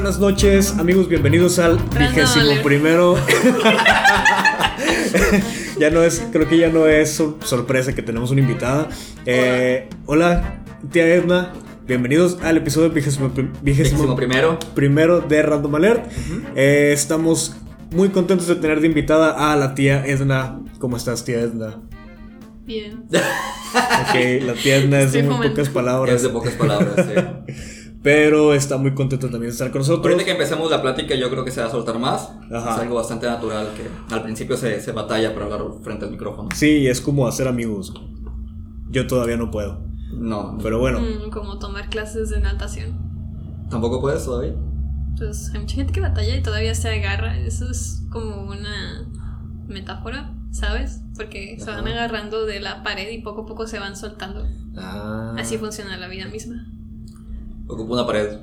Buenas noches, amigos. Bienvenidos al vigésimo primero. ya no es, creo que ya no es sorpresa que tenemos una invitada. Eh, hola. tía Edna. Bienvenidos al episodio vigésimo, vigésimo primero. primero de Random Alert. Eh, estamos muy contentos de tener de invitada a la tía Edna. ¿Cómo estás, tía Edna? Bien. Ok, la tía Edna es de muy pocas palabras. Es de pocas palabras, sí. Pero está muy contento también de estar con nosotros. Ahorita que empecemos la plática, yo creo que se va a soltar más. Es algo bastante natural que al principio se, se batalla para hablar frente al micrófono. Sí, es como hacer amigos. Yo todavía no puedo. No. Pero bueno. Mm, como tomar clases de natación. ¿Tampoco puedes todavía? Pues hay mucha gente que batalla y todavía se agarra. Eso es como una metáfora, ¿sabes? Porque se van agarrando de la pared y poco a poco se van soltando. Ah. Así funciona la vida misma. Ocupo una pared.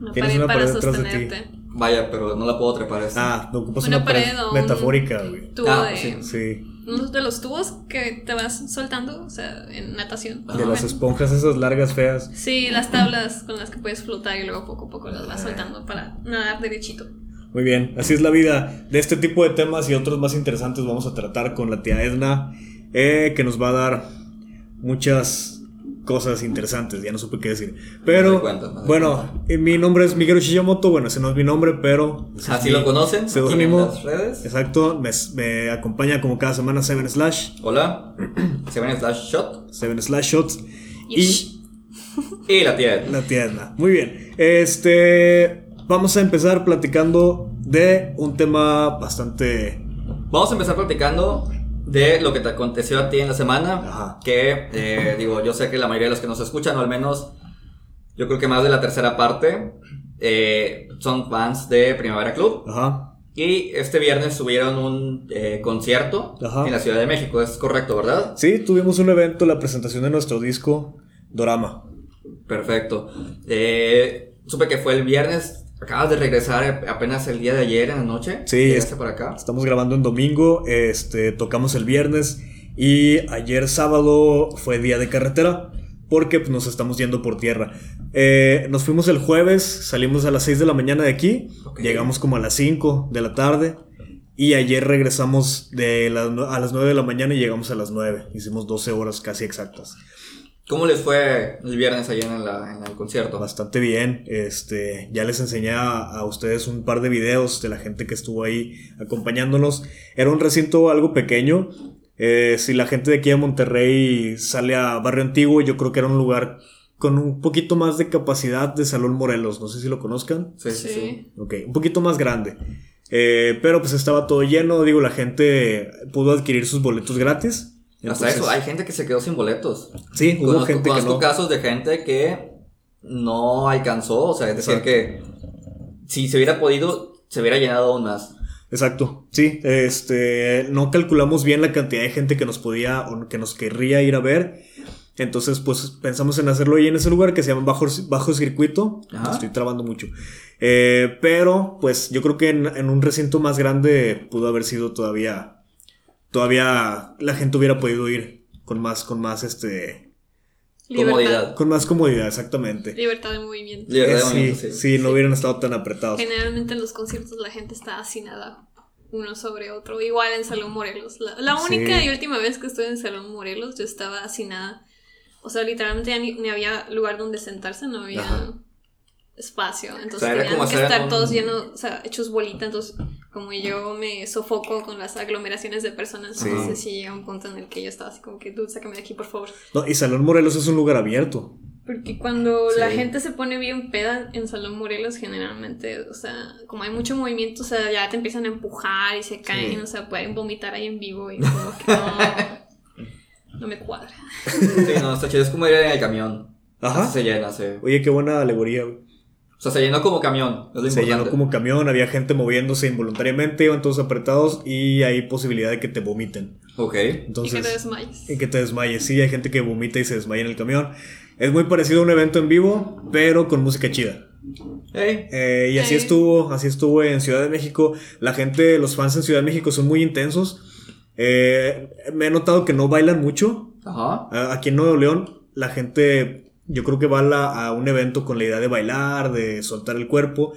Una pared una para pared sostenerte. Vaya, pero no la puedo trepar. Ah, no ocupas una, pared, metafórica, güey. Tubo ah, sí. sí. Uno de los tubos que te vas soltando, o sea, en natación. De las esponjas esas largas feas. Sí, las tablas con las que puedes flotar y luego poco a poco las vas soltando para nadar derechito. Muy bien, así es la vida. De este tipo de temas y otros más interesantes vamos a tratar con la tía Edna, eh, que nos va a dar muchas cosas interesantes, ya no supe qué decir. Pero, bueno, eh, mi nombre es Miguel Shiyamoto, bueno, ese no es mi nombre, pero... Así lo conocen, seudónimo. redes. Exacto, me, acompaña como cada semana Seven Slash. Hola, Seven Slash Shot. Seven Slash Shot. Y... Y la tía La tía Muy bien. Este... Vamos a empezar platicando de un tema bastante... Vamos a empezar platicando de lo que te aconteció a ti en la semana. Que, eh, digo, yo sé que la mayoría de los que nos escuchan, o al menos yo creo que más de la tercera parte, eh, son fans de Primavera Club. Y este viernes tuvieron un eh, concierto en la Ciudad de México, es correcto, ¿verdad? Sí, tuvimos un evento, la presentación de nuestro disco Dorama. Perfecto. supe que fue el viernes, Acabas de regresar apenas el día de ayer en la noche. Sí, por acá. Estamos grabando en domingo, este, tocamos el viernes y ayer sábado fue día de carretera porque pues, nos estamos yendo por tierra. Eh, nos fuimos el jueves, salimos a las 6 de la mañana de aquí, llegamos como a las 5 de la tarde y ayer regresamos de a las 9 de la mañana y llegamos a las 9. Hicimos 12 horas casi exactas. ¿Cómo les fue el viernes allá en, el concierto? Bastante bien. Este, ya les enseñé a, ustedes un par de videos de la gente que estuvo ahí acompañándonos. Era un recinto algo pequeño. Eh, si la gente de aquí a Monterrey sale a Barrio Antiguo, yo creo que era un lugar con un poquito más de capacidad de Salón Morelos. No sé si lo conozcan. Sí, sí, sí. Ok, un poquito más grande. Eh, pero pues estaba todo lleno. Digo, la gente pudo adquirir sus boletos gratis. Hasta eso, hay gente que se quedó sin boletos. Sí, hubo conozco, gente que no. casos de gente que no alcanzó, o sea, es decir que si se hubiera podido, se hubiera llenado aún más. Exacto, sí, este, no calculamos bien la cantidad de gente que nos podía o que nos querría ir a ver. Entonces, pues pensamos en hacerlo ahí en ese lugar que se llama Bajo, Bajo Circuito. Estoy trabando mucho. Eh, pero, pues yo creo que en, en, un recinto más grande pudo haber sido todavía todavía la gente hubiera podido ir con más, con más este. Comodidad. Con más comodidad, exactamente. Libertad de movimiento. Libertad de sí, sí, no hubieran estado tan apretados. Generalmente en los conciertos la gente está nada uno sobre otro. Igual en Salón Morelos. La, única y última vez que estuve en Salón Morelos, yo estaba nada O sea, literalmente ya ni, había lugar donde sentarse, no había espacio. Entonces tenían que estar todos llenos, o sea, hechos bolitas. Entonces, como yo me sofoco con las aglomeraciones de personas, entonces sí llega un punto en el que yo estaba así como que, tú sácame de aquí, por favor. No, y Salón Morelos es un lugar abierto. Porque cuando la gente se pone bien peda en Salón Morelos, generalmente, o sea, como hay mucho movimiento, o sea, ya te empiezan a empujar y se caen, o sea, pueden vomitar ahí en vivo y como que no, no me cuadra. Sí, no, está chido, es como ir en el camión. Ajá. se llena, sí. Oye, qué buena alegoría, güey. O sea, se llenó como camión. se llenó como camión, había gente moviéndose involuntariamente, iban todos apretados y hay posibilidad de que te vomiten. Ok. Entonces, y que te desmayes. Y que te desmayes. Sí, hay gente que vomita y se desmaya en el camión. Es muy parecido a un evento en vivo, pero con música chida. Hey. Eh, y así estuvo, así estuvo en Ciudad de México. La gente, los fans en Ciudad de México son muy intensos. Eh, me he notado que no bailan mucho. Ajá. Aquí en Nuevo León, la gente yo creo que va a, un evento con la idea de bailar, de soltar el cuerpo.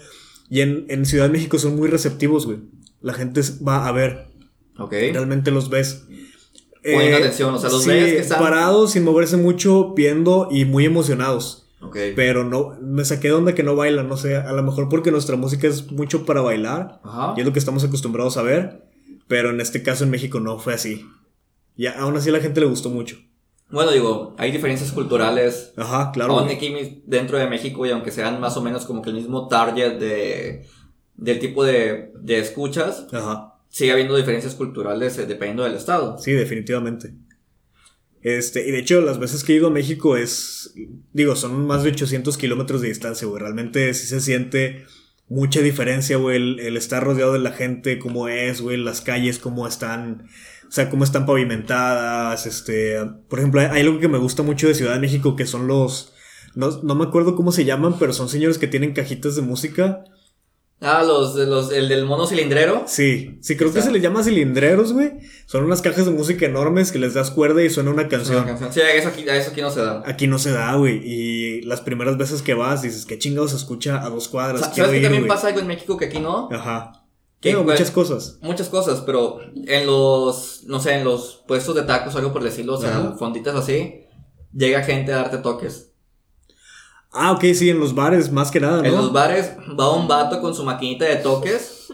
Y en, en Ciudad de México son muy receptivos, güey. La gente va a ver. Ok. Realmente los ves. Poniendo eh, atención, o sea, los ves que están... parados, sin moverse mucho, viendo y muy emocionados. Ok. Pero no, me saqué de onda que no bailan, no sé, a lo mejor porque nuestra música es mucho para bailar. Ajá. Y es lo que estamos acostumbrados a ver. Pero en este caso en México no fue así. Y aún así a la gente le gustó mucho. Bueno, digo, hay diferencias culturales. Ajá, claro. Aún aquí dentro de México y aunque sean más o menos como que el mismo target de, del tipo de, de escuchas, Ajá. sigue habiendo diferencias culturales eh, dependiendo del estado. Sí, definitivamente. Este, y de hecho, las veces que he ido a México es, digo, son más de 800 kilómetros de distancia, güey. Realmente sí se siente mucha diferencia, güey, el, el, estar rodeado de la gente, cómo es, güey, las calles, cómo están o sea, cómo están pavimentadas, este, por ejemplo, hay algo que me gusta mucho de Ciudad de México que son los, no, no me acuerdo cómo se llaman, pero son señores que tienen cajitas de música. Ah, los, los, el del mono cilindrero. Sí, sí, creo que se les llama cilindreros, güey. Son unas cajas de música enormes que les das cuerda y suena una canción. Una canción. Sí, eso aquí, eso aquí no se da. Aquí no se da, güey. Y las primeras veces que vas dices, qué chingados se escucha a dos cuadras. ¿Sabes que también pasa algo en México que aquí no? Ajá muchas cosas. Muchas cosas, pero en los, no sé, en los puestos de tacos o algo por decirlo, o sea, fonditas así, llega gente a darte toques. Ah, ok, sí, en los bares, más que nada, ¿no? En los bares va un vato con su maquinita de toques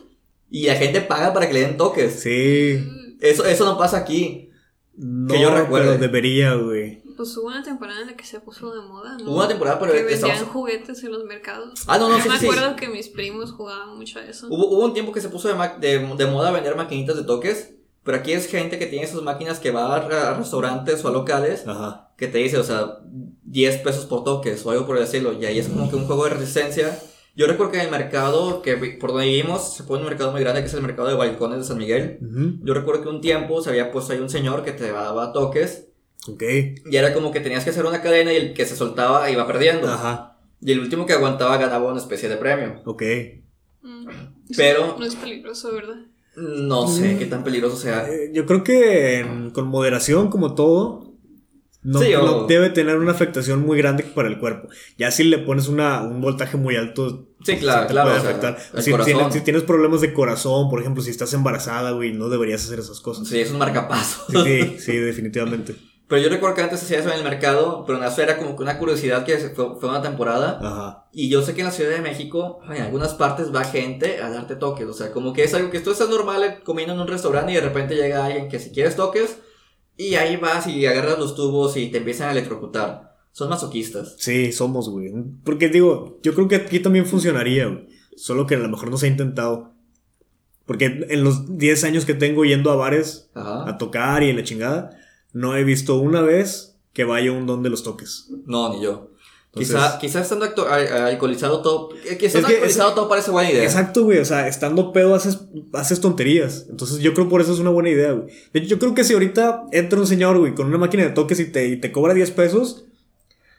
y la gente paga para que le den toques. Sí. Eso, eso no pasa aquí. No, que yo recuerdo. Pero debería, güey. Pues hubo una temporada en la que se puso de moda, ¿no? Hubo una temporada, pero... Que vendían juguetes en los mercados. Ah, no, no, sí, Me acuerdo que mis primos jugaban mucho a eso. Hubo, hubo un tiempo que se puso de, de, de, moda vender maquinitas de toques, pero aquí es gente que tiene esas máquinas que va a, restaurantes o a locales, Ajá. que te dice, o sea, 10 pesos por toques o algo por decirlo, y ahí es como que un juego de resistencia. Yo recuerdo que en el mercado, que por donde vivimos, se pone un mercado muy grande, que es el mercado de balcones de San Miguel. Yo recuerdo que un tiempo se había puesto ahí un señor que te daba toques Ok. Y era como que tenías que hacer una cadena y el que se soltaba iba perdiendo. Ajá. Y el último que aguantaba ganaba una especie de premio. Ok. Mm. Pero. No es peligroso, ¿verdad? No sé qué tan peligroso sea. Eh, yo creo que con moderación, como todo. No, debe tener una afectación muy grande para el cuerpo. Ya si le pones una, un voltaje muy alto, sí, claro, claro, puede afectar. si, tienes, si, tienes, problemas de corazón, por ejemplo, si estás embarazada, güey, no deberías hacer esas cosas. Sí, es un marcapaso. sí, sí, definitivamente. Pero yo recuerdo que antes hacía eso en el mercado, pero en la era como que una curiosidad que fue, fue, una temporada. Ajá. Y yo sé que en la Ciudad de México, en algunas partes va gente a darte toques. O sea, como que es algo que tú estás normal comiendo en un restaurante y de repente llega alguien que si quieres toques, y ahí vas y agarras los tubos y te empiezan a electrocutar. Son masoquistas. Sí, somos, güey. Porque digo, yo creo que aquí también funcionaría, güey. Solo que a lo mejor no se ha intentado. Porque en los 10 años que tengo yendo a bares a tocar y en la chingada no he visto una vez que vaya un don de los toques. No, ni yo. quizá, quizá estando alcoholizado todo. Eh, quizá alcoholizado todo parece buena idea. Exacto, güey. O sea, estando pedo haces, haces tonterías. Entonces yo creo por eso es una buena idea, güey. De hecho, yo creo que si ahorita entra un señor, güey, con una máquina de toques y te, y te cobra 10 pesos.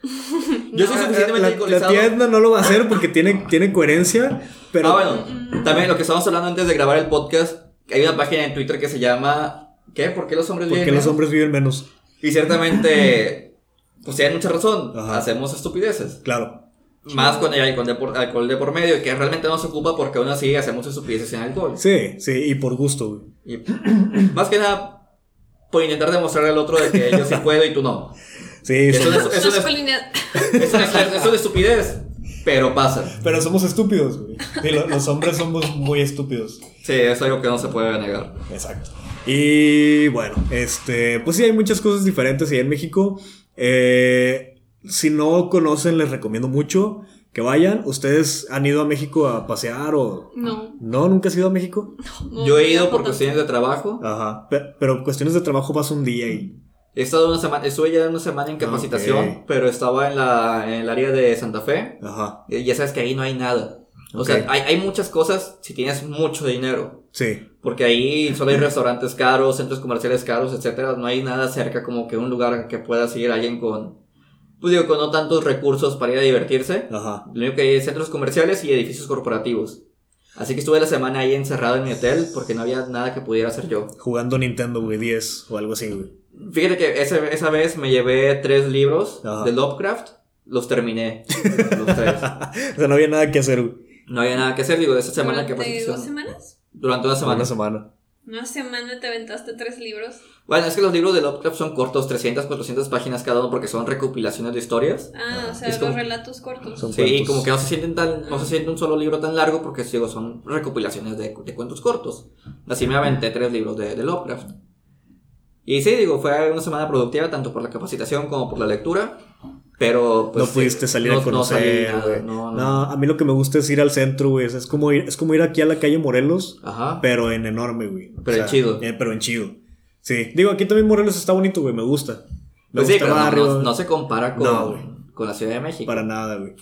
yo soy suficientemente la, alcoholizado. La tienda no lo va a hacer porque tiene, tiene coherencia. Pero. Ah, bueno. También lo que estábamos hablando antes de grabar el podcast. Hay una página en Twitter que se llama ¿Qué? ¿Por qué los hombres viven menos? los hombres viven menos. Y ciertamente, pues tienen mucha razón. Hacemos estupideces. Claro. Más cuando hay alcohol de por medio, que realmente no se ocupa porque aún así hacemos estupideces sin alcohol. Sí, sí, y por gusto, güey. más que nada, por intentar demostrarle al otro de que yo sí puedo y tú no. Sí, eso, eso, es, eso, es, una estupidez, pero pasa. Pero somos estúpidos, güey. los hombres somos muy estúpidos. Sí, es algo que no se puede negar. Exacto. Y bueno, este, pues sí, hay muchas cosas diferentes ahí en México. Eh, si no conocen, les recomiendo mucho que vayan. ¿Ustedes han ido a México a pasear o...? No. ¿No? ¿Nunca has ido a México? No, Yo he ido por cuestiones de trabajo. Ajá. Pero, cuestiones de trabajo vas un día y... He estado una semana, estuve ya una semana en capacitación, pero estaba en la, en el área de Santa Fe. Ajá. Y ya sabes que ahí no hay nada. O sea, hay, hay muchas cosas si tienes mucho dinero. Sí. Porque ahí solo hay restaurantes caros, centros comerciales caros, etcétera. No hay nada cerca como que un lugar que puedas ir alguien con, pues digo, con no tantos recursos para ir a divertirse. Ajá. Lo único que hay es centros comerciales y edificios corporativos. Así que estuve la semana ahí encerrado en mi hotel porque no había nada que pudiera hacer yo. Jugando Nintendo, güey, 10 o algo así, güey. Fíjate que esa, esa vez me llevé tres libros de Lovecraft los terminé. los tres. o sea, no había nada que hacer, güey. No había nada que hacer, digo, de esa semana que ¿Durante dos semanas? Durante una semana. Una semana. Una semana te aventaste tres libros. Bueno, es que los libros de Lovecraft son cortos, 300, 400 páginas cada uno porque son recopilaciones de historias. Ah, o sea, los relatos cortos. Son sí, como que no se sienten tan, no se siente un solo libro tan largo porque digo, son recopilaciones de, de cuentos cortos. Así me aventé tres libros de, de Lovecraft. Y sí, digo, fue una semana productiva tanto por la capacitación como por la lectura. Pero pues, no pudiste salir a conocer, no, no, a mí lo que me gusta es ir al centro, güey. Es como ir, es como ir aquí a la calle Morelos, Ajá. pero en enorme, güey. Pero en chido. Eh, pero en chido. Sí. Digo, aquí también Morelos está bonito, güey. Me gusta. Me pues gusta sí, pero no, se compara con, con la Ciudad de México. Para nada, güey.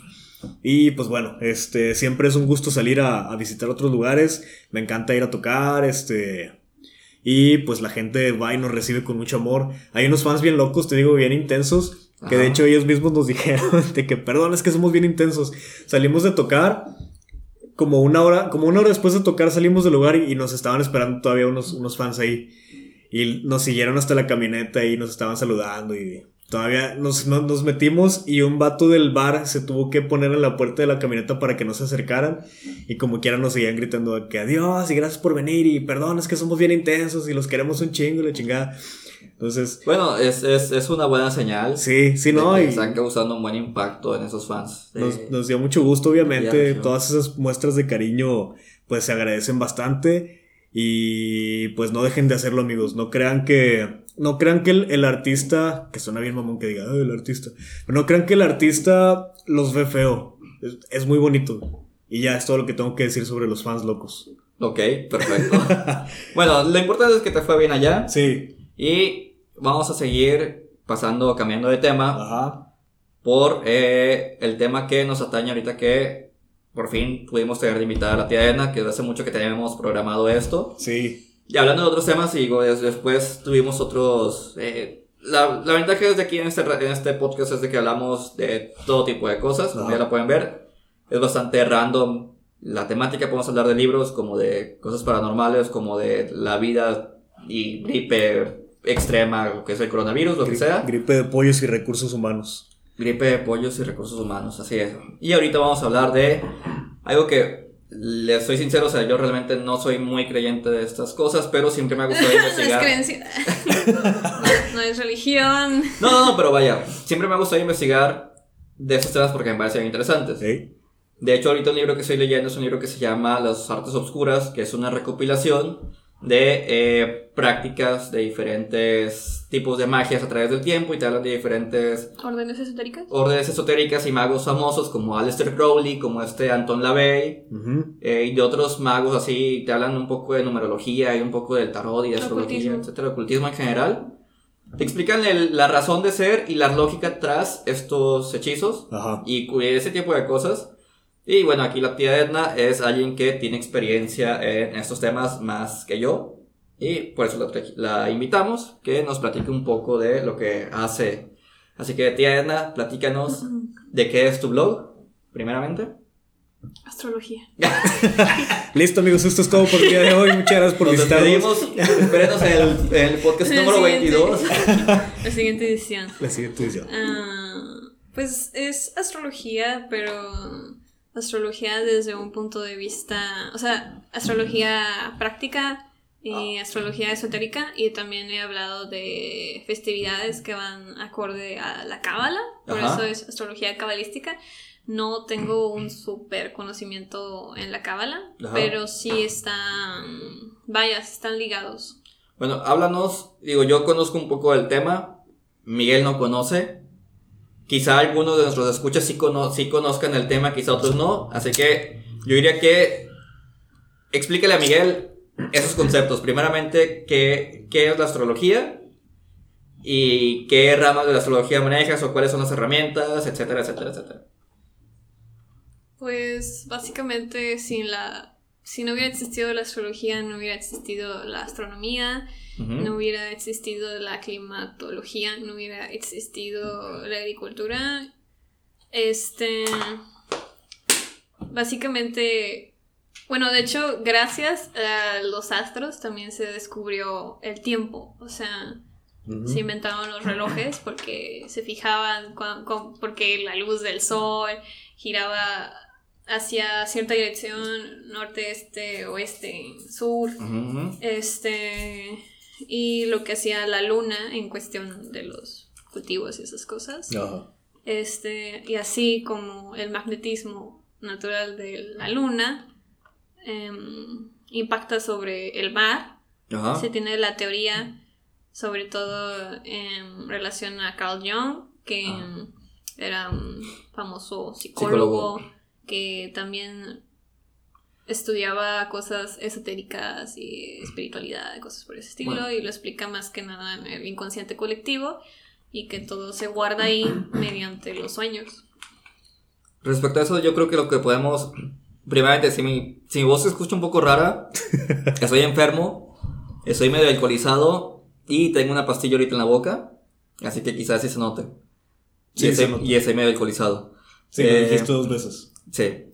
Y pues bueno, este, siempre es un gusto salir a, a, visitar otros lugares. Me encanta ir a tocar, este. Y pues la gente va y nos recibe con mucho amor. Hay unos fans bien locos, te digo, bien intensos que de hecho ellos mismos nos dijeron de que, perdón, es que somos bien intensos. Salimos de tocar, como una hora, como una hora después de tocar salimos del lugar y, nos estaban esperando todavía unos, unos fans ahí. Y nos siguieron hasta la camioneta y nos estaban saludando y todavía nos, nos, metimos y un vato del bar se tuvo que poner en la puerta de la camioneta para que no se acercaran y como quiera nos seguían gritando que adiós y gracias por venir y perdón, es que somos bien intensos y los queremos un chingo y la chingada. Entonces. Bueno, es, es, es una buena señal. Sí, sí, no. y están causando un buen impacto en esos fans. Nos, nos, dio mucho gusto, obviamente. Todas esas muestras de cariño, pues se agradecen bastante. Y pues no dejen de hacerlo, amigos. No crean que. No crean que el, el artista. Que suena bien mamón que diga, el artista. Pero no crean que el artista los ve feo. Es, es muy bonito. Y ya es todo lo que tengo que decir sobre los fans locos. Ok, perfecto. bueno, lo importante es que te fue bien allá. Sí. Y vamos a seguir pasando, cambiando de tema. Ajá. Por eh, el tema que nos atañe ahorita que por fin pudimos tener de invitada a la tía Edna, que hace mucho que teníamos programado esto. Sí. Y hablando de otros temas, y después tuvimos otros... Eh, la, la, ventaja desde aquí en este, en este podcast es de que hablamos de todo tipo de cosas, como ya la pueden ver. Es bastante random la temática, podemos hablar de libros, como de cosas paranormales, como de la vida y gripe extrema, lo que es el coronavirus, lo que sea. Gripe de pollos y recursos humanos. Gripe de pollos y recursos humanos, así es. Y ahorita vamos a hablar de algo que les soy sincero, o sea, yo realmente no soy muy creyente de estas cosas, pero siempre me ha gustado investigar. no es creencia. no, es religión. No, no, no, pero vaya, siempre me ha gustado investigar de esos temas porque me parecen interesantes. De hecho, ahorita un libro que estoy leyendo es un libro que se llama Las Artes Obscuras, que es una recopilación de eh, prácticas de diferentes tipos de magias a través del tiempo y te hablan de diferentes órdenes esotéricas órdenes esotéricas y magos famosos como Aleister Crowley como este Anton LaVey eh, y de otros magos así te hablan un poco de numerología y un poco del tarot y de astrología etcétera ocultismo en general. Te explican la razón de ser y la lógica tras estos hechizos y ese tipo de cosas y bueno, aquí la tía Edna es alguien que tiene experiencia en estos temas más que yo. Y por eso la, invitamos, que nos platique un poco de lo que hace. Así que tía Edna, platícanos de qué es tu blog, primeramente. Astrología. Listo, amigos, esto es todo por el día de hoy. Muchas gracias por Nos visitarnos. Espérenos en el, podcast número 22. La siguiente edición. La siguiente edición. Ah, pues es astrología, pero astrología desde un punto de vista, o sea, astrología práctica y astrología esotérica y también he hablado de festividades que van acorde a la cábala, por eso es astrología cabalística. No tengo un súper conocimiento en la cábala, pero sí están, vaya, están ligados. Bueno, háblanos, digo, yo conozco un poco del tema, Miguel no conoce, Quizá algunos de nuestros escuchas sí, conozcan el tema, quizá otros no. Así que yo diría que explíquele a Miguel esos conceptos. Primeramente, ¿qué, qué es la astrología? ¿Y qué ramas de la astrología manejas? ¿O cuáles son las herramientas? Etcétera, etcétera, etcétera. Pues básicamente sin la si no hubiera existido la astrología, no hubiera existido la astronomía, no hubiera existido la climatología, no hubiera existido la agricultura. Este. Básicamente. Bueno, de hecho, gracias a los astros también se descubrió el tiempo. O sea, Se inventaron los relojes porque se fijaban porque la luz del sol giraba hacia cierta dirección, norte, este, oeste, sur. Este. Y lo que hacía la luna en cuestión de los cultivos y esas cosas. Este. Y así como el magnetismo natural de la luna em, impacta sobre el mar. Se tiene la teoría, sobre todo en relación a Carl Jung, que ah. era un famoso psicólogo que también estudiaba cosas esotéricas y espiritualidad, cosas por ese estilo, y lo explica más que nada en el inconsciente colectivo y que todo se guarda ahí mediante los sueños. Respecto a eso, yo creo que lo que podemos, primeramente, si mi, si mi voz se escucha un poco rara, estoy enfermo, estoy medio alcoholizado y tengo una pastilla ahorita en la boca, así que quizás sí se note. y, estoy, medio alcoholizado. Sí, lo dijiste dos veces. Sí.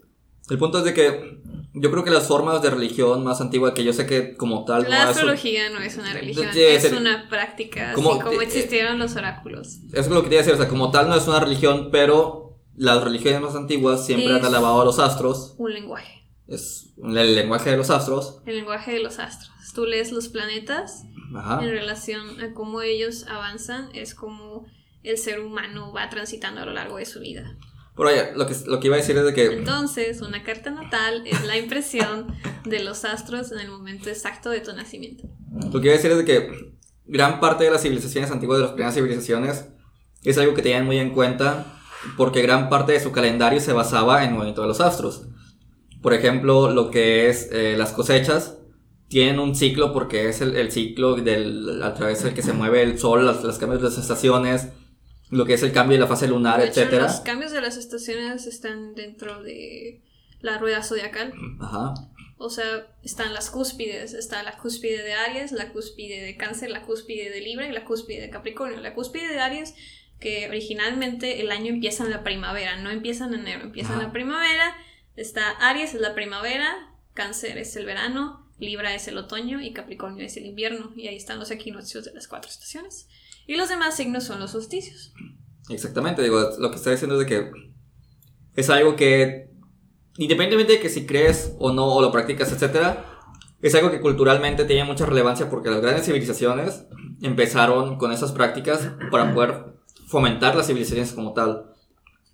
El punto es de que yo creo que las formas de religión más antiguas que yo sé que como tal... La astrología no es una religión, es una práctica, como, así como existieron los oráculos. Eso es lo que quería decir, o sea, como tal no es una religión, pero las religiones más antiguas siempre han alabado a los astros. Un lenguaje. Es el lenguaje de los astros. El lenguaje de los astros. Tú lees los planetas en relación a cómo ellos avanzan, es como el ser humano va transitando a lo largo de su vida. Pero oye, lo que, lo que iba a decir es de que... Entonces, una carta natal es la impresión de los astros en el momento exacto de tu nacimiento. Lo que iba a decir es de que gran parte de las civilizaciones antiguas, de las primeras civilizaciones, es algo que tenían muy en cuenta porque gran parte de su calendario se basaba en el movimiento de los astros. Por ejemplo, lo que es eh, las cosechas tienen un ciclo porque es el, ciclo del, a través del que se mueve el sol, las, las cambios de las estaciones, lo que es el cambio de la fase lunar, etc. etcétera. Los cambios de las estaciones están dentro de la rueda zodiacal. Ajá. O sea, están las cúspides. Está la cúspide de Aries, la cúspide de Cáncer, la cúspide de Libra y la cúspide de Capricornio. La cúspide de Aries, que originalmente el año empieza en la primavera, no empieza en enero, empieza en la primavera. Está Aries es la primavera, Cáncer es el verano, Libra es el otoño y Capricornio es el invierno. Y ahí están los equinoccios de las cuatro estaciones. Y los demás signos son los solsticios. Exactamente, digo, lo que está diciendo es de que es algo que, independientemente de que si crees o no, o lo practicas, etc., es algo que culturalmente tiene mucha relevancia porque las grandes civilizaciones empezaron con esas prácticas para poder fomentar las civilizaciones como tal.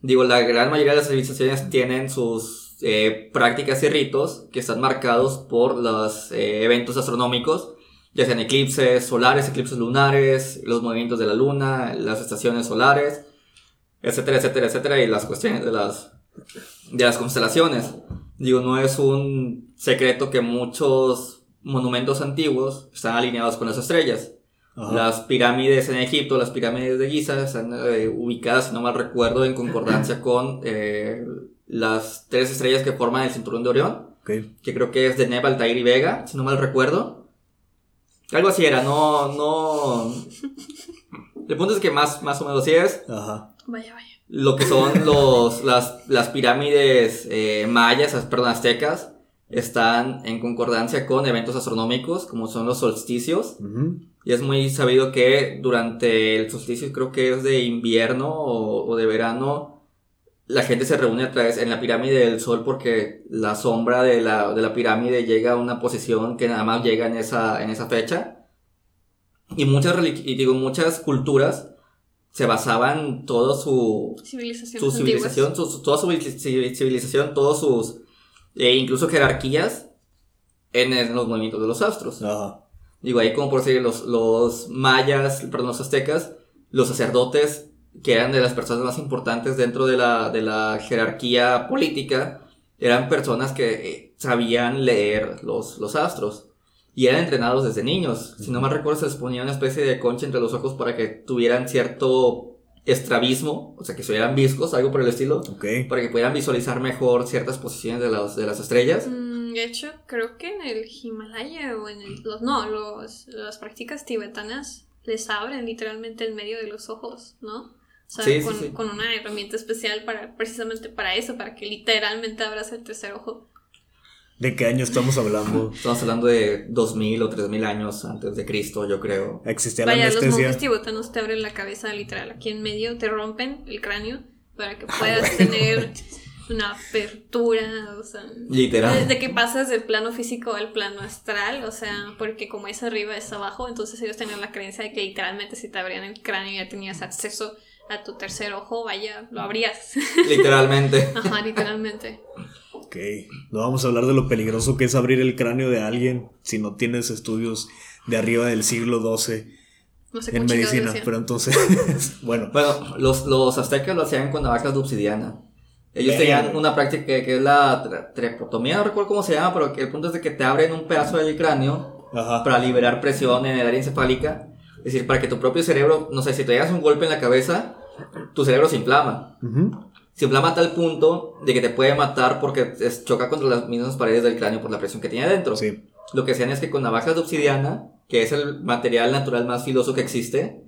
Digo, la gran mayoría de las civilizaciones tienen sus eh, prácticas y ritos que están marcados por los eh, eventos astronómicos ya sean eclipses solares, eclipses lunares, los movimientos de la luna, las estaciones solares, etcétera, etcétera, etcétera, y las cuestiones de las, de las constelaciones. Digo, no es un secreto que muchos monumentos antiguos están alineados con las estrellas. Las pirámides en Egipto, las pirámides de Giza, están eh, ubicadas, si no mal recuerdo, en concordancia con eh, las tres estrellas que forman el cinturón de Orión, que creo que es de Neb, Altair y Vega, si no mal recuerdo. Algo así era, no, no. El punto es que más, más o menos así es. Ajá. Vaya, vaya. Lo que son los, las, las pirámides eh, mayas, perdón, aztecas, están en concordancia con eventos astronómicos, como son los solsticios. Y es muy sabido que durante el solsticio, creo que es de invierno o, o de verano, la gente se reúne a través en la pirámide del sol porque la sombra de la, de la pirámide llega a una posición que nada más llega en esa, en esa fecha. Y muchas, y digo, muchas culturas se basaban toda su civilización, su civilización toda su civilización, todos sus, e incluso jerarquías en, los movimientos de los astros. Digo, ahí como por decir, los, los mayas, perdón, los aztecas, los sacerdotes que eran de las personas más importantes dentro de la, de la jerarquía política, eran personas que eh, sabían leer los, los astros y eran entrenados desde niños. Si no me recuerdo, se les ponía una especie de concha entre los ojos para que tuvieran cierto estrabismo, o sea, que se viscos, algo por el estilo, para que pudieran visualizar mejor ciertas posiciones de, las de las estrellas. Mm, de hecho, creo que en el Himalaya o en el, los, no, los, las prácticas tibetanas les abren literalmente el medio de los ojos, ¿no? O sea, con, una herramienta especial para precisamente para eso, para que literalmente abras el tercer ojo. ¿De qué año estamos hablando? Estamos hablando de 2000 o 3000 años antes de Cristo, yo creo. Existía la Vaya, anestesia. los monjes tibetanos te abren la cabeza literal aquí en medio, te rompen el cráneo para que puedas tener una apertura, o sea, literal. Desde que pasas del plano físico al plano astral, o sea, porque como es arriba es abajo, entonces ellos tenían la creencia de que literalmente si te abrían el cráneo ya tenías acceso a tu tercer ojo, vaya, lo abrías. Literalmente. Ajá, literalmente. Ok, no vamos a hablar de lo peligroso que es abrir el cráneo de alguien si no tienes estudios de arriba del siglo XII. No sé en medicina, pero entonces, bueno. Bueno, los, los aztecas lo hacían con navajas de obsidiana. Ellos tenían una práctica que, es la trepotomía, no recuerdo cómo se llama, pero que el punto es de que te abren un pedazo del cráneo para liberar presión en el área encefálica. Es decir, para que tu propio cerebro, no sé, si te llegas un golpe en la cabeza, tu cerebro se inflama. Se inflama a tal punto de que te puede matar porque choca contra las mismas paredes del cráneo por la presión que tiene adentro. Lo que hacían es que con navajas de obsidiana, que es el material natural más filoso que existe,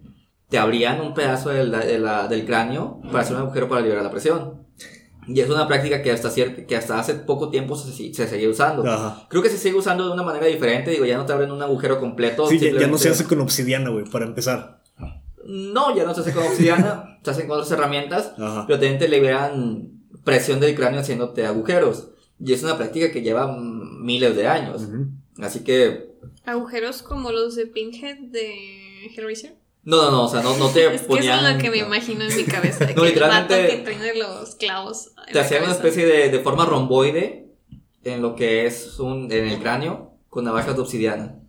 te abrían un pedazo del cráneo para hacer un agujero para liberar la presión. Y es una práctica que hasta, cierto, que hasta hace poco tiempo se, se sigue usando. Creo que se sigue usando de una manera diferente. Digo, ya no te abren un agujero completo. Sí, ya no se hace con obsidiana, güey, para empezar. No, ya no se hace con obsidiana, se hacen con otras herramientas, pero también te liberan presión del cráneo haciéndote agujeros. Y es una práctica que lleva miles de años. Así que... ¿Agujeros como los de Pinhead de Hellraiser? No, no, no, o sea, no, no te es ponían... Que es lo que me imagino en mi cabeza. no, literalmente... que tiene los clavos. Te hacían una especie de, de forma romboide en lo que es un... en el cráneo con navajas de obsidiana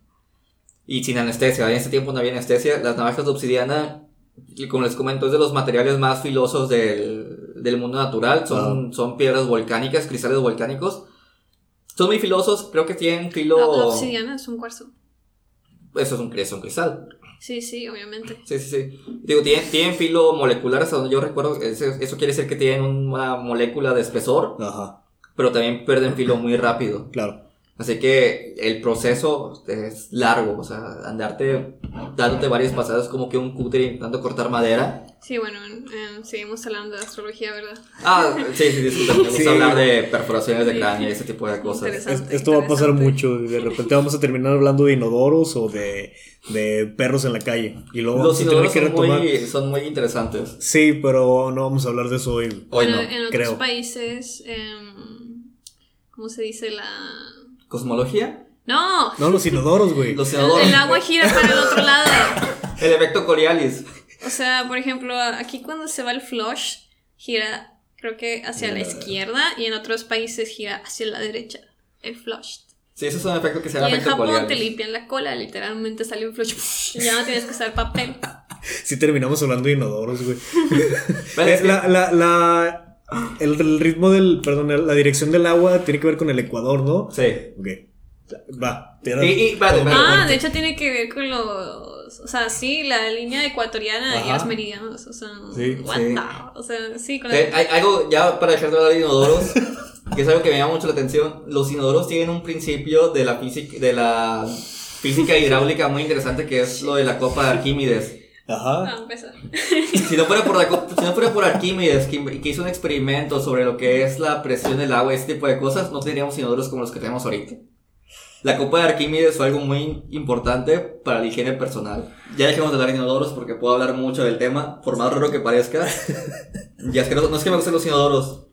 y sin anestesia. En ese tiempo no había anestesia. Las navajas de obsidiana, y como les comento, es de los materiales más filosos del, del mundo natural. Son, son piedras volcánicas, cristales volcánicos. Son muy filosos, creo que tienen filo. La, obsidiana es un cuarzo. Eso es un, es un cristal. Sí, sí, obviamente. Sí, sí, sí. Digo, tienen, tienen filo molecular, hasta donde yo recuerdo. Eso, eso quiere decir que tienen una molécula de espesor. Ajá. Pero también pierden filo muy rápido. Claro. Así que el proceso es largo, o sea, andarte dándote varias pasadas como que un cúter intentando cortar madera. Sí, bueno, seguimos hablando de astrología, ¿verdad? Ah, sí, sí, disculpa, vamos a hablar de perforaciones de cráneo y ese tipo de cosas. esto va a pasar mucho, de repente vamos a terminar hablando de inodoros o de, de perros en la calle. Y luego Los inodoros son, muy, son muy interesantes. Sí, pero no vamos a hablar de eso hoy. Hoy no. En otros países, em, ¿cómo se dice la ¿Cosmología? No. No, los inodoros, güey. Los inodoros. El agua gira para el otro lado. el efecto Coriolis. O sea, por ejemplo, aquí cuando se va el flush, gira, creo que hacia la izquierda, y en otros países gira hacia la derecha. El flush. Sí, eso es un efecto que se llama efecto Coriolis. en Japón te limpian la cola, literalmente sale un flush. ya no tienes que usar papel. sí, terminamos hablando de inodoros, güey. la, la, la el, ritmo del, perdón, la dirección del agua tiene que ver con el Ecuador, ¿no? Sí. Ok. Va. ah, de hecho tiene que ver con los, o sea, sí, la línea ecuatoriana y los meridianos, o sea, sí, sí. o sea, sí, con Hay algo, ya para dejar de hablar de inodoros, que es algo que me llama mucho la atención, los inodoros tienen un principio de la física, de la física hidráulica muy interesante que es lo de la copa de Arquímedes. Ajá. si, no fuera por la, si no fuera por Arquímedes, que, hizo un experimento sobre lo que es la presión del agua y ese tipo de cosas, no tendríamos inodoros como los que tenemos ahorita. La copa de Arquímedes fue algo muy importante para la higiene personal. Ya dejemos de hablar de inodoros porque puedo hablar mucho del tema, por más raro que parezca. ya es que no, no es que me gusten los inodoros,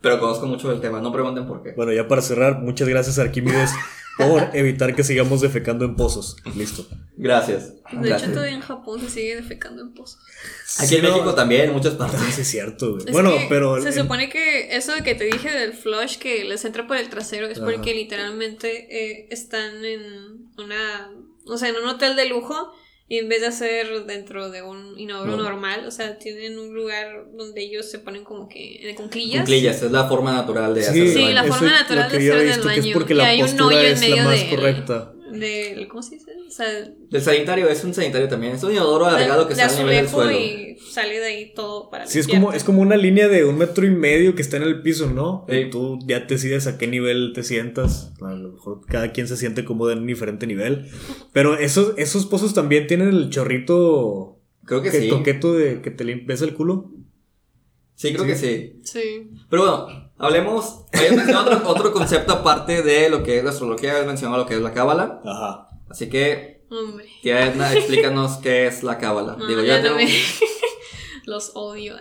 pero conozco mucho del tema, no pregunten por qué. Bueno, ya para cerrar, muchas gracias Arquímedes por evitar que sigamos defecando en pozos. Listo. Gracias. De hecho, todavía en Japón se sigue defecando en pozos. Aquí en México también, en muchas partes. Sí, es cierto, bueno, pero. Se supone que eso de que te dije del flush que les entra por el trasero es porque literalmente eh, están en una. O sea, en un hotel de lujo y en vez de hacer dentro de un inodoro normal, o sea, tienen un lugar donde ellos se ponen como que en cunclillas. Cunclillas, es la forma natural de hacer Sí, la forma natural de hacer del baño. Es porque y hay un hoyo en medio de, correcta. Del, ¿Cómo se dice? O sea, del sanitario, es un sanitario también. Es un inodoro alargado que sale a nivel del suelo. Y sale de ahí todo para Sí, es como, es como una línea de un metro y medio que está en el piso, ¿no? Y tú ya decides a qué nivel te sientas. A lo mejor cada quien se siente cómodo en un diferente nivel. Pero esos, esos pozos también tienen el chorrito. Creo que, sí. Toqueto de que te limpias el culo. Sí, creo que sí. Sí. Pero bueno, hablemos. Habías mencionado otro, otro concepto aparte de lo que es la astrología, habías mencionado lo que es la cábala. Ajá. Así que, Hombre. tía Edna, explícanos qué es la cábala. No, Digo, ya tengo- me- Los odio.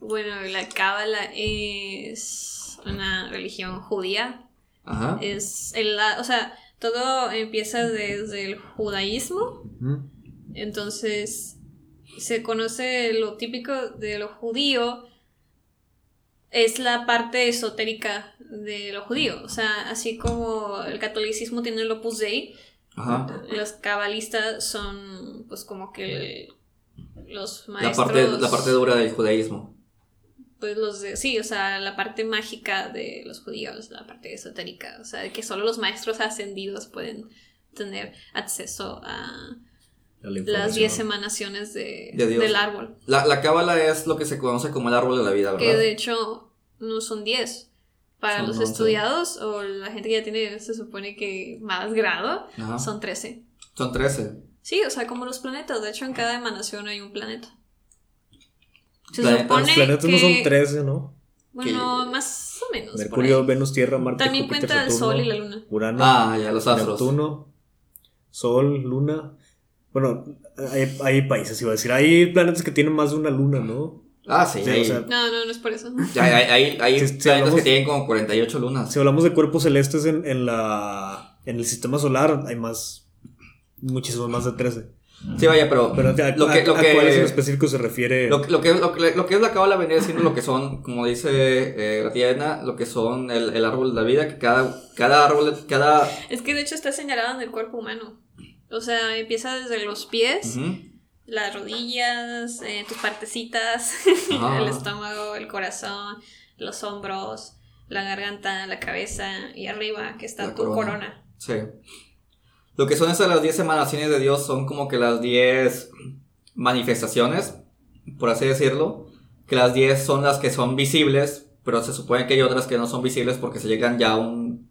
Bueno, la cábala es una religión judía. Ajá. Es el, la- o sea, todo empieza desde el judaísmo. Entonces, se conoce lo típico de lo judío. Es la parte esotérica de lo judío. O sea, así como el catolicismo tiene el Opus Dei, Ajá. los cabalistas son, pues, como que los La maestros. parte, la parte dura del judaísmo. Pues los de. Sí, o sea, la parte mágica de los judíos, la parte esotérica. O sea, que solo los maestros ascendidos pueden tener acceso A la las información. 10 emanaciones de, De del árbol. La, la cábala es lo que se conoce como el árbol de la vida, Que ¿verdad? de hecho no son 10. Para Son los 11. estudiados o la gente que ya tiene, se supone que más grado, Ajá. son 13. Son 13. Sí, o sea, como los planetas. De hecho, en cada emanación hay un planeta. Se Planetas. supone Los planetas que... no son 13, ¿no? Bueno, más o menos. Mercurio. Venus, Tierra, Marte, También Júpiter, cuenta el Saturno, Sol y la Luna. Urano, Ah, ya, los astros. Neptuno, Sol, Luna. Bueno, hay, hay países, iba a decir. Hay planetas que tienen más de una luna, ¿no? Ah, sí. Sí, hay, o sea, No, no, no es por eso. hay, hay, hay- hay Si- si planetas hablamos- que tienen como 48 lunas. Si hablamos de cuerpos celestes en, en la en el sistema solar, hay más, muchísimos más de 13. Sí, vaya, pero, Pero a, lo que, a- a cuáles en específico se refiere. lo, que- lo que, lo que- lo que es la cábala venía siendo lo que son, como dice eh, la tía Edna, lo que son el, el árbol de la vida, que cada, cada árbol, cada... Es que de hecho está señalado en el cuerpo humano. O sea, empieza desde los pies, las rodillas, eh, tus partecitas, Ajá. el estómago, el corazón, los hombros, la garganta, la cabeza y arriba que está La tu corona. corona. Sí. Lo que son esas las 10 emanaciones de Dios son como que las 10 manifestaciones, por así decirlo. Que las 10 son las que son visibles, pero se supone que hay otras que no son visibles porque se llegan ya a un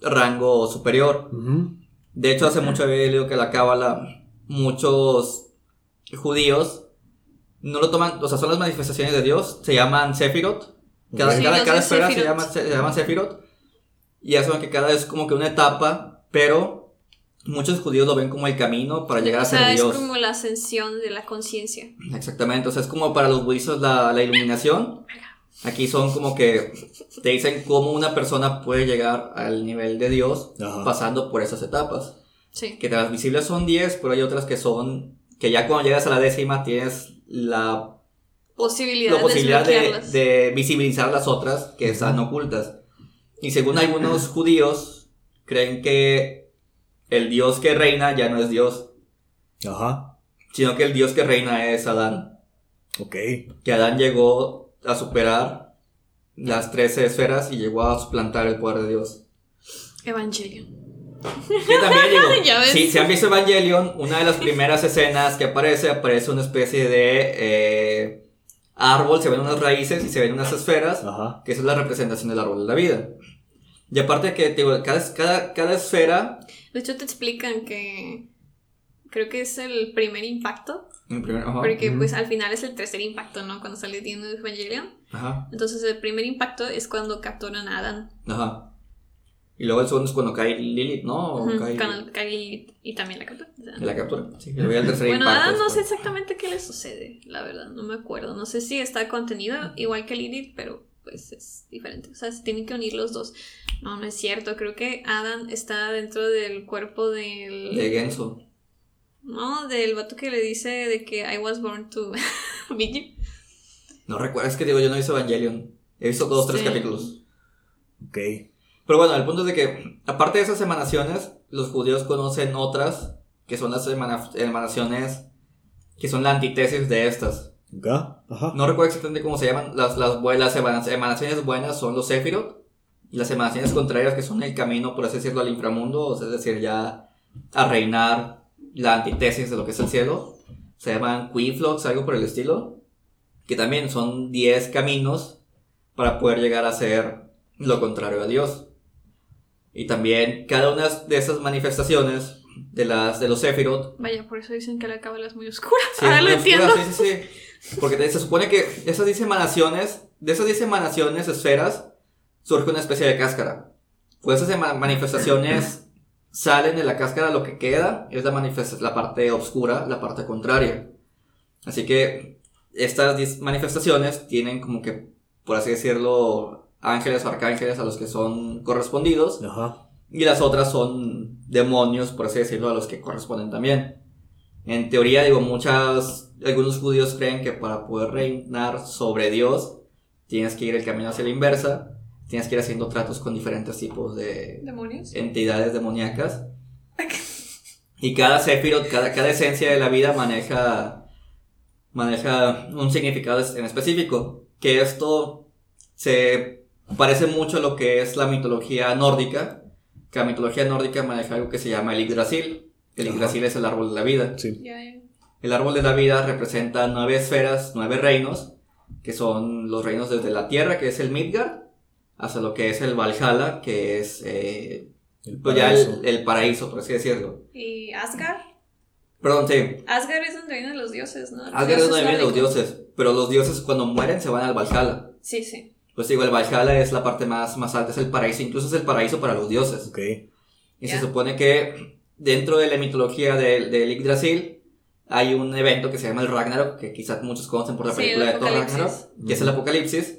rango superior. Ujú. De hecho, hace mucho había leído que la cábala, muchos judíos no lo toman, o sea, son las manifestaciones de Dios, se llaman Sefirot. Cada, Sí, cada, cada esfera se llama, se llaman Sefirot. Y hacen que cada vez es como que una etapa, pero muchos judíos lo ven como el camino para llegar o a ser sea, es Dios. como la ascensión de la conciencia. Exactamente, o sea, es como para los budistas la, la iluminación. Aquí son como que te dicen cómo una persona puede llegar al nivel de Dios Ajá. pasando por esas etapas. Sí. Que las visibles son 10, pero hay otras que son, que ya cuando llegas a la décima tienes la, Posibilidad, la posibilidad de, de, desbloquearlas. de visibilizar las otras que están ocultas. Y según algunos judíos, creen que el Dios que reina ya no es Dios, Ajá. sino que el Dios que reina es Adán. Ok. Que Adán llegó a superar las 13 esferas y llegó a suplantar el poder de Dios. Evangelion. Que también ves. si, si han visto Evangelion, una de las primeras escenas que aparece, aparece una especie de eh, árbol, se ven unas raíces y se ven unas esferas, Ajá. que esa es la representación del árbol de la vida. Y aparte que, te digo, cada, cada, cada esfera... De hecho, te explican que creo que es el primer impacto. En primer- ajá, Porque pues al final es el tercer impacto, ¿no? Cuando sale Dino de Evangelion. ajá, Entonces el primer impacto es cuando capturan a Adán. ajá. Y luego el segundo es cuando cae Lilith, ¿no? Cae- Cuando cae Lilith y también la captura. la captura. Sí, el tercer Bueno, impacto. Es no sé exactamente qué le sucede, la verdad, no me acuerdo. No sé si está contenido igual que Lilith, pero pues es diferente. O sea, se tienen que unir los dos. No, no es cierto. Creo que Adán está dentro del cuerpo del... De Genso. No, del vato que le dice de que I was born to beat you. No recuerdo, es que digo, yo no he visto Evangelion. He visto dos, tres Sí. capítulos. Ok. Pero bueno, el punto es de que, aparte de esas emanaciones, los judíos conocen otras, que son las emana- emanaciones, que son la antítesis de estas. Acá. Ajá. No recuerdo exactamente cómo se llaman. Las, las, las emana- emanaciones buenas son los Sephiroth, y las emanaciones contrarias, que son el camino, por así decirlo, al inframundo, o sea, es decir, ya a reinar la antítesis de lo que es el cielo. Se llaman Quiflox, algo por el estilo, que también son 10 caminos para poder llegar a ser lo contrario a Dios. Y también cada una de esas manifestaciones de, las, de los Sephiroth Vaya, por eso dicen que la cábala es muy oscura. Sí, Ahora lo oscura, entiendo. Sí, sí, sí. Porque se supone que esas 10 emanaciones, de esas 10 emanaciones, esferas, surge una especie de cáscara. Pues esas manifestaciones salen de la cáscara, lo que queda es la, la parte oscura, la parte contraria. Así que estas manifestaciones tienen como que, por así decirlo, ángeles o arcángeles a los que son correspondidos. Y las otras son demonios, por así decirlo, a los que corresponden también. En teoría, digo, muchas, algunos judíos creen que para poder reinar sobre Dios, tienes que ir el camino hacia la inversa, tienes que ir haciendo tratos con diferentes tipos de ¿Demonios? entidades demoníacas. y cada Sephiroth, cada, cada esencia de la vida maneja maneja un significado en específico. Que esto se parece mucho a lo que es la mitología nórdica. Que la mitología nórdica maneja algo que se llama el Yggdrasil. El Yggdrasil es el árbol de la vida. El árbol de la vida representa nueve esferas, nueve reinos, que son los reinos desde la tierra, que es el Midgard, hasta lo que es el Valhalla, que es eh, el, pues paraíso. el, paraíso, por así decirlo. ¿Y Asgard? Perdón, sí. Asgard es donde vienen los dioses, ¿no? Asgard es donde vienen los dioses, pero los dioses cuando mueren se van al Valhalla. Sí, sí. Pues digo, el Valhalla es la parte más, más alta, es el paraíso, incluso es el paraíso para los dioses. Ok. Y se supone que dentro de la mitología del de Yggdrasil hay un evento que se llama el Ragnarok, que quizás muchos conocen por la película de Thor Ragnarok, que es el apocalipsis.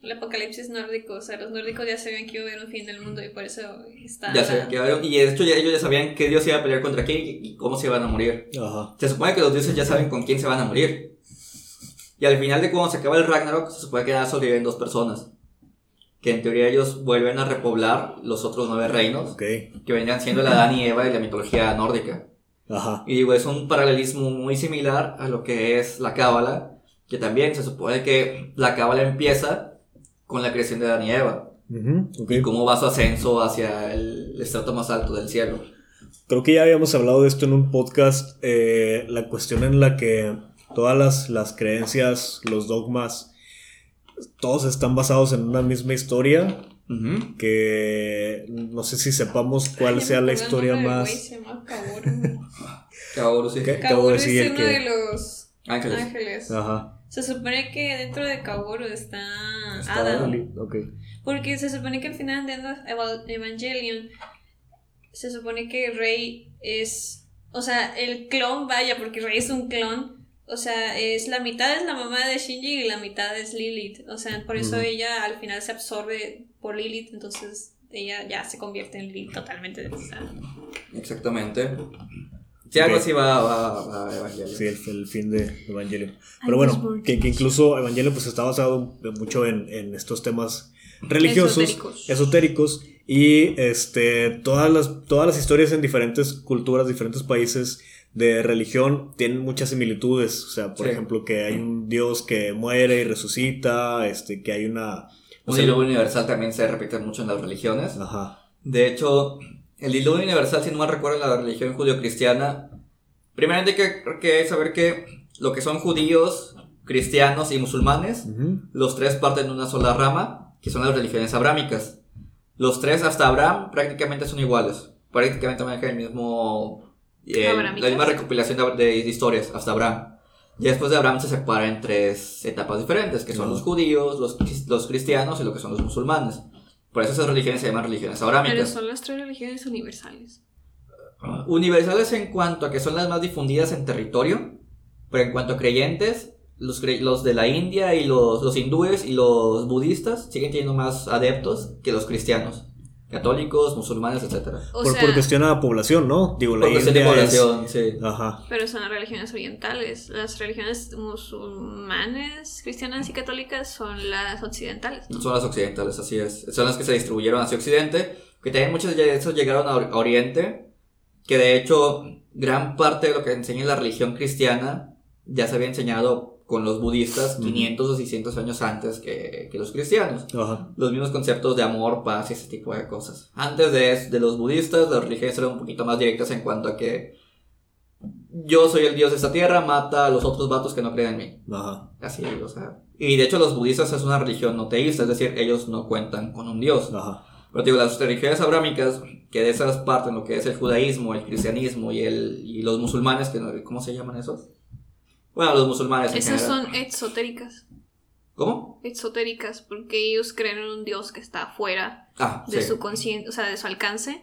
El apocalipsis nórdico, o sea, los nórdicos ya sabían que iba a haber un fin del mundo y por eso está. Ya sabían que iba a haber, y de hecho ya, ellos ya sabían qué dios iba a pelear contra quién y, cómo se iban a morir. Ajá. Se supone que los dioses ya saben con quién se van a morir. Y al final de cuando se acaba el Ragnarok, se supone que ya sobreviven dos personas. Que en teoría ellos vuelven a repoblar los otros nueve reinos. Okay. Que vendrían siendo la Adán y Eva y la mitología nórdica. Ajá. Y digo, es un paralelismo muy similar a lo que es la Cábala. Que también se supone que la Cábala empieza con la creación de Adán y Eva. Y cómo va su ascenso hacia el estrato más alto del cielo. Creo que ya habíamos hablado de esto en un podcast, eh, la cuestión en la que todas las, las, creencias, los dogmas, todos están basados en una misma historia. Que no sé si sepamos cuál sea la historia más. se llama Kaworu. Kaworu, sí. Kaworu es uno que... de los ángeles. ángeles. Ajá. Se supone que dentro de Kaworu está, está Adam. Okay. Porque se supone que al final de Evangelion se supone que Rey es, o sea, el clon, vaya, porque Rey es un clon. O sea, es la mitad es la mamá de Shinji y la mitad es Lilith. O sea, por eso ella al final se absorbe por Lilith, entonces ella ya se convierte en Lilith totalmente. O sea. Exactamente. Sí, algo así va, va, Evangelion. Sí, el, el, fin de Evangelion. Pero bueno, que, que, incluso Evangelion pues está basado mucho en, en estos temas religiosos, esotéricos. esotéricos. y este todas las todas las historias en diferentes culturas, diferentes países de religión tienen muchas similitudes, o sea, por sí. ejemplo, que hay un dios que muere y resucita, este que hay una un hilo universal también se repite mucho en las religiones. Ajá. De hecho, el diluvio universal, si no me recuerdo, en la religión judío-cristiana, primeramente hay que, que, saber que lo que son judíos, cristianos y musulmanes, uh -huh. los tres parten de una sola rama, que son las religiones abrámicas. Los tres hasta Abraham prácticamente son iguales, prácticamente manejan el mismo, eh, la misma recopilación de, de, historias hasta Abraham. Y después de Abraham se separa en tres etapas diferentes, que son uh -huh. los judíos, los, los cristianos y lo que son los musulmanes. Por eso esas religiones se llaman religiones abrámicas. Pero son las tres religiones universales. Universales en cuanto a que son las más difundidas en territorio, pero en cuanto a creyentes, los, cre los de la India y los, los hindúes y los budistas siguen teniendo más adeptos que los cristianos. Católicos, musulmanes, etc. Por, sea, por, cuestión a población, ¿no? Digo, por la cuestión de población, es... sí. Ajá. Pero son las religiones orientales. Las religiones musulmanes, cristianas y católicas son las occidentales. ¿no? Son las occidentales, así es. Son las que se distribuyeron hacia Occidente. Que también muchas de esas llegaron a Oriente. Que de hecho, gran parte de lo que enseña la religión cristiana ya se había enseñado con los budistas 500 o 600 años antes que, que los cristianos. Ajá. Los mismos conceptos de amor, paz y ese tipo de cosas. Antes de, de los budistas, las religiones eran un poquito más directas en cuanto a que yo soy el dios de esta tierra, mata a los otros vatos que no creen en mí. Ajá. Así, o sea. Y de hecho los budistas es una religión no teísta, es decir, ellos no cuentan con un dios. Ajá. Pero digo, las religiones abrámicas, que de esas parten lo que es el judaísmo, el cristianismo y, el, y los musulmanes, que ¿cómo se llaman esos? Bueno, los musulmanes. Esas son exotéricas. ¿Cómo? Exotéricas, porque ellos creen en un Dios que está fuera ah, de su conciencia, o sea, de su alcance.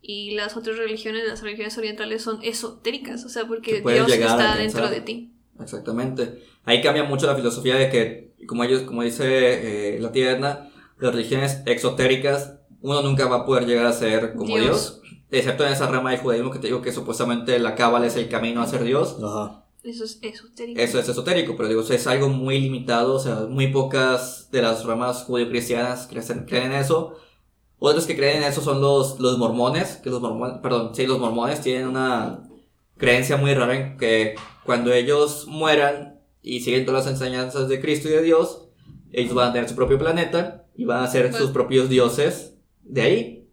Y las otras religiones, las religiones orientales son esotéricas, o sea, porque Dios está dentro de ti. Exactamente. Ahí cambia mucho la filosofía de que, como ellos, como dice eh, la tierna, las religiones exotéricas, uno nunca va a poder llegar a ser como Dios. excepto en esa rama del judaísmo que te digo que supuestamente la cábala es el camino a ser Dios. Ajá. Eso es esotérico. Eso es esotérico, pero digo, es algo muy limitado, o sea, muy pocas de las ramas judío-cristianas creen en eso. Otros que creen en eso son los, los mormones, que los mormones, perdón, sí, los mormones tienen una creencia muy rara en que cuando ellos mueran y siguen todas las enseñanzas de Cristo y de Dios, ellos van a tener su propio planeta y van a ser sus propios dioses de ahí.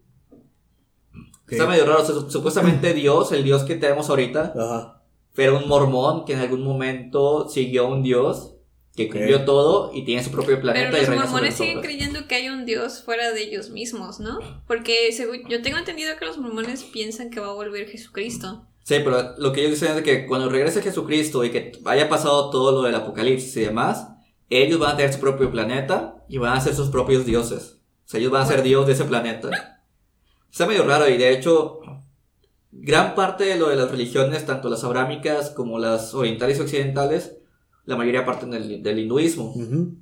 Está medio raro, supuestamente Dios, el Dios que tenemos ahorita, Ajá. Pero un mormón que en algún momento siguió a un Dios que cumplió todo y tiene su propio planeta. Pero los mormones siguen creyendo que hay un Dios fuera de ellos mismos, ¿no? Porque yo tengo entendido que los mormones piensan que va a volver Jesucristo. Sí, pero lo que ellos dicen es que cuando regrese Jesucristo y que haya pasado todo lo del apocalipsis y demás, ellos van a tener su propio planeta y van a ser sus propios dioses. O sea, ellos van a ser dios de ese planeta. Está medio raro y de hecho, gran parte de lo de las religiones, tanto las abrámicas como las orientales y occidentales, la mayoría parten del, del hinduismo.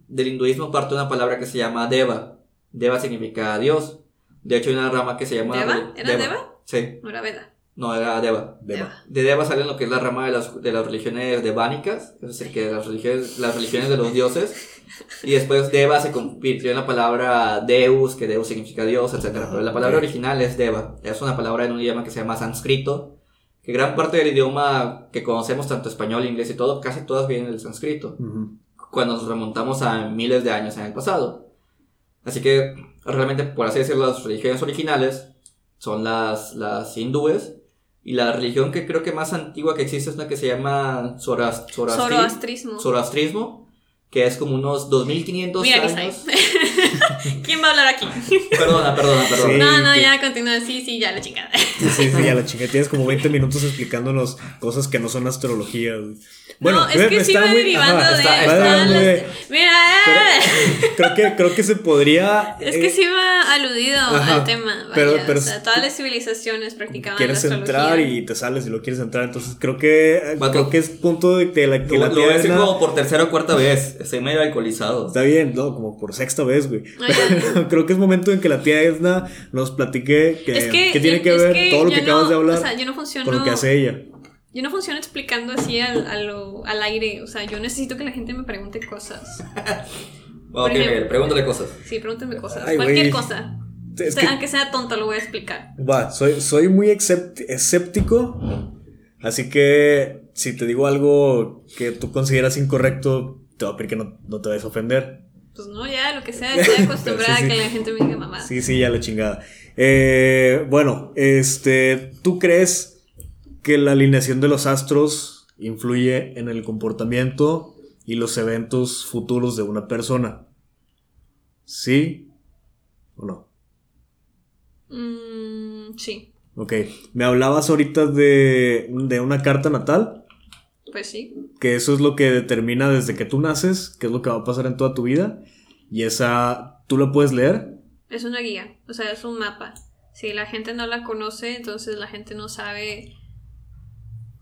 Del hinduismo parte una palabra que se llama Deva. Deva significa Dios. De hecho, hay una rama que se llama. ¿Deva? ¿Era Deva? Sí. No era Veda. No, era Deva. Deva. De Deva salen lo que es la rama de las, de las religiones devánicas, es decir, que las religiones, las religiones de los dioses. Y después Deva se convirtió en la palabra Deus, que Deus significa Dios, etc. Pero la palabra original es Deva. Es una palabra en un idioma que se llama sánscrito que gran parte del idioma que conocemos, tanto español, inglés y todo, casi todas vienen del sánscrito, cuando nos remontamos a miles de años en el pasado. Así que, realmente, por así decirlo, las religiones originales son las, las hindúes, y la religión que creo que más antigua que existe es una que se llama Zoroastrismo. Zoroastrismo que es como unos 2500 Mira años. ¿Quién va a hablar aquí? Perdona, perdona, perdona. no, no, ya continúa. Sí, sí, ya la chingada. Sí, sí, ya la chingada. Tienes como 20 minutos explicándonos cosas que no son astrología. Bueno, no, es que sí va derivando de, está, Mira, creo que creo que se podría Es que eh, sí va aludido al tema, pero, pero, o sea, todas las civilizaciones practicaban Quieres entrar y te sales y lo quieres entrar, entonces creo que creo que es punto de que la que lo, la Tierra es como por tercera o cuarta vez, estoy medio alcoholizado. Está bien, no, como por sexta vez, güey. creo que es momento en que la tía Esna nos platique que, que, tiene que ver todo lo que acabas de hablar o sea, yo no funciono, con lo que hace ella. Yo no funciono explicando así al, al, aire. O sea, yo necesito que la gente me pregunte cosas. ok, pregúntale cosas. Sí, pregúntame cosas. Cualquier cosa. Aunque sea tonta, lo voy a explicar. Va, soy, soy muy escéptico. Así que si te digo algo que tú consideras incorrecto, te voy a pedir que no, no te vayas a ofender. Pues no, ya, lo que sea, estoy acostumbrada a que la gente me diga mamá. Sí, sí, ya la chingada. Eh, bueno, este, ¿tú crees que la alineación de los astros influye en el comportamiento y los eventos futuros de una persona. ¿Sí o no? Mm, sí. Ok. ¿Me hablabas ahorita de, de una carta natal? Pues sí. Que eso es lo que determina desde que tú naces, qué es lo que va a pasar en toda tu vida. Y esa, ¿tú la puedes leer? Es una guía, o sea, es un mapa. Si la gente no la conoce, entonces la gente no sabe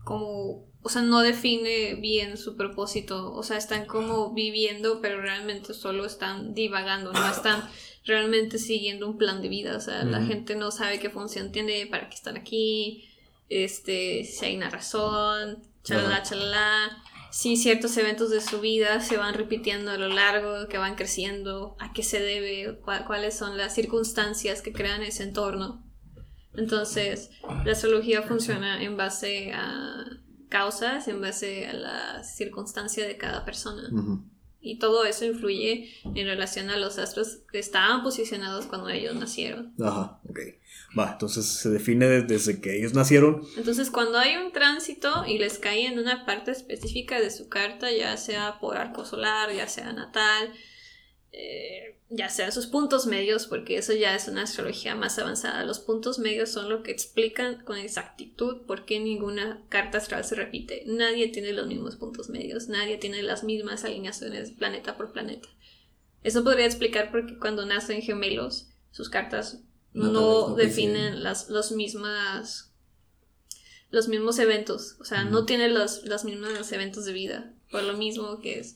como, o sea, no define bien su propósito, o sea, están como viviendo, pero realmente solo están divagando, no están realmente siguiendo un plan de vida, o sea, la gente no sabe qué función tiene, para qué están aquí, este, si hay una razón, chalala, chalala, si ciertos eventos de su vida se van repitiendo a lo largo, que van creciendo, a qué se debe, cuáles son las circunstancias que crean ese entorno. Entonces, la astrología funciona en base a causas, en base a la circunstancia de cada persona. Y todo eso influye en relación a los astros que estaban posicionados cuando ellos nacieron. Ajá, ok. Va, entonces se define desde que ellos nacieron. Entonces, cuando hay un tránsito y les cae en una parte específica de su carta, ya sea por arco solar, ya sea natal, eh, ya sea sus puntos medios, porque eso ya es una astrología más avanzada. Los puntos medios son lo que explican con exactitud por qué ninguna carta astral se repite. Nadie tiene los mismos puntos medios, nadie tiene las mismas alineaciones planeta por planeta. Eso podría explicar por qué cuando nacen gemelos, sus cartas no, definen las los mismas los mismos eventos, o sea, no tienen los, los mismos eventos de vida, por lo mismo que es,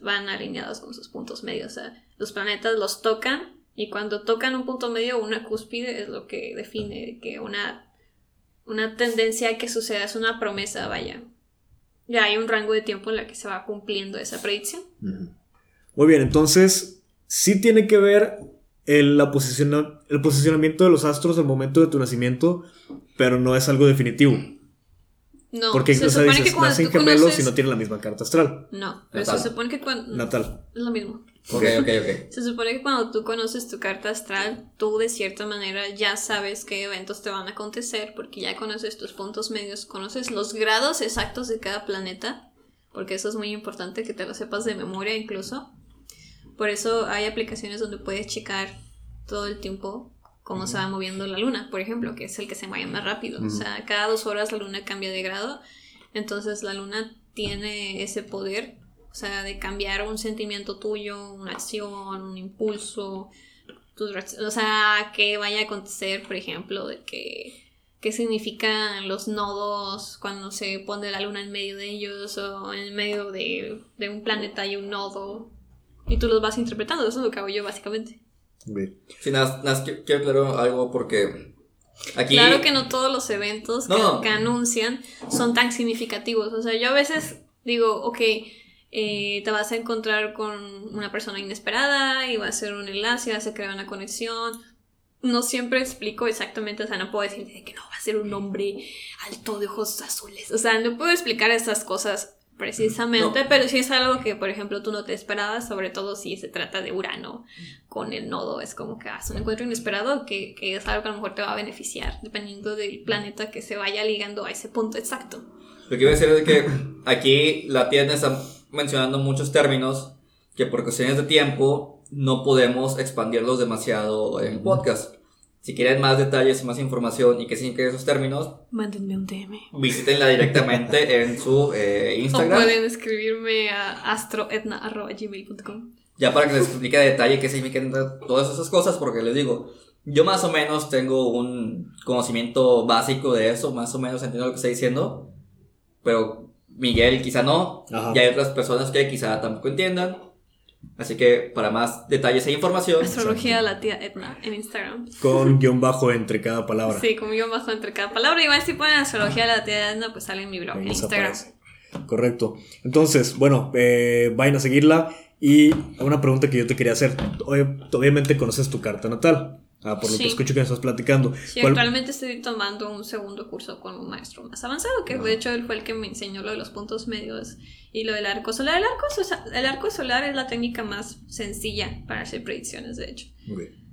van alineados con sus puntos medios, o sea, los planetas los tocan y cuando tocan un punto medio o una cúspide es lo que define que una, una tendencia que suceda es una promesa, vaya. Ya hay un rango de tiempo en la que se va cumpliendo esa predicción. Muy bien, entonces sí tiene que ver el, la el posicionamiento de los astros al momento de tu nacimiento, pero no es algo definitivo. No, Porque se supone que cuando nacen gemelos y no tienen la misma carta astral. No, pero se supone que cuando. Natal. Es lo mismo. Ok, ok, ok. Se supone que cuando tú conoces tu carta astral, tú de cierta manera ya sabes qué eventos te van a acontecer, porque ya conoces tus puntos medios, conoces los grados exactos de cada planeta, porque eso es muy importante que te lo sepas de memoria incluso. Por eso hay aplicaciones donde puedes checar todo el tiempo cómo se va moviendo la luna, por ejemplo, que es el que se mueve más rápido. O sea, cada dos horas la luna cambia de grado. Entonces la luna tiene ese poder, o sea, de cambiar un sentimiento tuyo, una acción, un impulso, o sea, que vaya a acontecer, por ejemplo, de que qué significan los nodos cuando se pone la luna en medio de ellos o en medio de, de un planeta hay un nodo y tú los vas interpretando, eso es lo que hago yo básicamente. Sí, nada, nada, quiero aclarar algo porque aquí... Claro que no todos los eventos que, anuncian son tan significativos. O sea, yo a veces digo, ok, eh, te vas a encontrar con una persona inesperada y va a ser un enlace, va a crear una conexión. No siempre explico exactamente, o sea, no puedo decir que no va a ser un hombre alto de ojos azules. O sea, no puedo explicar esas cosas precisamente, pero si es algo que, por ejemplo, tú no te esperabas, sobre todo si se trata de Urano con el nodo, es como que haces un encuentro inesperado que, que, es algo que a lo mejor te va a beneficiar, dependiendo del planeta que se vaya ligando a ese punto exacto. Lo que iba a decir es que aquí la tienda está mencionando muchos términos que por cuestiones de tiempo no podemos expandirlos demasiado en el podcast. Si quieren más detalles y más información y que significan esos términos, mándenme un DM. Visítenla directamente en su eh, Instagram. O pueden escribirme a astroetna.gmail.com. Ya para que les explique a detalle qué significan todas esas cosas, porque les digo, yo más o menos tengo un conocimiento básico de eso, más o menos entiendo lo que está diciendo, pero Miguel quizá no, y hay otras personas que quizá tampoco entiendan. Así que para más detalles e información. Astrología de la tía Edna en Instagram. Con guion bajo entre cada palabra. Sí, con guion bajo entre cada palabra. Igual si ponen Astrología de la tía Edna, pues sale en mi blog en Instagram. Correcto. Entonces, bueno, eh, vayan a seguirla. Y una pregunta que yo te quería hacer. Obviamente conoces tu carta natal. Ah, por lo que escucho que estás platicando. Sí, actualmente estoy tomando un segundo curso con un maestro más avanzado, que de hecho él fue el que me enseñó lo de los puntos medios y lo del arco solar. El arco, el arco solar es la técnica más sencilla para hacer predicciones, de hecho.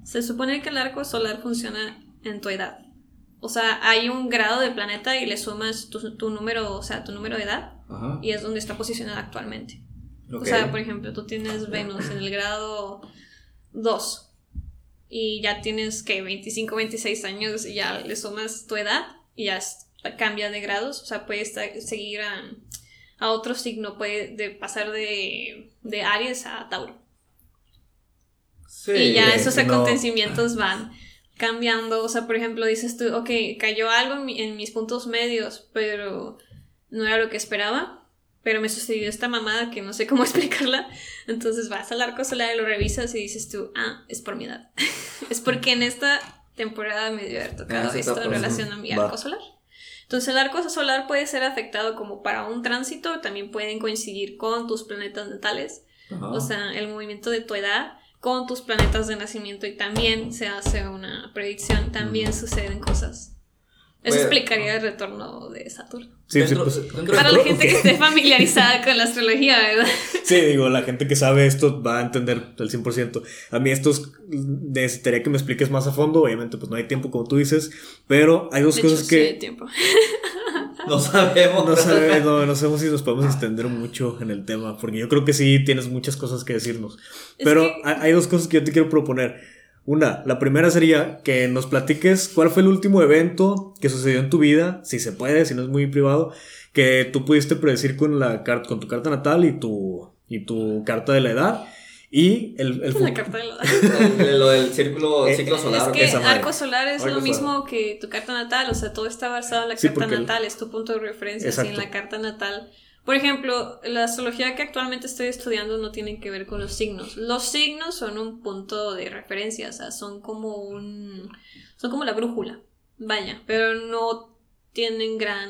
Se supone que el arco solar funciona en tu edad. O sea, hay un grado de planeta y le sumas tu, número, o sea, tu número de edad y es donde está posicionada actualmente. O sea, por ejemplo, tú tienes Venus en el grado 2 y ya tienes que 25, 26 años y ya le sumas tu edad y ya cambia de grados, o sea, puedes seguir a, a otro signo, puede de pasar de, de Aries a Tauro. Sí, y ya esos acontecimientos van cambiando, o sea, por ejemplo, dices tú, ok, cayó algo en, en mis puntos medios, pero no era lo que esperaba, pero me sucedió esta mamada que no sé cómo explicarla. Entonces vas al arco solar y lo revisas y dices tú, ah, es por mi edad. es porque en esta temporada me dio haber tocado esto en relación a mi arco solar. Entonces el arco solar puede ser afectado como para un tránsito, también pueden coincidir con tus planetas natales, o sea, el movimiento de tu edad con tus planetas de nacimiento y también se hace una predicción, también suceden cosas. Eso explicaría el retorno de Saturno. Sí, sí, pues, Para la gente que esté familiarizada con la astrología, ¿verdad? Sí, digo, la gente que sabe esto va a entender el 100%. A mí estos necesitaría que me expliques más a fondo. Obviamente, pues no hay tiempo, como tú dices. Pero hay dos cosas que. Sí, hay tiempo. No sabemos. No, sabemos si nos podemos extender mucho en el tema, porque yo creo que sí tienes muchas cosas que decirnos. Pero hay dos cosas que yo te quiero proponer. Una, la primera sería que nos platiques cuál fue el último evento que sucedió en tu vida, si se puede, si no es muy privado, que tú pudiste predecir con, la, con tu carta natal y tu, y tu carta de la edad. Y el, el la carta de la edad. lo del círculo, eh, ciclo solar. Es que arco solar es lo mismo que tu carta natal, o sea, todo está basado en la carta natal, es tu punto de referencia. Si en la carta natal por ejemplo, la astrología que actualmente estoy estudiando no tiene que ver con los signos. Los signos son un punto de referencia, o sea, son como un. son como la brújula. Vaya, pero no tienen gran.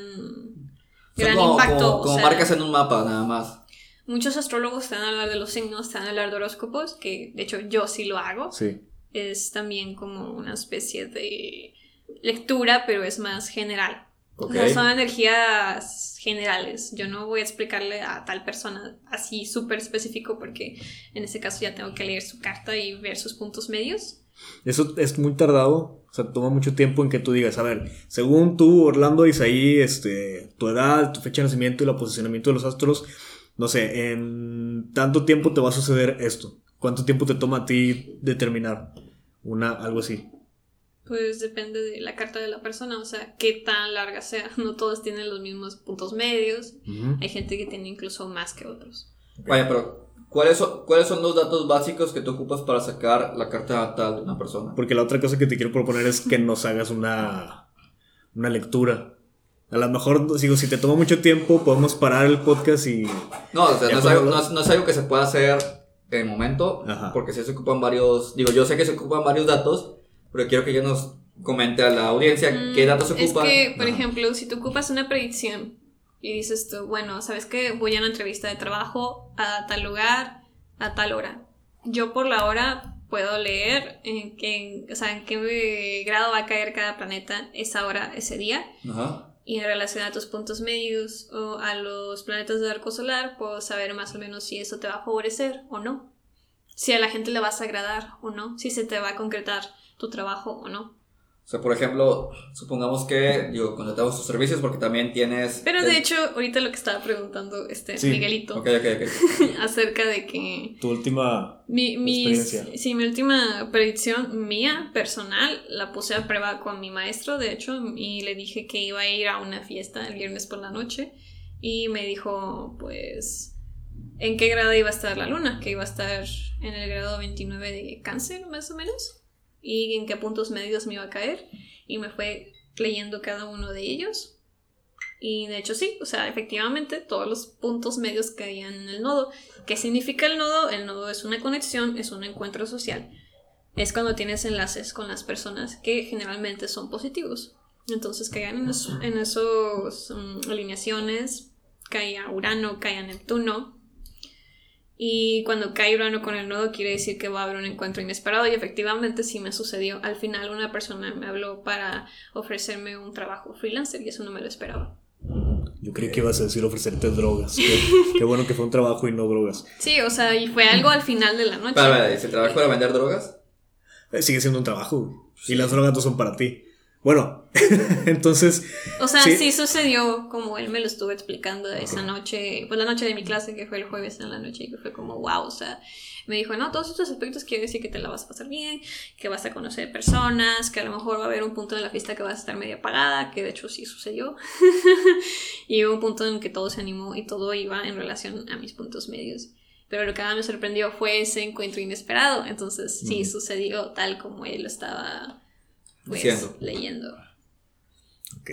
gran impacto. Como, marcas en un mapa, nada más. Muchos astrólogos te van a hablar de los signos, te van a hablar de horóscopos, que de hecho yo sí lo hago. Sí. Es también como una especie de lectura, pero es más general son energías generales. Yo no voy a explicarle a tal persona así súper específico porque en ese caso ya tengo que leer su carta y ver sus puntos medios. Eso es muy tardado, o sea, toma mucho tiempo en que tú digas, a ver, según tú, Orlando Isaí, este, tu edad, tu fecha de nacimiento y el posicionamiento de los astros, no sé, en tanto tiempo te va a suceder esto. ¿Cuánto tiempo te toma a ti determinar una, algo así? Pues depende de la carta de la persona, o sea, qué tan larga sea. No todos tienen los mismos puntos medios. Hay gente que tiene incluso más que otros. Vaya, pero ¿cuáles son, ¿cuáles son los datos básicos que tú ocupas para sacar la carta natal de una persona? Porque la otra cosa que te quiero proponer es que nos hagas una, una lectura. A lo mejor, digo, si te toma mucho tiempo, podemos parar el podcast y... No, o sea, no es, algo, no, es, algo, que se pueda hacer en el momento, porque si se ocupan varios... Digo, yo sé que se ocupan varios datos, pero quiero que ella nos comente a la audiencia mm, qué datos ocupan. Es que, por ejemplo, si tú ocupas una predicción y dices tú, bueno, ¿sabes qué? Voy a una entrevista de trabajo a tal lugar, a tal hora. Yo por la hora puedo leer en qué, o sea, en qué grado va a caer cada planeta esa hora, ese día. Ajá. Y en relación a tus puntos medios o a los planetas de arco solar, puedo saber más o menos si eso te va a favorecer o no. Si a la gente le vas a agradar o no. Si se te va a concretar tu trabajo o no. O sea, por ejemplo, supongamos que, digo, contratamos tus servicios porque también tienes... Pero de hecho, ahorita lo que estaba preguntando este Miguelito. acerca de que... Tu última mi, experiencia. Sí, mi última predicción mía, personal, la puse a prueba con mi maestro, de hecho, y le dije que iba a ir a una fiesta el viernes por la noche. Y me dijo, pues, en qué grado iba a estar la luna, que iba a estar en el grado 29 de cáncer, más o menos y en qué puntos medios me iba a caer y me fue leyendo cada uno de ellos. Y de hecho sí, o sea, efectivamente todos los puntos medios caían en el nodo. ¿Qué significa el nodo? El nodo es una conexión, es un encuentro social. Es cuando tienes enlaces con las personas que generalmente son positivos. Entonces caían en, esos, mm, alineaciones, caía Urano, caía Neptuno, y cuando cae Urano con el nodo quiere decir que va a haber un encuentro inesperado y efectivamente sí me sucedió. Al final una persona me habló para ofrecerme un trabajo freelancer y eso no me lo esperaba. Yo creí que ibas a decir ofrecerte drogas. Qué, bueno que fue un trabajo y no drogas. Sí, o sea, y fue algo al final de la noche. Para, ¿ese trabajo era vender drogas? Eh, sigue siendo un trabajo. Y las drogas no son para ti. Bueno, entonces. O sea, sí. sucedió como él me lo estuvo explicando esa noche, pues la noche de mi clase, que fue el jueves en la noche, y que fue como wow, o sea, me dijo, no, todos estos aspectos quiere decir que te la vas a pasar bien, que vas a conocer personas, que a lo mejor va a haber un punto de la fiesta que vas a estar medio apagada, que de hecho sí sucedió. y hubo un punto en que todo se animó y todo iba en relación a mis puntos medios. Pero lo que más me sorprendió fue ese encuentro inesperado. Entonces sí sucedió tal como él lo estaba pues, leyendo. Ok.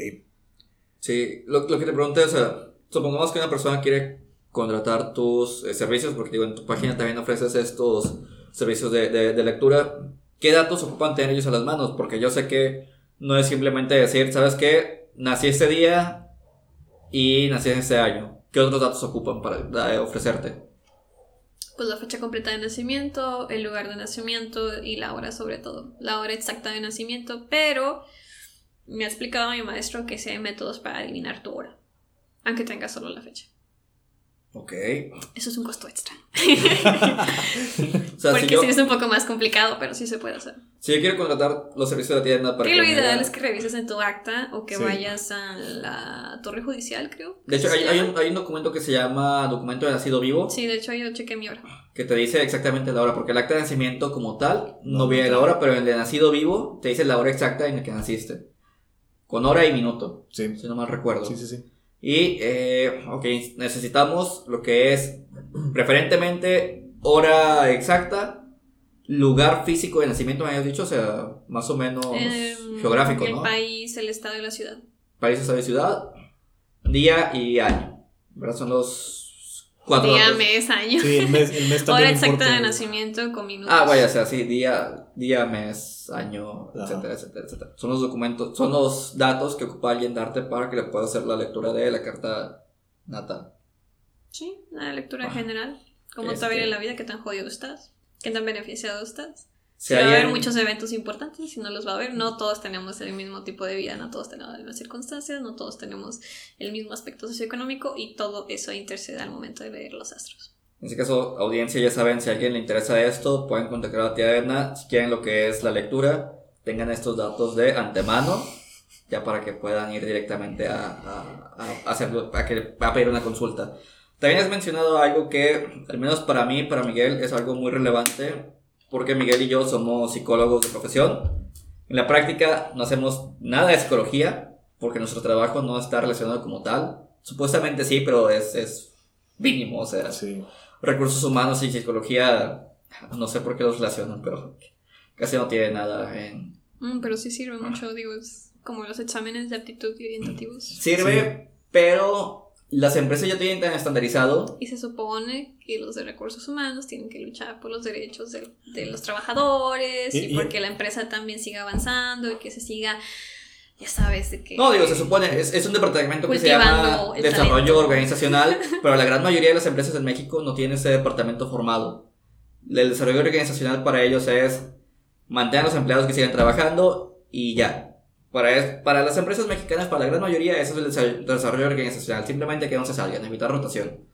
Sí, lo, que te pregunté, o sea, supongamos que una persona quiere contratar tus eh, servicios, porque digo, en tu página también ofreces estos servicios de, de, lectura. ¿Qué datos ocupan tener ellos a las manos? Porque yo sé que no es simplemente decir, ¿sabes qué? Nací este día y nací en ese año. ¿Qué otros datos ocupan para ofrecerte? Pues la fecha completa de nacimiento, el lugar de nacimiento y la hora sobre todo, la hora exacta de nacimiento, pero me ha explicado mi maestro que sí hay métodos para adivinar tu hora, aunque tengas solo la fecha. Ok. Eso es un costo extra. Porque sí es un poco más complicado, pero sí se puede hacer. Si yo quiero contratar los servicios de la tienda para que. lo ideal es que revises en tu acta o que vayas a la torre judicial, creo. De hecho, hay, hay, un, hay, un, documento que se llama documento de nacido vivo. Sí, de hecho, yo chequé mi hora. Que te dice exactamente la hora, porque el acta de nacimiento como tal no, viene la hora, pero el de nacido vivo te dice la hora exacta en la que naciste. Con hora y minuto. Sí. Si no mal recuerdo. Sí, sí, sí. Y, eh, ok, necesitamos lo que es preferentemente hora exacta, lugar físico de nacimiento, me habías dicho, o sea, más o menos em, geográfico, ¿no? El país, el estado y la ciudad. País, estado y ciudad, día y año. ¿Verdad? Son los Cuatro día, mes, año. Sí, el mes, el mes Hora exacta de nacimiento con minutos. Ah, vaya, o sea, sí, día, día mes, año, etcétera, etcétera, etcétera. Son los documentos, son los datos que ocupa alguien darte para que le pueda hacer la lectura de la carta natal. Sí, la lectura general. Cómo este... te va la vida, qué tan jodido estás, qué tan beneficiado estás. Si va a haber muchos eventos importantes, si no los va a haber, no todos tenemos el mismo tipo de vida, no todos tenemos las mismas circunstancias, no todos tenemos el mismo aspecto socioeconómico y todo eso intercede al momento de ver los astros. En este caso, audiencia, ya saben, si a alguien le interesa esto, pueden contactar a tía Edna. Si quieren lo que es la lectura, tengan estos datos de antemano, ya para que puedan ir directamente a, a, a, hacerlo, a, que, a pedir una consulta. También has mencionado algo que, al menos para mí, para Miguel, es algo muy relevante porque Miguel y yo somos psicólogos de profesión. En la práctica no hacemos nada de psicología, porque nuestro trabajo no está relacionado como tal. Supuestamente sí, pero es, es mínimo, o sea, recursos humanos y psicología, no sé por qué los relacionan, pero casi no tiene nada en... Mm, pero sí sirve mucho, digo, es como los exámenes de aptitud y orientativos. Sirve, pero las empresas ya tienen tan estandarizado. Y se supone que los de recursos humanos tienen que luchar por los derechos de, de los trabajadores y, porque la empresa también siga avanzando y que se siga, ya sabes, de que... No, digo, se supone, es, es un departamento que se llama Desarrollo Organizacional, pero la gran mayoría de las empresas en México no tienen ese departamento formado. El desarrollo organizacional para ellos es mantener a los empleados que sigan trabajando y ya. Para, para las empresas mexicanas, para la gran mayoría, eso es el desarrollo organizacional. Simplemente que no se salgan, evitar rotación.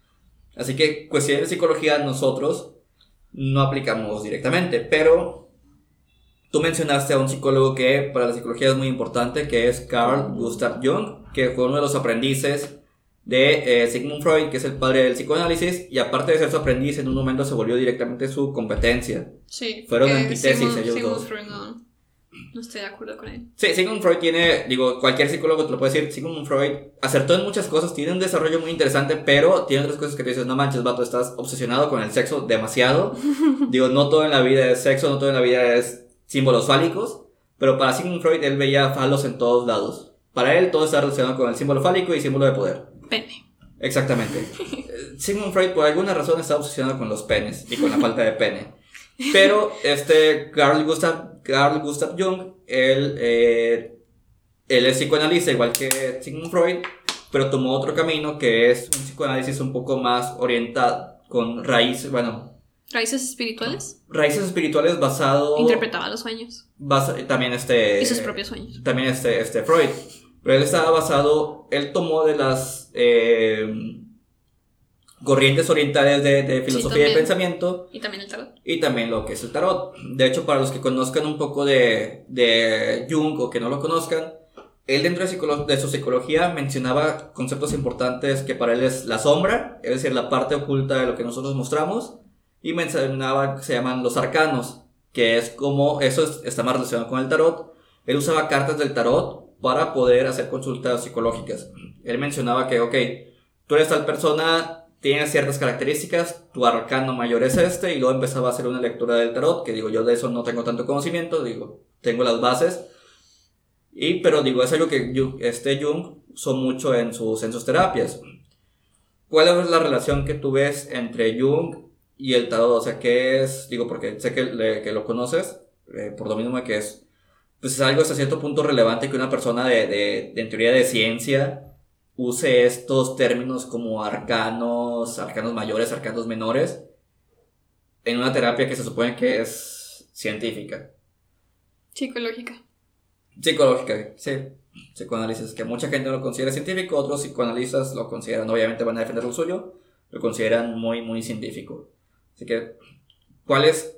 Así que cuestiones de psicología nosotros no aplicamos directamente, pero tú mencionaste a un psicólogo que para la psicología es muy importante, que es Carl Gustav Jung, que fue uno de los aprendices de eh, Sigmund Freud, que es el padre del psicoanálisis, y aparte de ser su aprendiz, en un momento se volvió directamente su competencia. Sí. Fueron antítesis ellos dos. No estoy de acuerdo con él. Sí, Sigmund Freud tiene, digo, cualquier psicólogo te lo puede decir, Sigmund Freud acertó en muchas cosas, tiene un desarrollo muy interesante, pero tiene otras cosas que te dices, no manches, vato, estás obsesionado con el sexo demasiado. digo, no todo en la vida es sexo, no todo en la vida es símbolos fálicos, pero para Sigmund Freud él veía falos en todos lados. Para él todo está relacionado con el símbolo fálico y símbolo de poder. Pene. Exactamente. Sigmund Freud por alguna razón está obsesionado con los penes y con la falta de pene. Pero este Carl Gustav, Carl Gustav Jung, él, eh, él es psicoanalista igual que Sigmund Freud, pero tomó otro camino que es un psicoanálisis un poco más orientado, con raíces, bueno... ¿Raíces espirituales? Raíces espirituales basado... Interpretaba los sueños. también este... Y sus propios sueños. También este, este Freud. Pero él estaba basado, él tomó de las... Eh, corrientes orientales de, filosofía y pensamiento. Y también el tarot. Y también lo que es el tarot. De hecho, para los que conozcan un poco de, de Jung o que no lo conozcan, él dentro de, de, su psicología mencionaba conceptos importantes que para él es la sombra, es decir, la parte oculta de lo que nosotros mostramos, y mencionaba que se llaman los arcanos, que es como eso está más relacionado con el tarot. Él usaba cartas del tarot para poder hacer consultas psicológicas. Él mencionaba que, ok, tú eres tal persona, tiene ciertas características, tu arcano mayor es este, y luego empezaba a hacer una lectura del tarot, que digo, yo de eso no tengo tanto conocimiento, digo, tengo las bases, y, pero digo, es algo que este Jung usó mucho en sus, en sus terapias. ¿Cuál es la relación que tú ves entre Jung y el tarot? O sea, ¿qué es? Digo, porque sé que, que lo conoces, eh, por lo mismo que es, pues es algo hasta cierto punto relevante que una persona de, de, de en teoría de ciencia, use estos términos como arcanos, arcanos mayores, arcanos menores, en una terapia que se supone que es científica. Psicológica. Psicológica, sí. Psicoanálisis, que mucha gente lo considera científico, otros psicoanalistas lo consideran, obviamente van a defender lo suyo, lo consideran muy, muy científico. Así que ¿cuál es,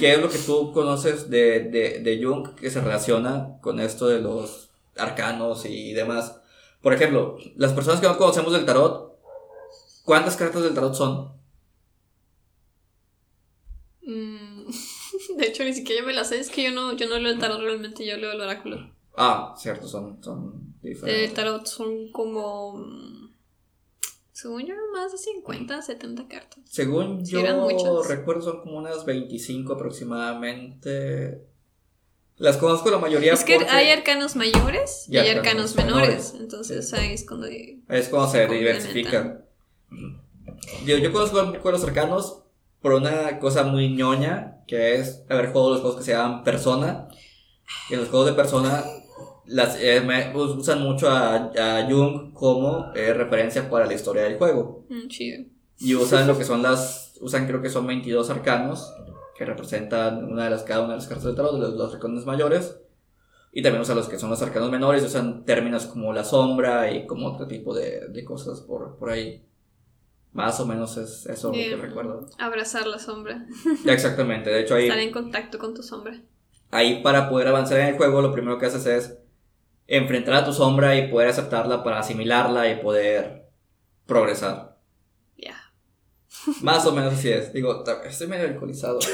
qué es lo que tú conoces de, de, de Jung que se relaciona con esto de los arcanos y demás? Por ejemplo, las personas que no conocemos del tarot, ¿cuántas cartas del tarot son? Mm, de hecho, ni siquiera me las sé, es que yo no, yo no leo el tarot realmente, yo leo el oráculo. Ah, cierto, son, son diferentes. El tarot son como. mm, Según yo, más de 50, 70 cartas. Según Sí, yo recuerdo, son como unas 25 aproximadamente. Las conozco la mayoría Es que porque hay arcanos mayores y Y hay arcanos arcanos menores. menores. Entonces ahí es cuando. es cuando se diversifican. Yo, yo conozco un poco de los cercanos por una cosa muy ñoña, que es haber jugado los juegos que se llaman Persona. Y en los juegos de Persona las, eh, me- usan mucho a, a Jung como eh, referencia para la historia del juego. Mm, chido. Y usan lo que son las. Usan creo que son 22 arcanos. Que representan una de las, cada una de las cartas del tarot, de los, los arcanos mayores. Y también usan los que son los arcanos menores. Usan términos como la sombra y como otro tipo de, de cosas por, por ahí. Más o menos es eso lo que recuerdo. Abrazar la sombra. Ya, exactamente. De hecho, ahí, Estar en contacto con tu sombra. ahí para poder avanzar en el juego, lo primero que haces es enfrentar a tu sombra y poder aceptarla para asimilarla y poder progresar. Más o menos así es. Digo, estoy medio alcoholizado.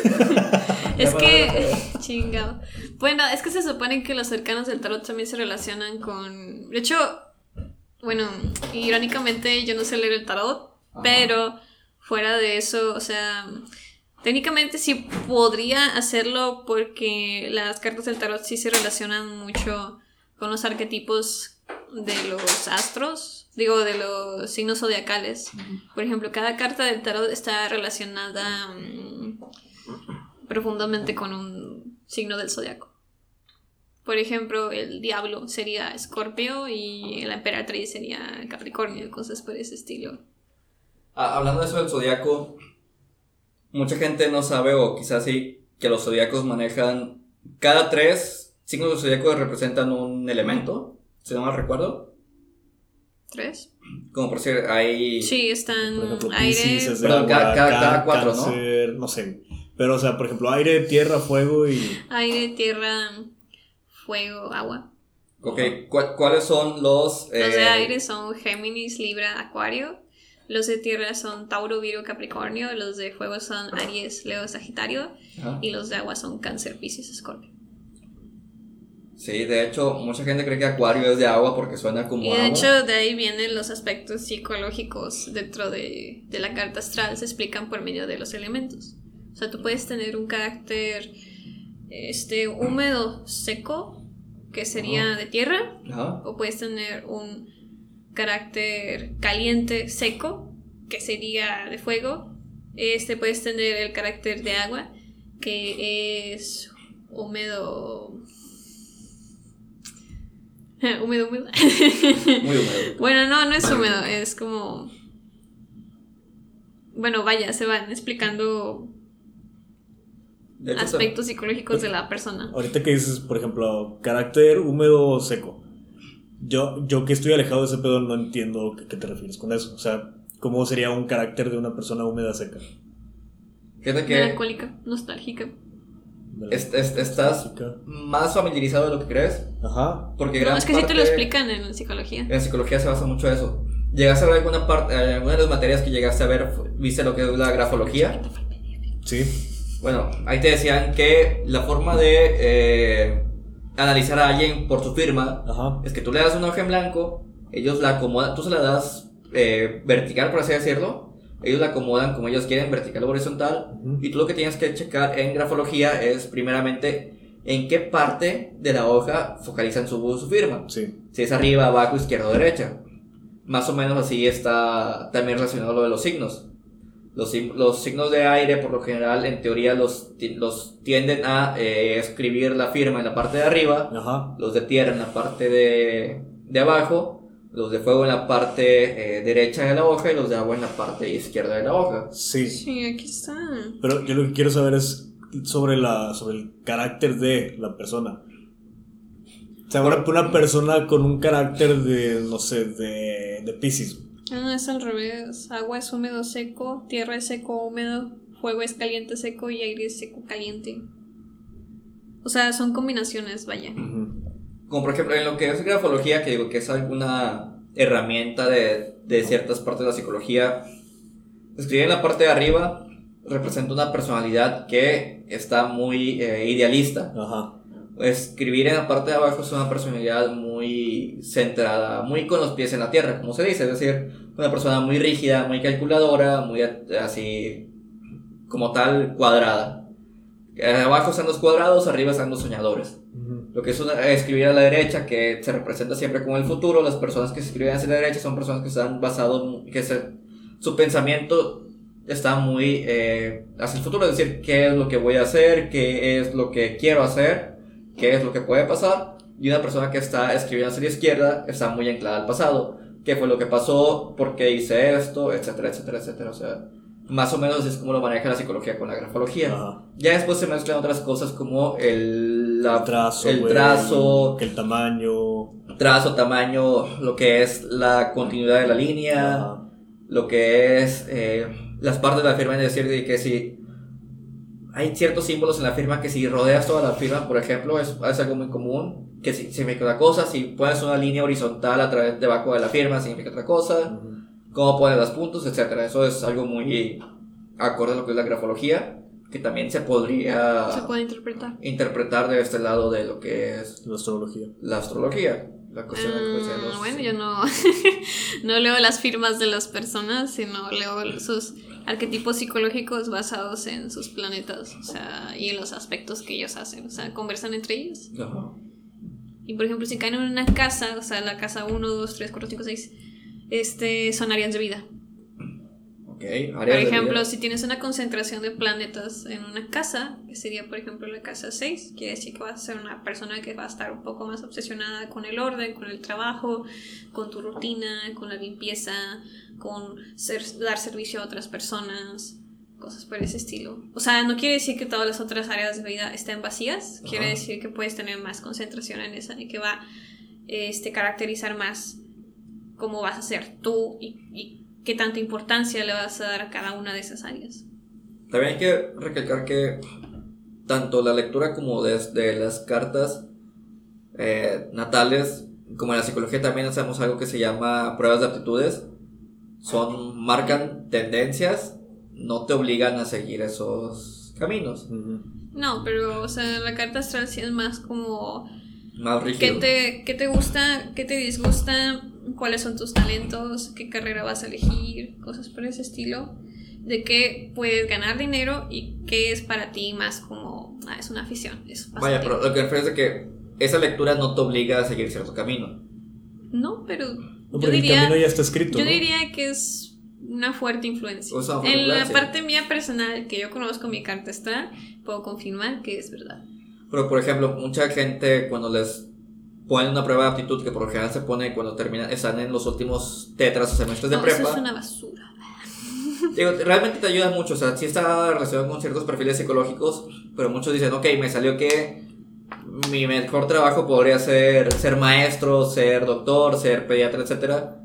Es que. Chingado. Bueno, es que se supone que los arcanos del tarot también se relacionan con. De hecho, bueno, irónicamente yo no sé leer el tarot, Ajá. pero fuera de eso, o sea. Técnicamente sí podría hacerlo porque las cartas del tarot sí se relacionan mucho con los arquetipos de los astros, digo, de los signos zodiacales. Por ejemplo, cada carta del tarot está relacionada mm, profundamente con un signo del zodiaco. Por ejemplo, el diablo sería Escorpio y la emperatriz sería Capricornio, cosas por ese estilo. Ah, hablando de eso del zodiaco, mucha gente no sabe, o quizás sí, que los zodiacos manejan. Cada tres signos del zodiaco representan un elemento, si no mal recuerdo. ¿Tres? Como por decir, hay. Sí, están Por ejemplo, aire. Cada- cada- ca- cada cuatro, ¿no? cáncer, ¿no? sé. Pero, o sea, por ejemplo, aire, tierra, fuego y. Aire, tierra, fuego, agua. Ok, ¿cu- ¿cuáles son los. Los de eh, aire son Géminis, Libra, Acuario. Los de tierra son Tauro, Virgo, Capricornio. Los de fuego son Aries, Leo, Sagitario. Y los de agua son Cáncer, Piscis, Escorpio. Sí, de hecho, mucha gente cree que Acuario es de agua porque suena como Y de agua. hecho de ahí vienen los aspectos psicológicos dentro de, de la carta astral. Se explican por medio de los elementos. O sea, tú puedes tener un carácter este, húmedo, seco, que sería de tierra. O puedes tener un carácter caliente, seco, que sería de fuego. Este puedes tener el carácter de agua, que es húmedo. húmedo, húmedo. Muy húmedo. bueno, no, no es húmedo, es como. Bueno, vaya, se van explicando aspectos psicológicos de la persona. Ahorita que dices, por ejemplo, carácter húmedo o seco. Yo, yo que estoy alejado de ese pedo no entiendo qué, qué te refieres con eso. O sea, ¿cómo sería un carácter de una persona húmeda seca? Fíjate que Melancólica, nostálgica. Est- est- estás más familiarizado de lo que crees. Ajá. Porque No, gran es que sí te lo explican en psicología. En psicología se basa mucho eso. ¿Llegaste a ver alguna parte, eh, alguna de las materias que llegaste a ver, viste lo que es la grafología? Sí. Bueno, ahí te decían que la forma de eh, analizar a alguien por su firma Ajá. es que tú le das una hoja en blanco, ellos la acomodan, tú se la das eh, vertical, por así decirlo, ellos la acomodan como ellos quieren, vertical o horizontal, Ujú. y tú lo que tienes que checar en grafología es primeramente en qué parte de la hoja focalizan su, su firma. Sí. Si es arriba, abajo, izquierda o derecha. Más o menos así está también relacionado lo de los signos. Los, los signos de aire, por lo general, en teoría, los, los tienden a eh, escribir la firma en la parte de arriba, Ajá. los de tierra en la parte de, de abajo, los de fuego en la parte eh, derecha de la hoja y los de agua en la parte izquierda de la hoja. Sí. Sí, aquí está. Pero yo lo que quiero saber es sobre, la, sobre el carácter de la persona. O sea, una, una persona con un carácter de, no sé, de, de Pisces. Ah, es al revés. Agua es húmedo seco, tierra es seco húmedo, fuego es caliente seco y aire es seco caliente. O sea, son combinaciones, vaya. Como por ejemplo en lo que es grafología, que digo que es alguna herramienta de, de ciertas partes de la psicología, escribir en la parte de arriba representa una personalidad que está muy eh, idealista. Ajá. Escribir en la parte de abajo es una personalidad muy centrada, muy con los pies en la tierra, como se dice, es decir, una persona muy rígida, muy calculadora, muy así como tal cuadrada. Abajo están los cuadrados, arriba están los soñadores. Lo que es escribir a la derecha, que se representa siempre como el futuro, las personas que se escriben hacia la derecha son personas que están basados, que su pensamiento está muy eh, hacia el futuro, es decir, qué es lo que voy a hacer, qué es lo que quiero hacer, qué es lo que puede pasar. Y una persona que está escribiendo hacia la izquierda está muy anclada al pasado, qué fue lo que pasó, por qué hice esto, etcétera, etcétera, etcétera. O sea, más o menos es como lo maneja la psicología con la grafología. Ya después se mezclan otras cosas como el, la, trazo, el trazo, el tamaño, trazo, tamaño, lo que es la continuidad de la línea, lo que es eh, las partes de la firma, es decir, que si hay ciertos símbolos en la firma que si rodeas toda la firma, por ejemplo, es, es algo muy común, que si significa una cosa, si pones una línea horizontal a través debajo de la firma, significa otra cosa cómo ponen los puntos, etcétera. Eso es algo muy acorde a lo que es la grafología, que también se podría... Se puede interpretar. Interpretar de este lado de lo que es... La astrología. La astrología. La cuestión de los... Bueno, yo no, no leo las firmas de las personas, sino leo sus arquetipos psicológicos basados en sus planetas, o sea, y en los aspectos que ellos hacen, o sea, conversan entre ellos. Y por ejemplo, si caen en una casa, o sea, la casa 1, 2, 3, 4, 5, 6, este, son áreas de vida. Okay, por ejemplo, si tienes una concentración de planetas en una casa, que sería por ejemplo la casa 6, quiere decir que vas a ser una persona que va a estar un poco más obsesionada con el orden, con el trabajo, con tu rutina, con la limpieza, con ser, dar servicio a otras personas, cosas por ese estilo. O sea, no quiere decir que todas las otras áreas de vida estén vacías, quiere decir que puedes tener más concentración en esa y que va a este, caracterizar más cómo vas a ser tú y, qué tanta importancia le vas a dar a cada una de esas áreas. También hay que recalcar que tanto la lectura como desde las cartas eh, natales, como en la psicología también hacemos algo que se llama pruebas de aptitudes. Son, marcan tendencias, no te obligan a seguir esos caminos. No, pero, o sea, la carta astral sí es más como... Más rígido. ¿Qué te, qué te gusta? ¿Qué te disgusta? cuáles son tus talentos, qué carrera vas a elegir, cosas por ese estilo, de qué puedes ganar dinero y qué es para ti más como, ah, es una afición. Es Vaya, pero lo que me es que esa lectura no te obliga a seguir cierto camino. No, pero... yo diría, el camino ya está escrito. Yo diría que es una fuerte influencia. en la parte mía personal que yo conozco mi carta está, puedo confirmar que es verdad. Pero por ejemplo, mucha gente cuando les ponen una prueba de aptitud que por lo general se pone cuando terminan, están en los últimos tetras o semestres de prepa. Eso es una basura. Digo, realmente te ayuda mucho, o sea, sí está relacionado con ciertos perfiles psicológicos, pero muchos dicen, ok, me salió que mi mejor trabajo podría ser ser maestro, ser doctor, ser pediatra, etcétera.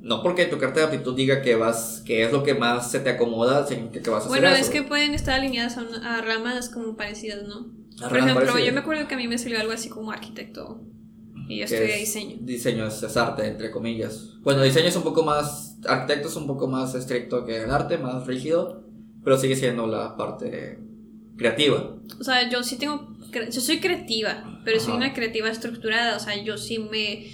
No porque tu carta de aptitud diga que vas, que es lo que más se te acomoda, sino que, vas a bueno, hacer Bueno, es que pueden estar alineadas a, ramas como parecidas, ¿no? Por ejemplo, yo me acuerdo que a mí me salió algo así como arquitecto y yo estudié diseño. Diseño es, arte, entre comillas. Bueno, diseño es un poco más. Arquitecto es un poco más estricto que el arte, más rígido. Pero sigue siendo la parte creativa. O sea, yo sí tengo. Yo soy creativa, pero soy una creativa estructurada. O sea, yo sí me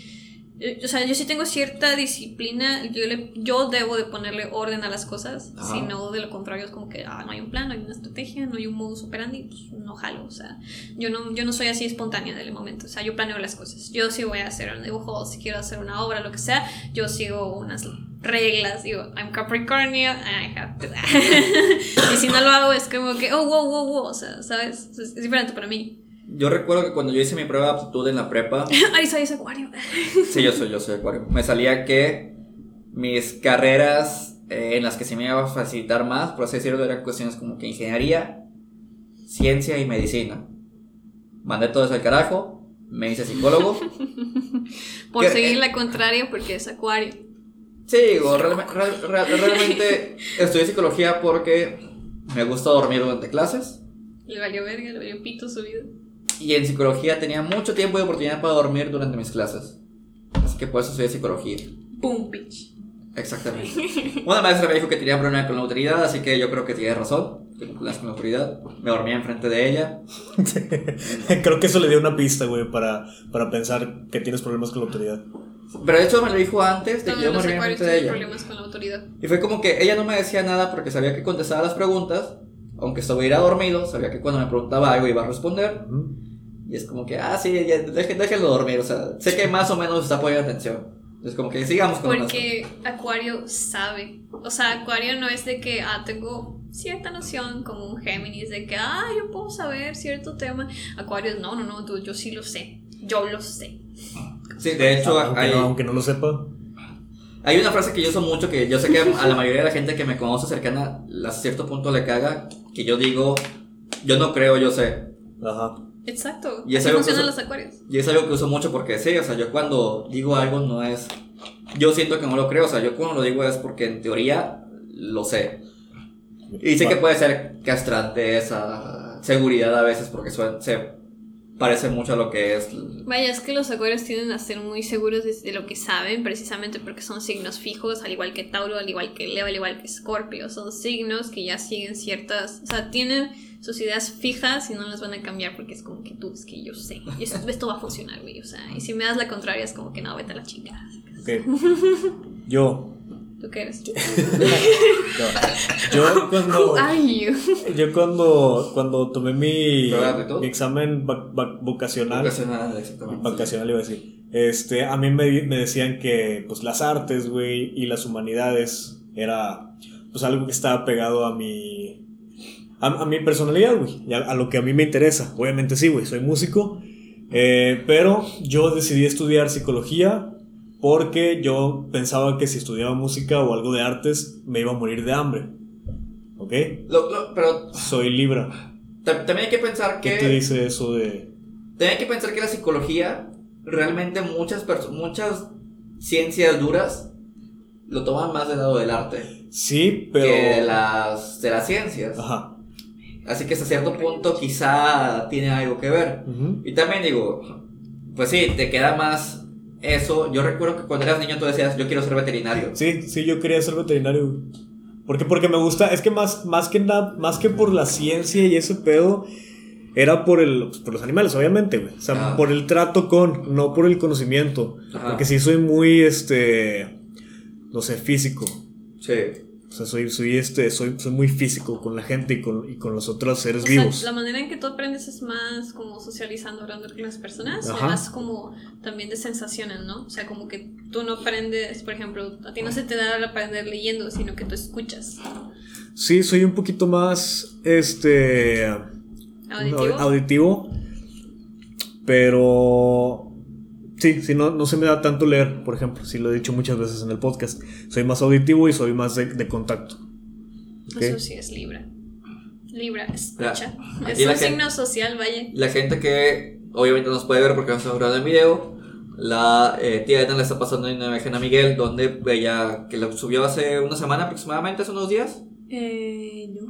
o sea, yo sí tengo cierta disciplina, yo, le, yo debo de ponerle orden a las cosas, si no, de lo contrario es como que ah, no hay un plan, no hay una estrategia, no hay un modus operandi, pues no jalo, o sea, yo no, yo no soy así espontánea en el momento, o sea, yo planeo las cosas, yo sí voy a hacer un dibujo, si quiero hacer una obra, lo que sea, yo sigo unas reglas, digo, I'm Capricornio, I have to... y si no lo hago es como que, oh, wow, wow, wow, o sea, ¿sabes? Es diferente para mí. Yo recuerdo que cuando yo hice mi prueba de aptitud en la prepa. Ay, soy ese acuario. sí, yo soy, yo soy acuario. Me salía que mis carreras eh, en las que se me iba a facilitar más, por así decirlo, eran cuestiones como que ingeniería, ciencia y medicina. Mandé todo eso al carajo, me hice psicólogo. por seguir la contraria, porque es acuario. Sí, digo, realmente estudié psicología porque me gusta dormir durante clases. Le valió verga, le valió pito su vida. Y en psicología tenía mucho tiempo y oportunidad para dormir durante mis clases. Así que por eso soy de psicología. Boom, bitch. Exactamente. Una maestra me dijo que tenía problema con la autoridad, así que yo creo que tiene razón. Tengo problemas con la autoridad. Me dormía enfrente de ella. creo que eso le dio una pista, güey, para, para pensar que tienes problemas con la autoridad. Pero de hecho me lo dijo antes de que yo me dormía enfrente de ella. problemas con la autoridad. Y fue como que ella no me decía nada porque sabía que contestaba las preguntas. Aunque estuviera dormido, sabía que cuando me preguntaba algo iba a responder. Y es como que, ah, sí, déjenlo dormir. O sea, sé que más o menos está poniendo atención. Es como que sigamos con Porque Acuario sabe. O sea, Acuario no es de que, ah, tengo cierta noción como un Géminis, de que, ah, yo puedo saber cierto tema. Acuario, no, no, no, tú, yo sí lo sé. Yo lo sé. Sí, de hecho, aunque, hay, no, aunque no lo sepa. Hay una frase que yo uso mucho que yo sé que a la mayoría de la gente que me conoce cercana a cierto punto le caga, que yo digo, yo no creo, yo sé. Ajá. Exacto. Y es algo funcionan los acuarios. Y es algo que uso mucho porque sí, o sea, yo cuando digo algo no es. Yo siento que no lo creo, o sea, yo cuando lo digo es porque en teoría lo sé. Y sé que puede ser castrante esa seguridad a veces porque se parece mucho a lo que es. Vaya, es que los acuarios tienden a ser muy seguros de, lo que saben, precisamente porque son signos fijos, al igual que Tauro, al igual que Leo, al igual que Scorpio. Son signos que ya siguen ciertas. O sea, tienen sus ideas fijas y no las van a cambiar porque es como que tú, es que yo sé. Y esto, va a funcionar, güey. O sea, y si me das la contraria es como que no, vete a la chingada. Ok. Yo. ¿Tú qué eres? Yo cuando. Yo cuando, cuando tomé mi, mi examen vocacional. Vocacional, exactamente. Vocacional iba a decir. Este, a mí me, me decían que pues las artes, güey, y las humanidades era pues algo que estaba pegado a mi a, mi personalidad, güey, a, lo que a mí me interesa. Obviamente sí, güey, soy músico, eh, pero yo decidí estudiar psicología porque yo pensaba que si estudiaba música o algo de artes me iba a morir de hambre. ¿Ok? pero... Soy Libra. También hay que pensar que... ¿Qué te dice eso de...? También hay que pensar que la psicología, realmente muchas, muchas ciencias duras lo toman más del lado del arte. Sí, pero... Que las, de las ciencias. Ajá. Así que hasta cierto punto quizá tiene algo que ver. Y también digo, pues sí, te queda más eso. Yo recuerdo que cuando eras niño tú decías, yo quiero ser veterinario. Sí, sí, yo quería ser veterinario. Porque, porque me gusta, es que más, más que nada, más que por la ciencia y ese pedo, era por, el, por los animales, obviamente, güey. O sea, por el trato con, no por el conocimiento. Porque sí soy muy, este, no sé, físico. Sí. O sea, soy, soy, este, soy, soy muy físico con la gente y con, y con los otros seres vivos. la manera en que tú aprendes es más como socializando, hablando con las personas, o más como también de sensaciones, ¿no? O sea, como que tú no aprendes, por ejemplo, a ti no se te da el aprender leyendo, sino que tú escuchas. Sí, soy un poquito más, este... Auditivo. Auditivo. Pero Sí, sí, no, no se me da tanto leer, por ejemplo, sí lo he dicho muchas veces en el podcast. Soy más auditivo y soy más de, contacto. Eso sí es Libra. Libra, escucha. es un signo social, vaya. La gente que obviamente nos puede ver porque estamos grabando el video, la eh, tía Edna le está pasando una imagen a Miguel donde ella, que lo subió hace una semana aproximadamente, hace unos días. Eh, no.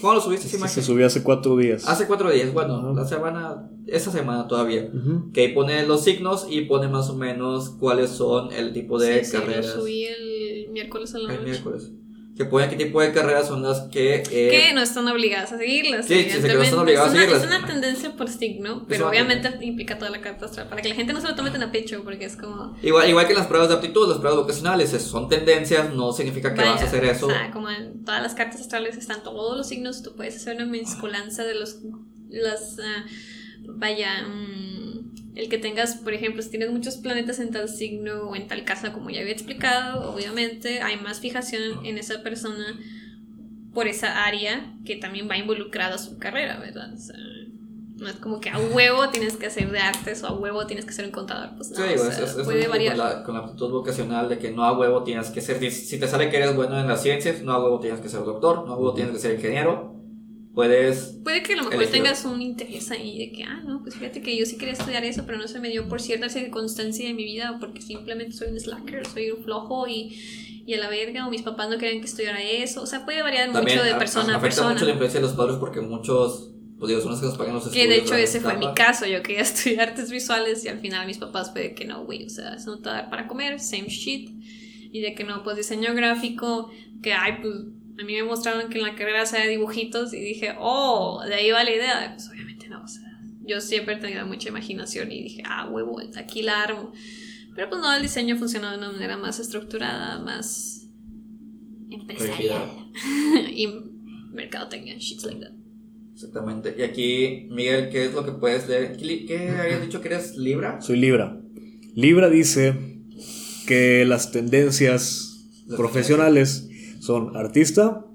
¿Cuándo lo subiste esa imagen? Se subió hace cuatro días. Hace cuatro días, bueno, la semana, esa semana todavía. Que pone los signos y pone más o menos cuáles son el tipo de carreras. Sí, lo subí el miércoles a la el miércoles que pueden qué tipo de carreras son las que... Eh, que no están obligadas a seguirlas. Sí, sí, que no están obligadas a seguirlas. Es una tendencia por signo, pero obviamente implica toda la carta astral, para que la gente no se lo tome tan a pecho, porque es como... Igual, igual que las pruebas de aptitud, las pruebas vocacionales, son tendencias, no significa que vas a hacer eso. O sea, como en todas las cartas astrales están todos los signos, tú puedes hacer una mezcolanza de los... Las, uh, vaya... Um, el que tengas, por ejemplo, si tienes muchos planetas en tal signo o en tal casa, como ya había explicado, obviamente hay más fijación en esa persona por esa área que también va involucrada a su carrera, ¿verdad? O sea, no es como que a huevo tienes que hacer de artes o a huevo tienes que ser un contador. Pues no, sí, o sea, puede variar. Con la, con la, aptitud vocacional de que no a huevo tienes que ser. Si te sale que eres bueno en las ciencias, no a huevo tienes que ser doctor, no a huevo tienes que ser ingeniero puedes... Puede que a lo mejor tengas un interés ahí de que, ah, no, pues fíjate que yo sí quería estudiar eso, pero no se me dio por cierta circunstancia de mi vida o porque simplemente soy un slacker, soy un flojo y, y a la verga, o mis papás no querían que estudiara eso. O sea, puede variar mucho de persona a, persona. mucho la influencia de los padres porque muchos, pues digo, son los que nos pagan los estudios. Que de hecho ese fue mi caso. Yo quería estudiar artes visuales y al final mis papás fue que no, güey, o sea, eso no te va a dar para comer, same shit. Y de que no, pues diseño gráfico, que ay, pues a mí me mostraron que en la carrera se dibujitos y dije, oh, de ahí va la idea. Pues obviamente no, o sea, yo siempre he tenido mucha imaginación y dije, ah, huevo, aquí la armo. Pero pues no, el diseño funciona de una manera más estructurada, más empresarial. y mercadotecnia, shit like that. Exactamente. Y aquí, Miguel, ¿qué es lo que puedes leer? ¿Qué habías dicho que eres Libra? Soy Libra. Libra dice que las tendencias profesionales son artista,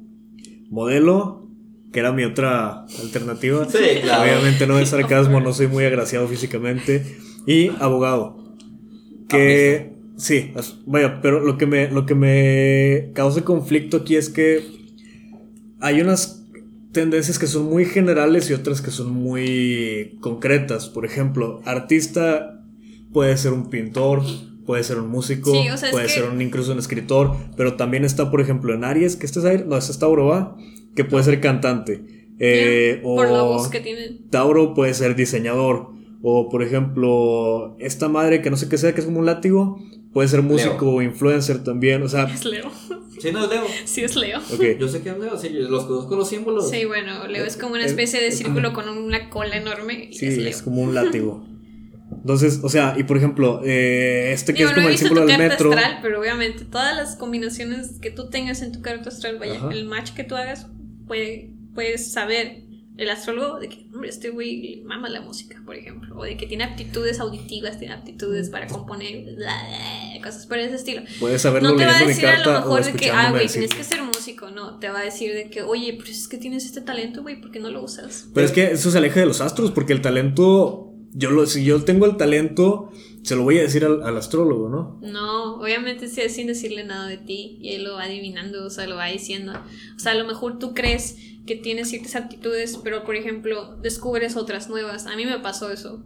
modelo, que era mi otra alternativa. Sí, claro. Obviamente no es sarcasmo, no soy muy agraciado físicamente. Y abogado. Que sí, vaya, pero lo que me lo que me causa conflicto aquí es que hay unas tendencias que son muy generales y otras que son muy concretas. Por ejemplo, artista puede ser un pintor, puede ser un músico, puede ser un, incluso un escritor, pero también está, por ejemplo, en Aries, que este es Aries, no, este es Tauro, ¿va? Que puede ser cantante. Eh, o por la voz que tiene. Tauro puede ser diseñador. O, por ejemplo, esta madre que no sé qué sea, que es como un látigo, puede ser músico o influencer también. O sea. Es Leo. Sí, no es Leo. Sí, es Leo. Yo sé que es Leo, sí, los conozco los símbolos. Sí, bueno, Leo es como una especie de círculo con una cola enorme. sí, es, como un látigo. Entonces, o sea, y por ejemplo, eh, este que es como el símbolo del metro. Astral, pero obviamente todas las combinaciones que tú tengas en tu carta astral, vaya, el match que tú hagas, puede, puedes saber el astrólogo de que, hombre, este güey mama la música, por ejemplo, o de que tiene aptitudes auditivas, tiene aptitudes para componer, cosas por ese estilo. Puedes saberlo No te va a decir a lo mejor de que, ah, güey, tienes que ser músico, no, te va a decir de que, oye, pero es que tienes este talento, güey, ¿por qué no lo usas? Pero es que eso se aleja de los astros, porque el talento, yo lo, si yo tengo el talento, se lo voy a decir al, astrólogo, ¿no? No, obviamente sí, sin decirle nada de ti, y él lo va adivinando, o sea, lo va diciendo. O sea, a lo mejor tú crees que tienes ciertas actitudes, pero por ejemplo, descubres otras nuevas. A mí me pasó eso.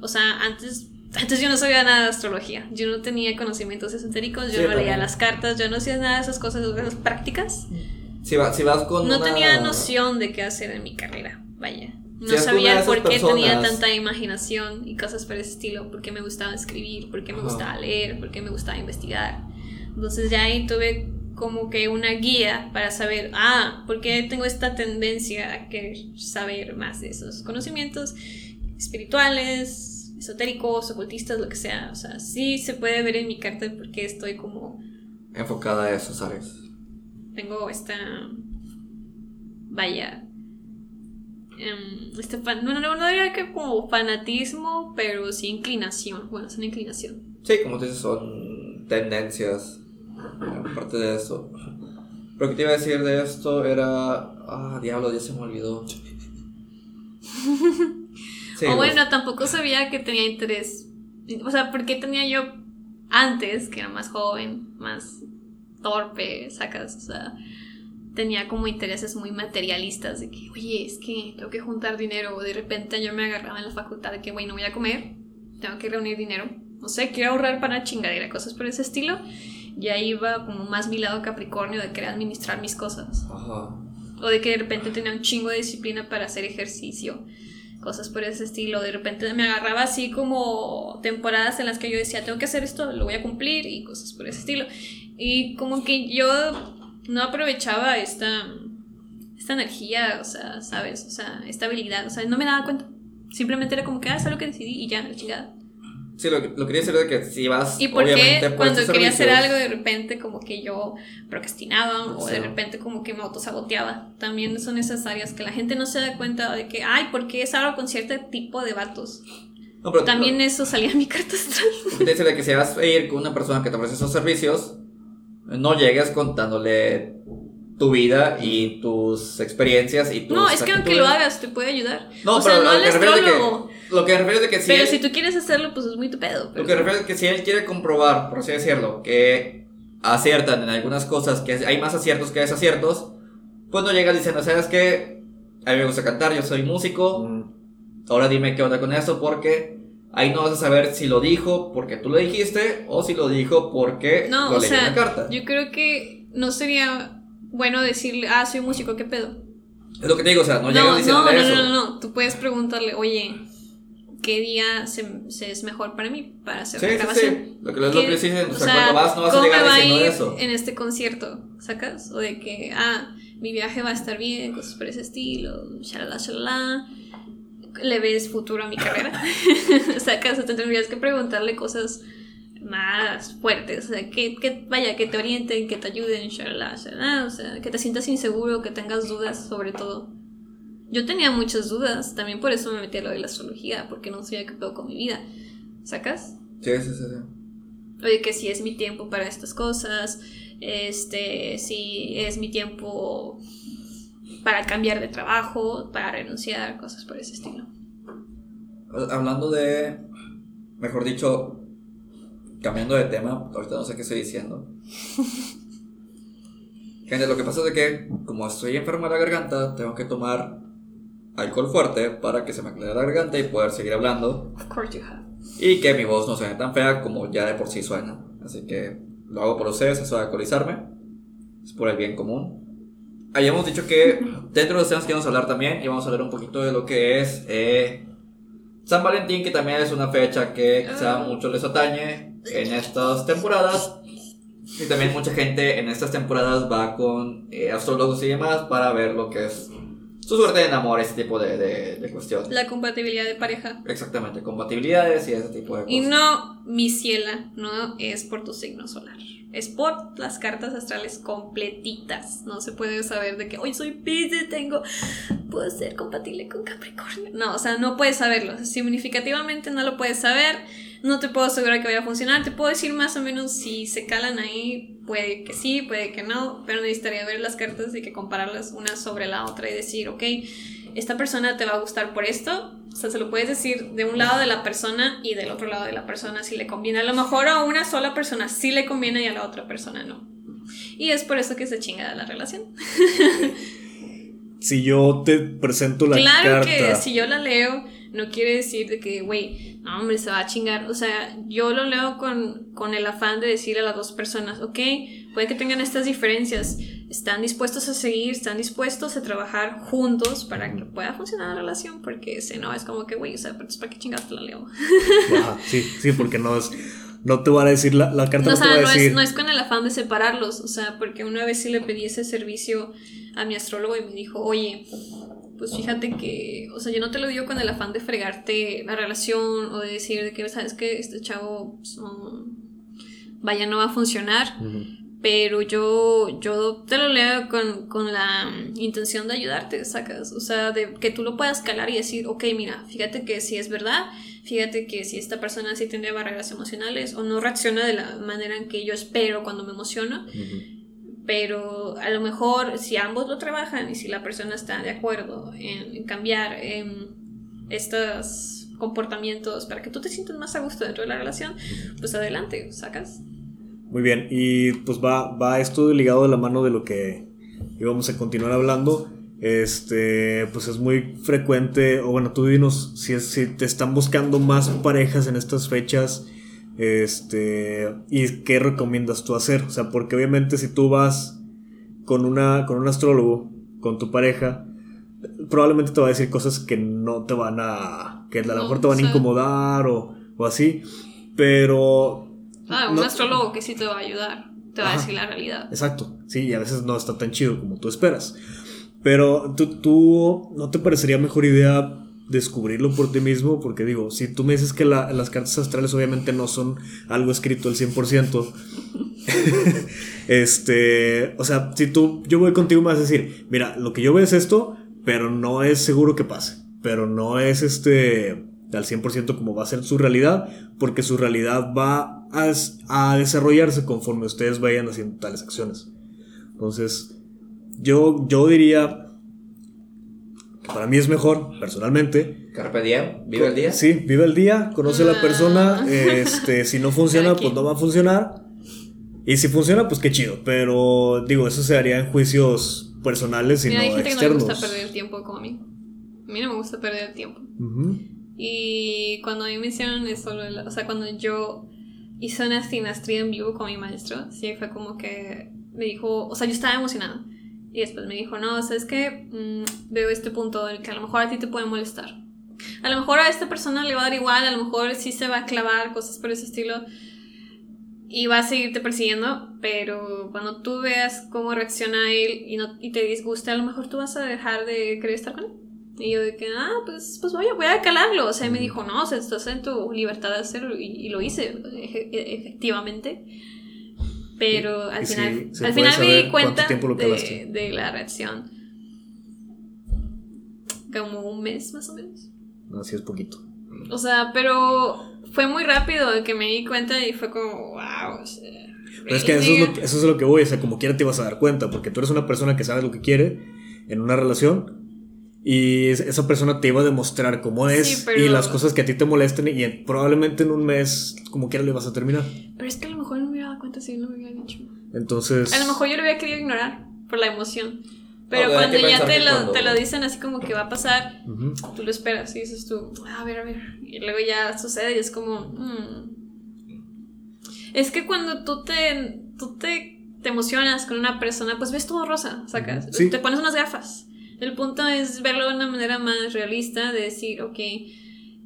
O sea, antes, antes yo no sabía nada de astrología. Yo no tenía conocimientos esotéricos, yo no leía las cartas, yo no hacía nada de esas cosas, de esas prácticas. Si, si vas con. No tenía noción de qué hacer en mi carrera, vaya. No sabía por qué tenía tanta imaginación y cosas por ese estilo, por qué me gustaba escribir, por qué me gustaba leer, por qué me gustaba investigar. Entonces ya ahí tuve como que una guía para saber, ah, ¿por qué tengo esta tendencia a querer saber más de esos conocimientos espirituales, esotéricos, ocultistas, lo que sea? O sea, sí se puede ver en mi carta porque estoy como... Enfocada a esos áreas. Tengo esta... Vaya... Um, este no, no, no diría que como fanatismo, pero sí inclinación. Bueno, es una inclinación. Sí, como dices, son tendencias Aparte de eso. Lo que te iba a decir de esto era. Ah, diablo, ya se me olvidó. o bueno, tampoco sabía que tenía interés. O sea, porque tenía yo antes, que era más joven, más torpe, sacas, o sea, tenía como intereses muy materialistas de que, oye, es que tengo que juntar dinero, o de repente yo me agarraba en la facultad de que, güey, no voy a comer, tengo que reunir dinero, no sé, quiero ahorrar para chingadera, cosas por ese estilo, ya iba como más mi lado Capricornio de querer administrar mis cosas. O de que de repente tenía un chingo de disciplina para hacer ejercicio. Cosas por ese estilo. De repente me agarraba así como temporadas en las que yo decía, tengo que hacer esto, lo voy a cumplir y cosas por ese estilo. Y como que yo no aprovechaba esta, esta energía, o sea, ¿sabes? O sea, esta habilidad. O sea, no me daba cuenta. Simplemente era como que, ah, es lo que decidí y ya, la chingada. Sí, lo, lo, quería decir de que si vas. ¿Y por qué cuando quería hacer algo de repente como que yo procrastinaba o de repente como que me autosaboteaba? También son esas áreas que la gente no se da cuenta de que, ay, ¿por qué es algo con cierto tipo de vatos? También eso salía en mi carta astral. Te dice de que si vas a ir con una persona que te ofrece esos servicios, no llegues contándole tu vida y tus experiencias y tus No, es que aunque lo hagas te puede ayudar. No, o sea, no al astrólogo. lo que refiere es de que si Pero si tú quieres hacerlo, pues es muy tu pedo. Lo que refiere es que si él quiere comprobar, por así decirlo, que aciertan en algunas cosas, que hay más aciertos que desaciertos, pues no llegas diciendo, ¿sabes qué? A mí me gusta cantar, yo soy músico. Ahora dime qué onda con eso porque ahí no vas a saber si lo dijo porque tú lo dijiste o si lo dijo porque no, lo o sea, en la carta. Yo creo que no sería bueno decirle, ah, soy músico, ¿qué pedo? Es lo que te digo, o sea, no, llegas diciendo no, no, eso. No, no, no, tú puedes preguntarle, oye, ¿qué día se, es mejor para mí para hacer sí, la grabación? Sí, sí. Lo que, lo, que les dicen, o sea, cuando vas no vas a llegar diciendo eso. En este concierto, ¿sacas? O de que, ah, mi viaje va a estar bien, cosas por ese estilo, shalala, shalala. ¿Le ves futuro a mi carrera? ¿Sacas? O tendrías que preguntarle cosas más fuertes, o sea, que, que, vaya, que te orienten, que te ayuden, shalala, shalala, o sea, que te sientas inseguro, que tengas dudas sobre todo. Yo tenía muchas dudas, también por eso me metí a lo de la astrología, porque no sabía qué pedo con mi vida. ¿Sacas? Sí, sí, sí, sí. Oye, que si es mi tiempo para estas cosas, este, si es mi tiempo para cambiar de trabajo, para renunciar, cosas por ese estilo. Hablando de, mejor dicho, cambiando de tema, ahorita no sé qué estoy diciendo. Gente, lo que pasa es que como estoy enfermo de la garganta, tengo que tomar alcohol fuerte para que se me aclare la garganta y poder seguir hablando. Y que mi voz no suene tan fea como ya de por sí suena. Así que lo hago por ustedes, eso de alcoholizarme. Es por el bien común. Habíamos dicho que dentro de los temas que vamos a hablar también, y vamos a hablar un poquito de lo que es eh, San Valentín, que también es una fecha que quizá ah. mucho les atañe en estas temporadas. Y también mucha gente en estas temporadas va con eh, astrólogos y demás para ver lo que es su suerte en amor, ese tipo de, de, de cuestiones. La compatibilidad de pareja. Exactamente, compatibilidades y ese tipo de cosas. Y no, mi ciela, no es por tu signo solar. Es por las cartas astrales completitas. No se puede saber de que hoy soy Pisces, tengo. Puedo ser compatible con Capricornio. No, o sea, no puedes saberlo. Significativamente no lo puedes saber. No te puedo asegurar que vaya a funcionar. Te puedo decir más o menos si se calan ahí. Puede que sí, puede que no. Pero necesitaría ver las cartas y que compararlas una sobre la otra y decir, ok, esta persona te va a gustar por esto. O sea, se lo puedes decir de un lado de la persona y del otro lado de la persona si le conviene. A lo mejor a una sola persona sí le conviene y a la otra persona no. Y es por eso que se chinga la relación. si yo te presento la carta. Claro que si yo la leo, no quiere decir de que, güey, no, hombre, se va a chingar. O sea, yo lo leo con, con el afán de decirle a las dos personas, ok, puede que tengan estas diferencias están dispuestos a seguir, están dispuestos a trabajar juntos para que pueda funcionar la relación, porque si no es como que, güey, o sea, ¿para qué chingados la leo? sí, sí, porque no es, no te van a decir, la, la carta no, te va a decir. Es, no es con el afán de separarlos, o sea, porque una vez sí le pedí ese servicio a mi astrólogo y me dijo, oye, pues fíjate que, o sea, yo no te lo digo con el afán de fregarte la relación o de decir de que, sabes que este chavo, pues, vaya, no va a funcionar. Pero yo, yo te lo leo con, con, la intención de ayudarte, sacas, o sea, de que tú lo puedas calar y decir, ok, mira, fíjate que si es verdad, fíjate que si esta persona sí tiene barreras emocionales o no reacciona de la manera en que yo espero cuando me emociono, pero a lo mejor si ambos lo trabajan y si la persona está de acuerdo en, cambiar estos comportamientos para que tú te sientas más a gusto dentro de la relación, pues adelante, sacas. Muy bien, y pues va, va esto ligado de la mano de lo que íbamos a continuar hablando. Este, pues es muy frecuente, o bueno, tú dinos si, si te están buscando más parejas en estas fechas, este, y qué recomiendas tú hacer. O sea, porque obviamente si tú vas con, una, con un astrólogo, con tu pareja, probablemente te va a decir cosas que no te van a, que a lo mejor te van a incomodar o, o así, pero Ah, un astrólogo que sí te va a ayudar, te va a decir la realidad. Exacto, sí, y a veces no está tan chido como tú esperas. Pero tú, tú ¿no te parecería mejor idea descubrirlo por ti mismo? Porque digo, si tú me dices que las cartas astrales obviamente no son algo escrito al 100%, este, o sea, si tú, yo voy contigo me vas a decir, mira, lo que yo veo es esto, pero no es seguro que pase, pero no es este al 100% como va a ser su realidad, porque su realidad va a, desarrollarse conforme ustedes vayan haciendo tales acciones. Entonces, yo, yo diría para mí es mejor, personalmente. Carpe diem, vive el día. Sí, vive el día, conoce a la persona. Ah. Este, si no funciona, pues no va a funcionar. Y si funciona, pues qué chido. Pero digo, eso se haría en juicios personales y no hay gente externos. que no le gusta perder el tiempo como a mí. A mí no me gusta perder el tiempo. Y cuando a mí me hicieron eso, o sea, cuando yo hice una sinastría en vivo con mi maestro, sí, fue como que me dijo, o sea, yo estaba emocionada. Y después me dijo, no, sabes que mm, veo este punto en que a lo mejor a ti te puede molestar. A lo mejor a esta persona le va a dar igual, a lo mejor sí se va a clavar, cosas por ese estilo. Y va a seguirte persiguiendo, pero cuando tú veas cómo reacciona él y, no, y te disgusta, a lo mejor tú vas a dejar de querer estar con él. Y yo de que, ah, pues, pues voy, voy a calarlo. O sea, me dijo, no, o sea, estás en tu libertad de hacerlo. Y, lo hice, e, efectivamente. Pero al final, al final me di cuenta de, de, la reacción. Como un mes más o menos. Así es poquito. O sea, pero fue muy rápido que me di cuenta y fue como, wow. O sea, pero es que eso es, lo que, eso es lo que voy, o sea, como quiera te vas a dar cuenta, porque tú eres una persona que sabe lo que quiere en una relación y esa persona te iba a demostrar cómo es y las cosas que a ti te molesten y probablemente en un mes como quiera le vas a terminar. Pero es que a lo mejor no me hubiera dado cuenta si no me hubiera dicho. Entonces... A lo mejor yo lo hubiera querido ignorar por la emoción. Pero cuando ya te lo, te lo, dicen así como que va a pasar, tú lo esperas y dices tú, a ver, a ver. Y luego ya sucede y es como... Mm". Es que cuando tú te, tú te, te emocionas con una persona, pues ves todo rosa, sacas. Te pones unas gafas. El punto es verlo de una manera más realista, de decir, ok,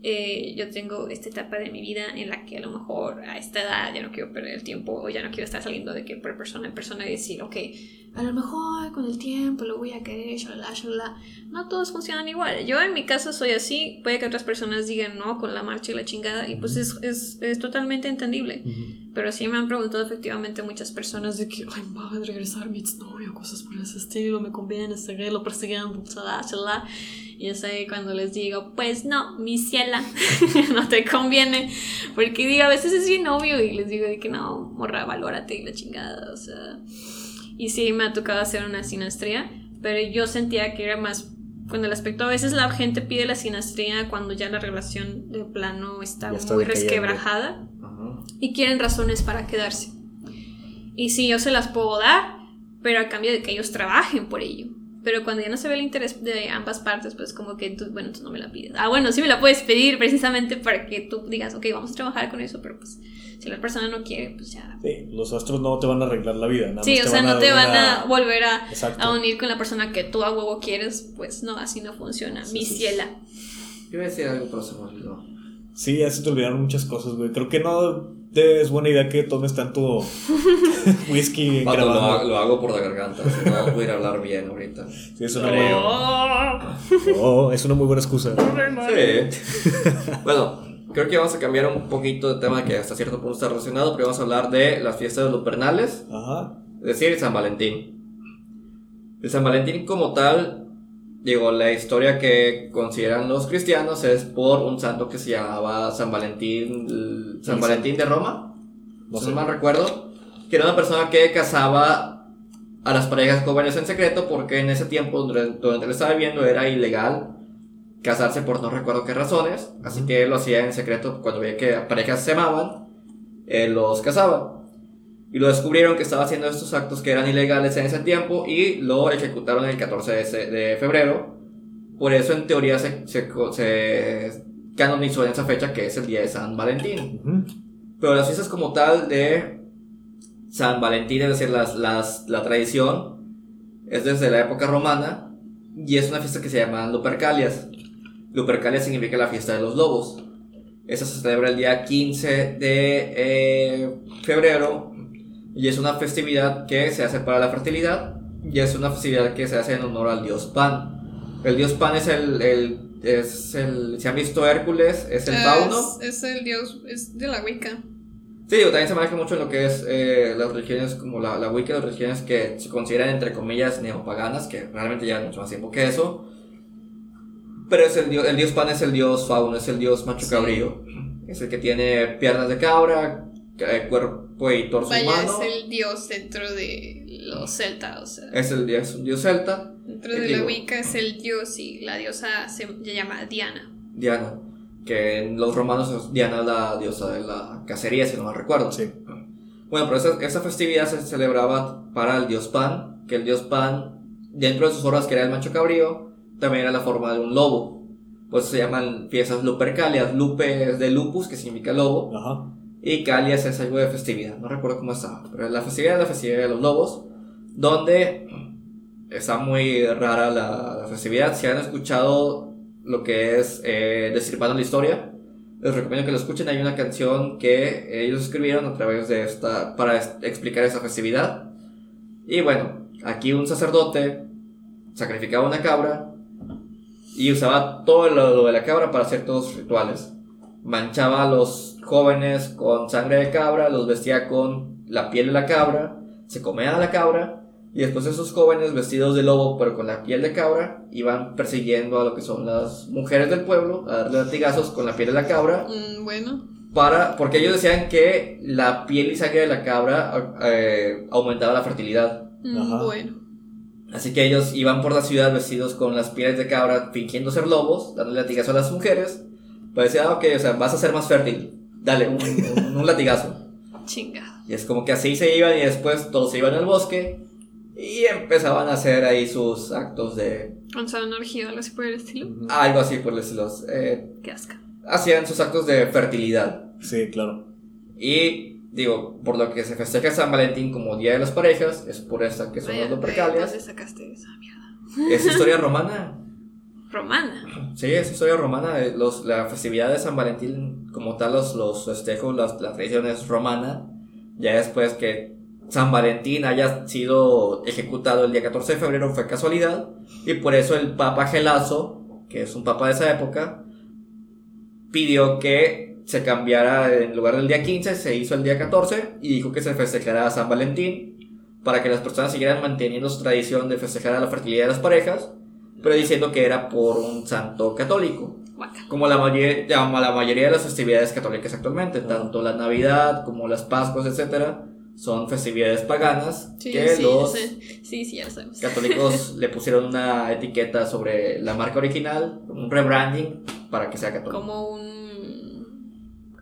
eh, yo tengo esta etapa de mi vida en la que a lo mejor a esta edad ya no quiero perder el tiempo o ya no quiero estar saliendo de que por persona en persona y decir, ok, a lo mejor con el tiempo lo voy a querer, shalala, shalala. No todos funcionan igual. Yo en mi caso soy así, puede que otras personas digan no con la marcha y la chingada y pues es, es, es totalmente entendible. Pero sí me han preguntado efectivamente muchas personas de que, ay, va a regresar mi exnovio, cosas por ese estilo, me conviene seguirlo persiguiendo, shalala, shalala. Y es ahí cuando les digo, pues no, mi ciela, no te conviene. Porque digo, a veces es bien obvio y les digo de que no, morra, valórate y la chingada, o sea... Y sí, me ha tocado hacer una sinastría, pero yo sentía que era más con el aspecto, a veces la gente pide la sinastría cuando ya la relación de plano está, muy resquebrajada y quieren razones para quedarse. Y sí, yo se las puedo dar, pero a cambio de que ellos trabajen por ello. Pero cuando ya no se ve el interés de ambas partes, pues como que tú, bueno, tú no me la pides. Ah, bueno, sí me la puedes pedir precisamente para que tú digas, ok, vamos a trabajar con eso, pero pues si la persona no quiere, pues ya. Sí, los astros no te van a arreglar la vida. Nada sí, o sea, no te van a, volver a, a, unir con la persona que tú a huevo quieres, pues no, así no funciona. Mi ciela. Yo voy a decir algo, pero se me olvidó. Sí, ya se te olvidaron muchas cosas, güey. Creo que no es buena idea que tomes tanto whisky Pato, lo, hago, lo, hago por la garganta, si no voy a hablar bien ahorita. Sí, es una, muy, oh, es una muy buena excusa. Sí. bueno, creo que vamos a cambiar un poquito de tema que hasta cierto punto está relacionado, pero vamos a hablar de las fiestas de los Pernales, Ajá. es decir, San Valentín. El San Valentín como tal Digo, la historia que consideran los cristianos es por un santo que se llamaba San Valentín, San Valentín de Roma, no sé mal recuerdo, que era una persona que casaba a las parejas jóvenes en secreto porque en ese tiempo, donde, él estaba viviendo, era ilegal casarse por no recuerdo qué razones, así que él lo hacía en secreto cuando veía que parejas se amaban, él los casaba. Y lo descubrieron que estaba haciendo estos actos que eran ilegales en ese tiempo y lo ejecutaron el 14 de, febrero. Por eso en teoría se, se, canonizó en esa fecha que es el día de San Valentín. Pero las fiestas como tal de San Valentín, es decir, las, las, la tradición, es desde la época romana y es una fiesta que se llama Lupercalias. Lupercalias significa la fiesta de los lobos. Esa se celebra el día 15 de eh, febrero y es una festividad que se hace para la fertilidad y es una festividad que se hace en honor al dios Pan. El dios Pan es el, el es el, ¿se han visto Hércules? Es el fauno. Es, el dios, es de la Wicca. Sí, también se maneja mucho en lo que es eh, las religiones como la, la Wicca, las religiones que se consideran entre comillas neopaganas, que realmente llevan mucho más tiempo que eso. Pero es el dios, el dios Pan es el dios fauno, es el dios macho cabrío. Es el que tiene piernas de cabra, eh, cuerpo y torso Vaya, humano. es el dios dentro de los celtas, o sea. Es el dios, un dios celta. Dentro de la Wicca es el dios y la diosa se llama Diana. Diana. Que en los romanos Diana es la diosa de la cacería, si no me recuerdo. Sí. Bueno, pero esa, esa, festividad se celebraba para el dios Pan, que el dios Pan, dentro de sus horas que era el macho cabrío, también era la forma de un lobo. pues se llaman fiestas lupercalias. Lupe es de lupus, que significa lobo. Ajá. Y calias es algo de festividad, no recuerdo cómo estaba. Pero la festividad es la festividad de los lobos, donde está muy rara la, la festividad. Si han escuchado lo que es eh, Destripando la Historia, les recomiendo que lo escuchen. Hay una canción que ellos escribieron a través de esta para explicar esa festividad. Y bueno, aquí un sacerdote sacrificaba una cabra y usaba todo lo, lo de la cabra para hacer todos los rituales. Manchaba a los jóvenes con sangre de cabra, los vestía con la piel de la cabra, se comía a la cabra y después esos jóvenes vestidos de lobo pero con la piel de cabra iban persiguiendo a lo que son las mujeres del pueblo a darle latigazos con la piel de la cabra Mm, bueno. para porque ellos decían que la piel y sangre de la cabra eh, aumentaba la fertilidad Mm, bueno. Así que ellos iban por la ciudad vestidos con las pieles de cabra fingiendo ser lobos dándole latigazos a las mujeres para decir ah ok o sea vas a ser más fértil dale un, un- un latigazo Chingado. y es como que así se iban y después todos se iban al bosque y empezaban a hacer ahí sus actos de O sea, una orgía o algo así por el estilo. algo así por decirlo. Eh, Qué asco. hacían sus actos de fertilidad. Sí, claro. Y digo, por lo que se festeja San Valentín como Día de las Parejas, es por esta que son Vaya, las ¿de dónde Lupercalias. sacaste esa mierda? Es historia romana. Romana. Sí, es historia romana. eh, Los, la festividad de San Valentín, como tal, los, los festejos, las, la tradición es romana. Ya después que San Valentín haya sido ejecutado el día 14 de febrero fue casualidad. Y por eso el Papa Gelazo, que es un papa de esa época, pidió que se cambiara en lugar del día 15, se hizo el día 14 y dijo que se festejara San Valentín para que las personas siguieran manteniendo su tradición de festejar a la fertilidad de las parejas, pero diciendo que era por un santo católico. Como la, mayoría, como la mayoría de las festividades católicas actualmente, tanto la Navidad como las Pascuas, etcétera, son festividades paganas Sí, que sí, los sí, sí, sí, ya lo sabemos. católicos le pusieron una etiqueta sobre la marca original, un rebranding para que sea católico. Como un,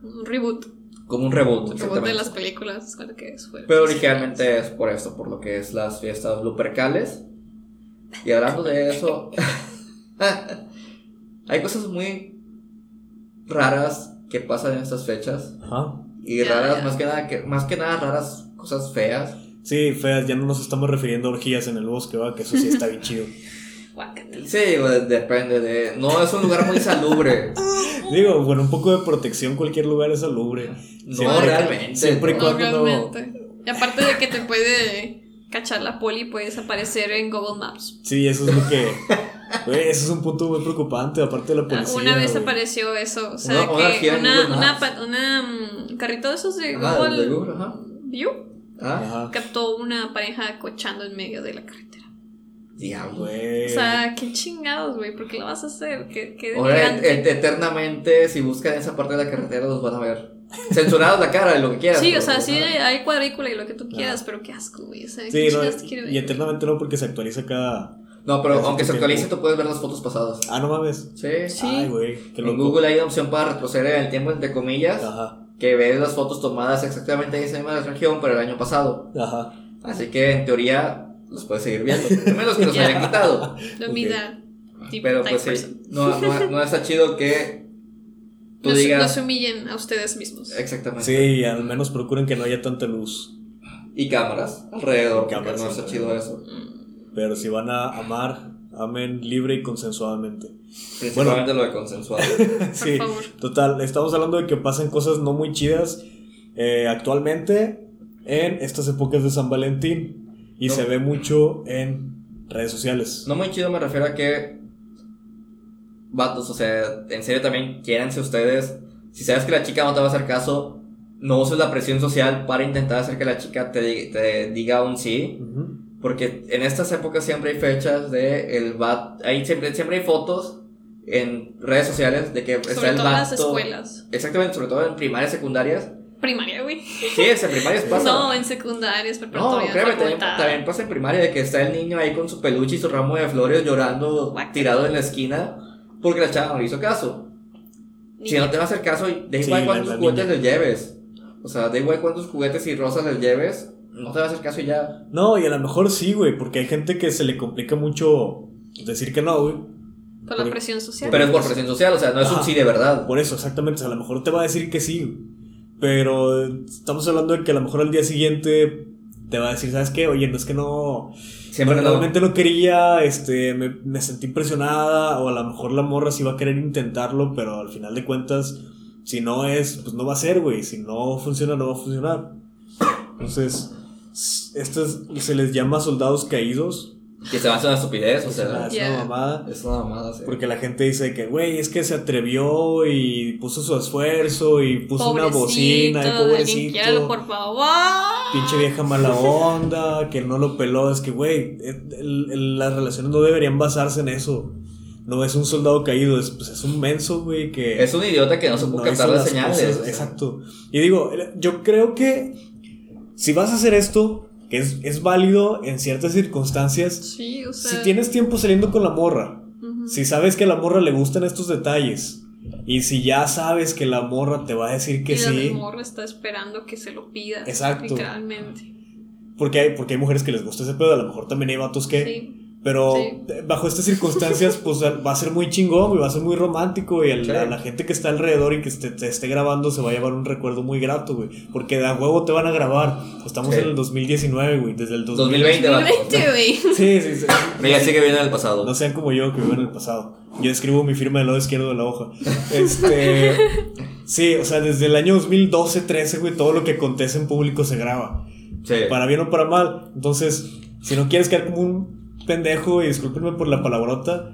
un reboot. Como un reboot, Un reboot de las películas. ¿cuál que es? Fue- Pero originalmente es por esto, por lo que es las fiestas lupercales. Y hablando de eso, hay cosas muy raras que pasan en estas fechas. Ajá. Y raras, más que nada, que, más que nada raras, cosas feas. Sí, feas, ya no nos estamos refiriendo a orgías en el bosque, va, que eso sí está bien chido. Sí, depende de... No, es un lugar muy salubre. Digo, con un poco de protección cualquier lugar es salubre. No, Siempre- realmente. Siempre y No, cuando no. realmente. Y aparte de que te puede cachar la poli, puedes aparecer en Google Maps. Sí, eso es lo que. Güey, eso es un punto muy preocupante, aparte de la policía. Ah, una vez güey. apareció eso, o sea, Una- que una, una, una, mm, carrito de esos de Ajá, Google, de Google, ajá. View Ah, Ajá. captó una pareja cochando en medio de la carretera. Diablo. Güey. O sea, qué chingados, güey, ¿por qué lo vas a hacer? ¿Qué, qué Ahora, et- eternamente, si buscan esa parte de la carretera, los van a ver. Censurados la cara, lo que quieras. Sí, o sea, sí hay cuadrícula y lo que tú quieras, pero qué asco, güey. O sea, Sí, ¿qué no, chingados te quiere ver? y eternamente no, porque se actualiza cada. No, pero aunque se tiempo. actualice, tú puedes ver las fotos pasadas. Ah, no mames. Sí. Sí. Ay, güey. En loco. Google hay una opción para retroceder en el tiempo, entre comillas, Ajá. que ves las fotos tomadas exactamente en esa misma región, pero el año pasado. Ajá. Así que, en teoría, los puedes seguir viendo. Al menos que los Ya. hayan quitado. Lo mira, tipo, Pero pues sí, person. no, no, no está chido que tú No, se- no digas... se humillen a ustedes mismos. Exactamente. Sí, al menos procuren que no haya tanta luz. Y cámaras alrededor, Y cámaras no está chido eso. Pero si van a amar, amen libre y consensuadamente. Principalmente lo de consensuado. sí, favor. total. Estamos hablando de que pasan cosas no muy chidas eh, actualmente en estas épocas de San Valentín. Y No. se ve mucho en redes sociales. No muy chido me refiero a que vatos, o sea, en serio también quiéranse ustedes. Si sabes que la chica no te va a hacer caso, no uses la presión social para intentar hacer que la chica te, te diga un sí. Porque en estas épocas siempre hay fechas de el vato, ahí siempre, siempre hay fotos en redes sociales de que está Sobre el todo en las vato. escuelas. Exactamente, sobre todo en primarias, secundarias. Primaria, güey. Sí, en primarias pasa. No, en secundarias, No, preparatorias, créeme, también, pasa en primaria de que está el niño ahí con su peluche y su ramo de flores llorando, tirado en la esquina, porque la chava no le hizo caso. Si no te va a hacer caso, da igual cuántos la juguetes niña. les lleves. O sea, da igual cuántos juguetes y rosas les lleves, no te va a hacer caso y ya. No, y a lo mejor sí, güey, porque hay gente que se le complica mucho decir que no, güey. Por la presión social. Pero es por presión social, o sea, no es un sí de verdad. Por eso, exactamente. O sea, a lo mejor te va a decir que sí. Pero estamos hablando de que a lo mejor al día siguiente te va a decir, ¿sabes qué? Oye, no es que no. Siempre realmente no. quería, este, me, me, sentí impresionada, o a lo mejor la morra sí va a querer intentarlo, pero al final de cuentas, si no es, pues no va a ser, güey. Si no funciona, no va a funcionar. Entonces, estos se les llama soldados caídos que se va a hacer una estupidez, o sea. Es una mamada. Es una mamada, sí. Porque la gente dice que, güey, es que se atrevió y puso su esfuerzo y puso una bocina y pobrecito. por favor. Pinche vieja mala onda, que no lo peló. Es que, güey, las relaciones no deberían basarse en eso. No es un soldado caído, es, pues, es un menso, güey, que... Es un idiota que no se puede captar las señales. Exacto. Y digo, yo creo que si vas a hacer esto, es, válido en ciertas circunstancias. Sí, o sea. Si tienes tiempo saliendo con la morra, si sabes que a la morra le gustan estos detalles, y si ya sabes que la morra te va a decir que y sí. La morra está esperando que se lo pida. Exacto. Literalmente. Porque hay, porque hay mujeres que les gusta ese pedo, a lo mejor también hay vatos que. Sí. Pero bajo estas circunstancias, pues va a ser muy chingón, y va a ser muy romántico, y a la, gente que está alrededor y que te, esté grabando se va a llevar un recuerdo muy grato, güey. Porque de a huevo te van a grabar. Estamos en el 2019, güey, desde el 2020. 2020, güey. Sí, sí, sí. Mira, sí que viene del pasado. No sean como yo, que viven en el pasado. Yo escribo mi firma del lado izquierdo de la hoja. Este. sí, o sea, desde el año 2012, 13, güey, todo lo que acontece en público se graba. Sí. Para bien o para mal. Entonces, si no quieres quedar como un pendejo y discúlpenme por la palabrota.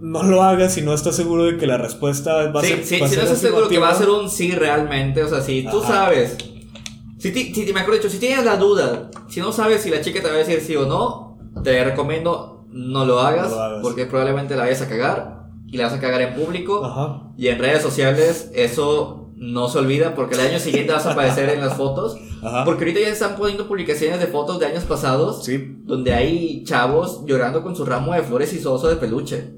No lo hagas si no estás seguro de que la respuesta va a ser. Sí, si no estás seguro que va a ser un sí realmente, o sea, si tú sabes. Si, si, me acuerdo, si tienes la duda, si no sabes si la chica te va a decir sí o no, te recomiendo no lo hagas, porque probablemente la vayas a cagar y la vas a cagar en público y en redes sociales. Eso no se olvida porque el año siguiente vas a aparecer en las fotos. Porque ahorita ya están poniendo publicaciones de fotos de años pasados. Sí. Donde hay chavos llorando con su ramo de flores y su oso de peluche.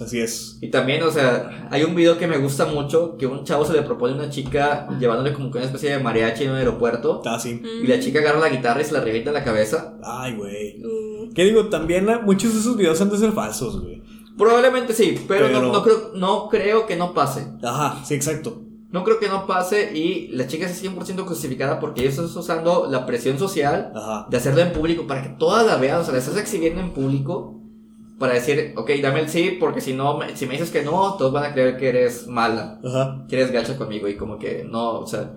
Así es. Y también, o sea, hay un video que me gusta mucho, que un chavo se le propone a una chica llevándole como que una especie de mariachi en un aeropuerto. Ah, sí. Y la chica agarra la guitarra y se la revienta en la cabeza. Ay, güey. Uh. ¿Qué digo? También muchos de esos videos han de ser falsos, güey. Probablemente sí, pero, No, no, creo, no creo que no pase. Ajá, sí, exacto. No creo que no pase y la chica es 100% justificada porque ella está usando la presión social de hacerlo en público para que todas la vean, o sea, la estás exhibiendo en público para decir, ok, dame el sí, porque si no, si me dices que no, todos van a creer que eres mala, que eres gacha conmigo y como que no, o sea,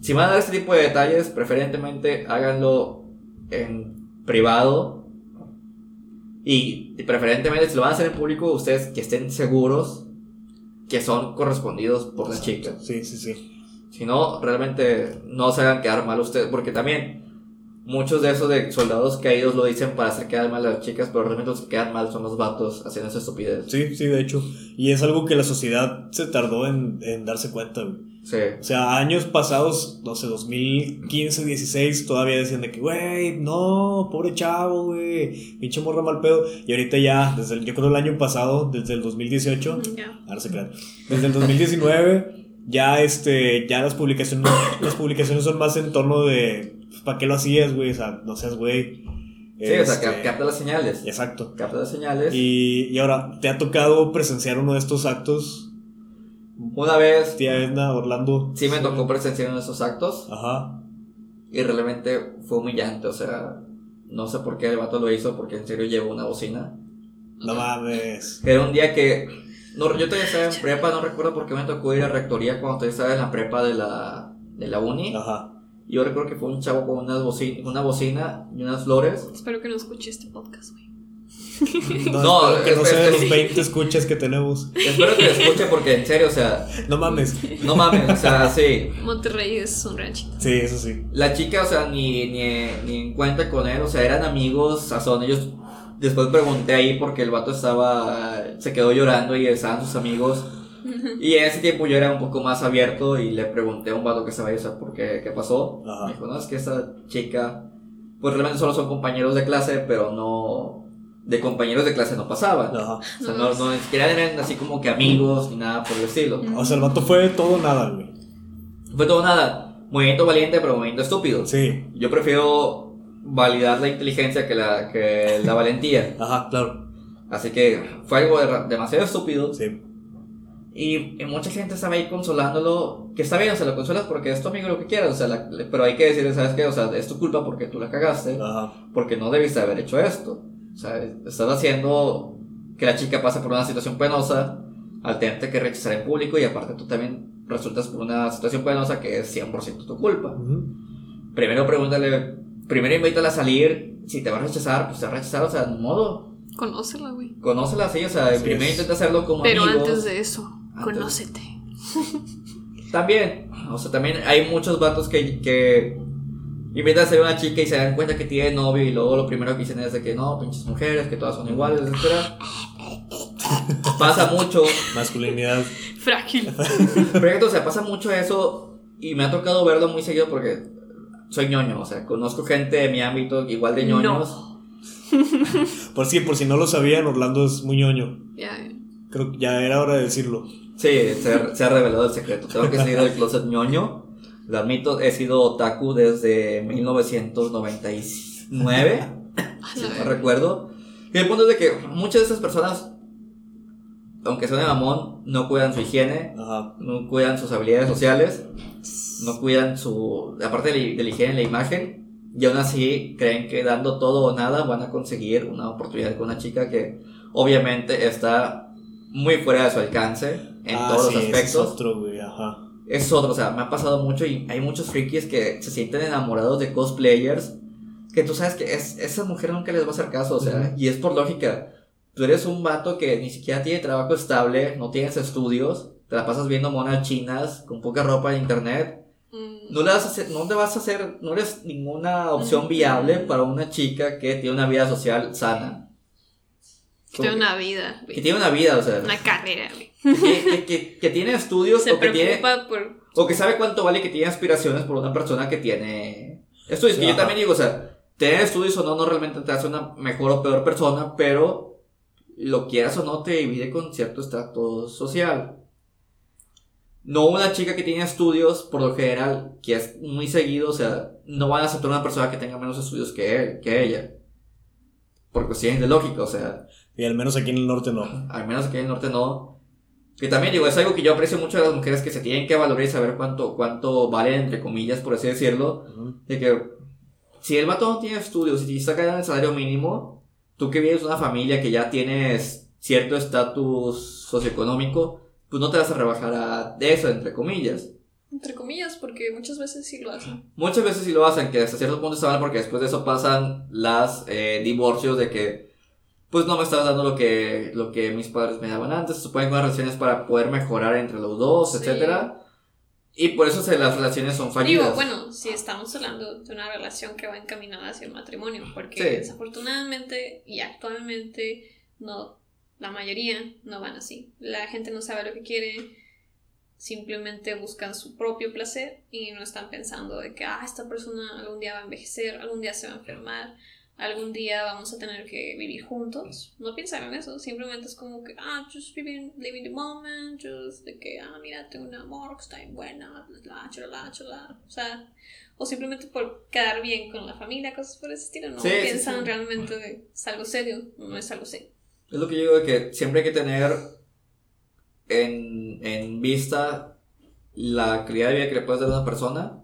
si van a dar este tipo de detalles, preferentemente háganlo en privado y preferentemente si lo van a hacer en público, ustedes que estén seguros que son correspondidos por la chica. Sí, sí, sí. Si no, realmente no se hagan quedar mal ustedes, porque también muchos de esos de soldados caídos lo dicen para hacer quedar mal a las chicas, pero realmente los que quedan mal son los vatos haciendo esa estupidez. Sí, sí, de hecho. Y es algo que la sociedad se tardó en, en darse cuenta, Sí. O sea, años pasados, no sé, 2015, 16, todavía decían de que, güey, no, pobre chavo, güey, pinche morra mal pedo. Y ahorita ya, desde el, yo creo el año pasado, desde el 2018, ahora se crean, desde el 2019, ya este, ya las publicaciones, las publicaciones son más en torno de, pues, ¿para qué lo hacías, güey? O sea, no seas güey. Sí, o sea, este, capta las señales. Exacto. Capta las señales. Y, y ahora, ¿te ha tocado presenciar uno de estos actos? Una vez. Tía Edna, Orlando. Sí, me tocó presenciar en esos actos. Ajá. Y realmente fue humillante, o sea. No sé por qué el vato lo hizo, porque en serio llevó una bocina. No mames. Era un día que. No, yo todavía estaba en prepa, no recuerdo por qué me tocó ir a rectoría cuando todavía estaba en la prepa de la, de la uni. Ajá. Yo recuerdo que fue un chavo con unas una bocina y unas flores. Espero que no escuche este podcast, güey. No, que no sea de los 20 escuchas que tenemos. Espero que lo escuche porque en serio, o sea. No mames. No mames, o sea, sí. Monterrey es un ranchito. Sí, eso sí. La chica, o sea, ni, ni, ni en cuenta con él, o sea, eran amigos, o sea, ellos. Después pregunté ahí porque el vato estaba. Se quedó llorando y estaban sus amigos. Y en ese tiempo yo era un poco más abierto y le pregunté a un vato que se vaya, o sea, ¿por qué? ¿Qué pasó? Me dijo, no, es que esta chica. Pues realmente solo son compañeros de clase, pero no de compañeros de clase no pasaban. O sea, no, no, ni siquiera eran así como que amigos ni nada por el estilo. O sea, el vato fue todo nada, güey. Fue todo nada. Movimiento valiente, pero movimiento estúpido. Sí. Yo prefiero validar la inteligencia que la, que la valentía. Ajá, claro. Así que fue algo demasiado estúpido. Sí. Y, mucha gente estaba ahí consolándolo, que está bien, o sea, lo consuelas porque es tu amigo lo que quieras, o sea, pero hay que decirle, ¿sabes qué? O sea, es tu culpa porque tú la cagaste, porque no debiste haber hecho esto. O sea, estás haciendo que la chica pase por una situación penosa al tenerte que rechazar en público y aparte tú también resultas por una situación penosa que es 100% tu culpa. Primero pregúntale, primero invítala a salir, si te va a rechazar, pues te va a rechazar, o sea, de modo. Conócela, güey. Conócela, sí, o sea, primero intenta hacerlo como Pero antes de eso, conócete. También, o sea, también hay muchos vatos que, que invitan a ser una chica y se dan cuenta que tiene novio y luego lo primero que dicen es de que no, pinches mujeres, que todas son iguales, etc. pasa mucho. Masculinidad. Frágil. Pero, o sea, pasa mucho eso y me ha tocado verlo muy seguido porque soy ñoño, o sea, conozco gente de mi ámbito igual de ñoños. por si, por si no lo sabían, Orlando es muy ñoño. Creo que ya era hora de decirlo. Sí, se ha, se ha revelado el secreto. Tengo que salir del closet ñoño. Lo admito, he sido otaku desde 1999. si no recuerdo. Y el punto es de que muchas de esas personas, aunque sean de mamón, no cuidan su higiene, no cuidan sus habilidades sociales, no cuidan su. aparte de la, higiene, la imagen, y aún así creen que dando todo o nada van a conseguir una oportunidad con una chica que obviamente está muy fuera de su alcance en ah, todos los aspectos. Es otro, güey, ajá. Es otro, o sea, me ha pasado mucho y hay muchos frikis que se sienten enamorados de cosplayers que tú sabes que es, esa mujer nunca les va a hacer caso, o sea, y es por lógica. Tú eres un vato que ni siquiera tiene trabajo estable, no tienes estudios, te la pasas viendo monas chinas con poca ropa en internet. Mm. No, le vas a hacer, no te vas a hacer, no eres ninguna opción viable para una chica que tiene una vida social sana. Que tiene una vida. Que tiene una vida, o sea. Una carrera, Que, que, que, tiene estudios o que tiene. O que sabe cuánto vale que tiene aspiraciones por una persona que tiene estudios. Y yo también digo, o sea, tener estudios o no, no realmente te hace una mejor o peor persona, pero lo quieras o no te divide con cierto estrato social. No una chica que tiene estudios, por lo general, que es muy seguido, o sea, no van a aceptar una persona que tenga menos estudios que él, que ella. Por cuestiones de lógica, o sea. Y al menos aquí en el norte no. Al menos aquí en el norte no. Que también digo, es algo que yo aprecio mucho de las mujeres que se tienen que valorar y saber cuánto, cuánto valen, entre comillas, por así decirlo. De que si el vato no tiene estudios y está cayendo el salario mínimo, tú que vienes de una familia que ya tienes cierto estatus socioeconómico, pues no te vas a rebajar a de eso, entre comillas. Entre comillas, porque muchas veces sí lo hacen. Muchas veces sí lo hacen, que hasta cierto punto está mal porque después de eso pasan las eh, divorcios de que pues no me estás dando lo que, lo que mis padres me daban antes, se suponen que relaciones para poder mejorar entre los dos, etcétera. Y por eso se, las relaciones son fallidas. Digo, bueno, si estamos hablando de una relación que va encaminada hacia el matrimonio, porque desafortunadamente y actualmente no, la mayoría no van así. La gente no sabe lo que quiere, simplemente buscan su propio placer y no están pensando de que, ah, esta persona algún día va a envejecer, algún día se va a enfermar, algún día vamos a tener que vivir juntos. No piensan en eso, simplemente es como que, ah, just living, living the moment, just de que, ah, mira, tengo un amor que está bien buena, bla, chala, chala, o sea, o simplemente por quedar bien con la familia, cosas por ese estilo, no piensan realmente de es algo serio, no es algo serio. Es lo que yo digo de que siempre hay que tener en, en vista la calidad de vida que le puedes dar a una persona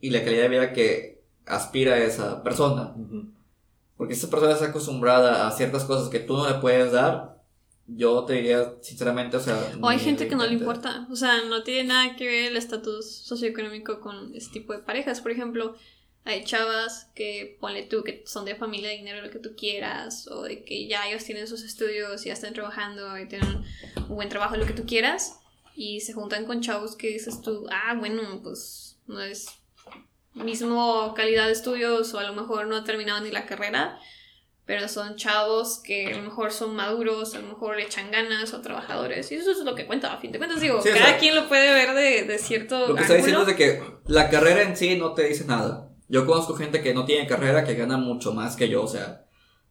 y la calidad de vida que aspira a esa persona. Porque esa persona está acostumbrada a ciertas cosas que tú no le puedes dar, yo te diría sinceramente, o sea... O hay gente que no le importa, o sea, no tiene nada que ver el estatus socioeconómico con este tipo de parejas. Por ejemplo, hay chavas que ponle tú que son de familia de dinero, lo que tú quieras, o de que ya ellos tienen sus estudios ya están trabajando y tienen un buen trabajo, lo que tú quieras, y se juntan con chavos que dices tú, ah, bueno, pues no es mismo calidad de estudios o a lo mejor no ha terminado ni la carrera, pero son chavos que a lo mejor son maduros, a lo mejor le echan ganas o trabajadores. Y eso es lo que cuenta, a fin de cuentas. Digo, cada quien lo puede ver de, de cierto. Lo que está diciendo es de que la carrera en sí no te dice nada. Yo conozco gente que no tiene carrera que gana mucho más que yo, o sea.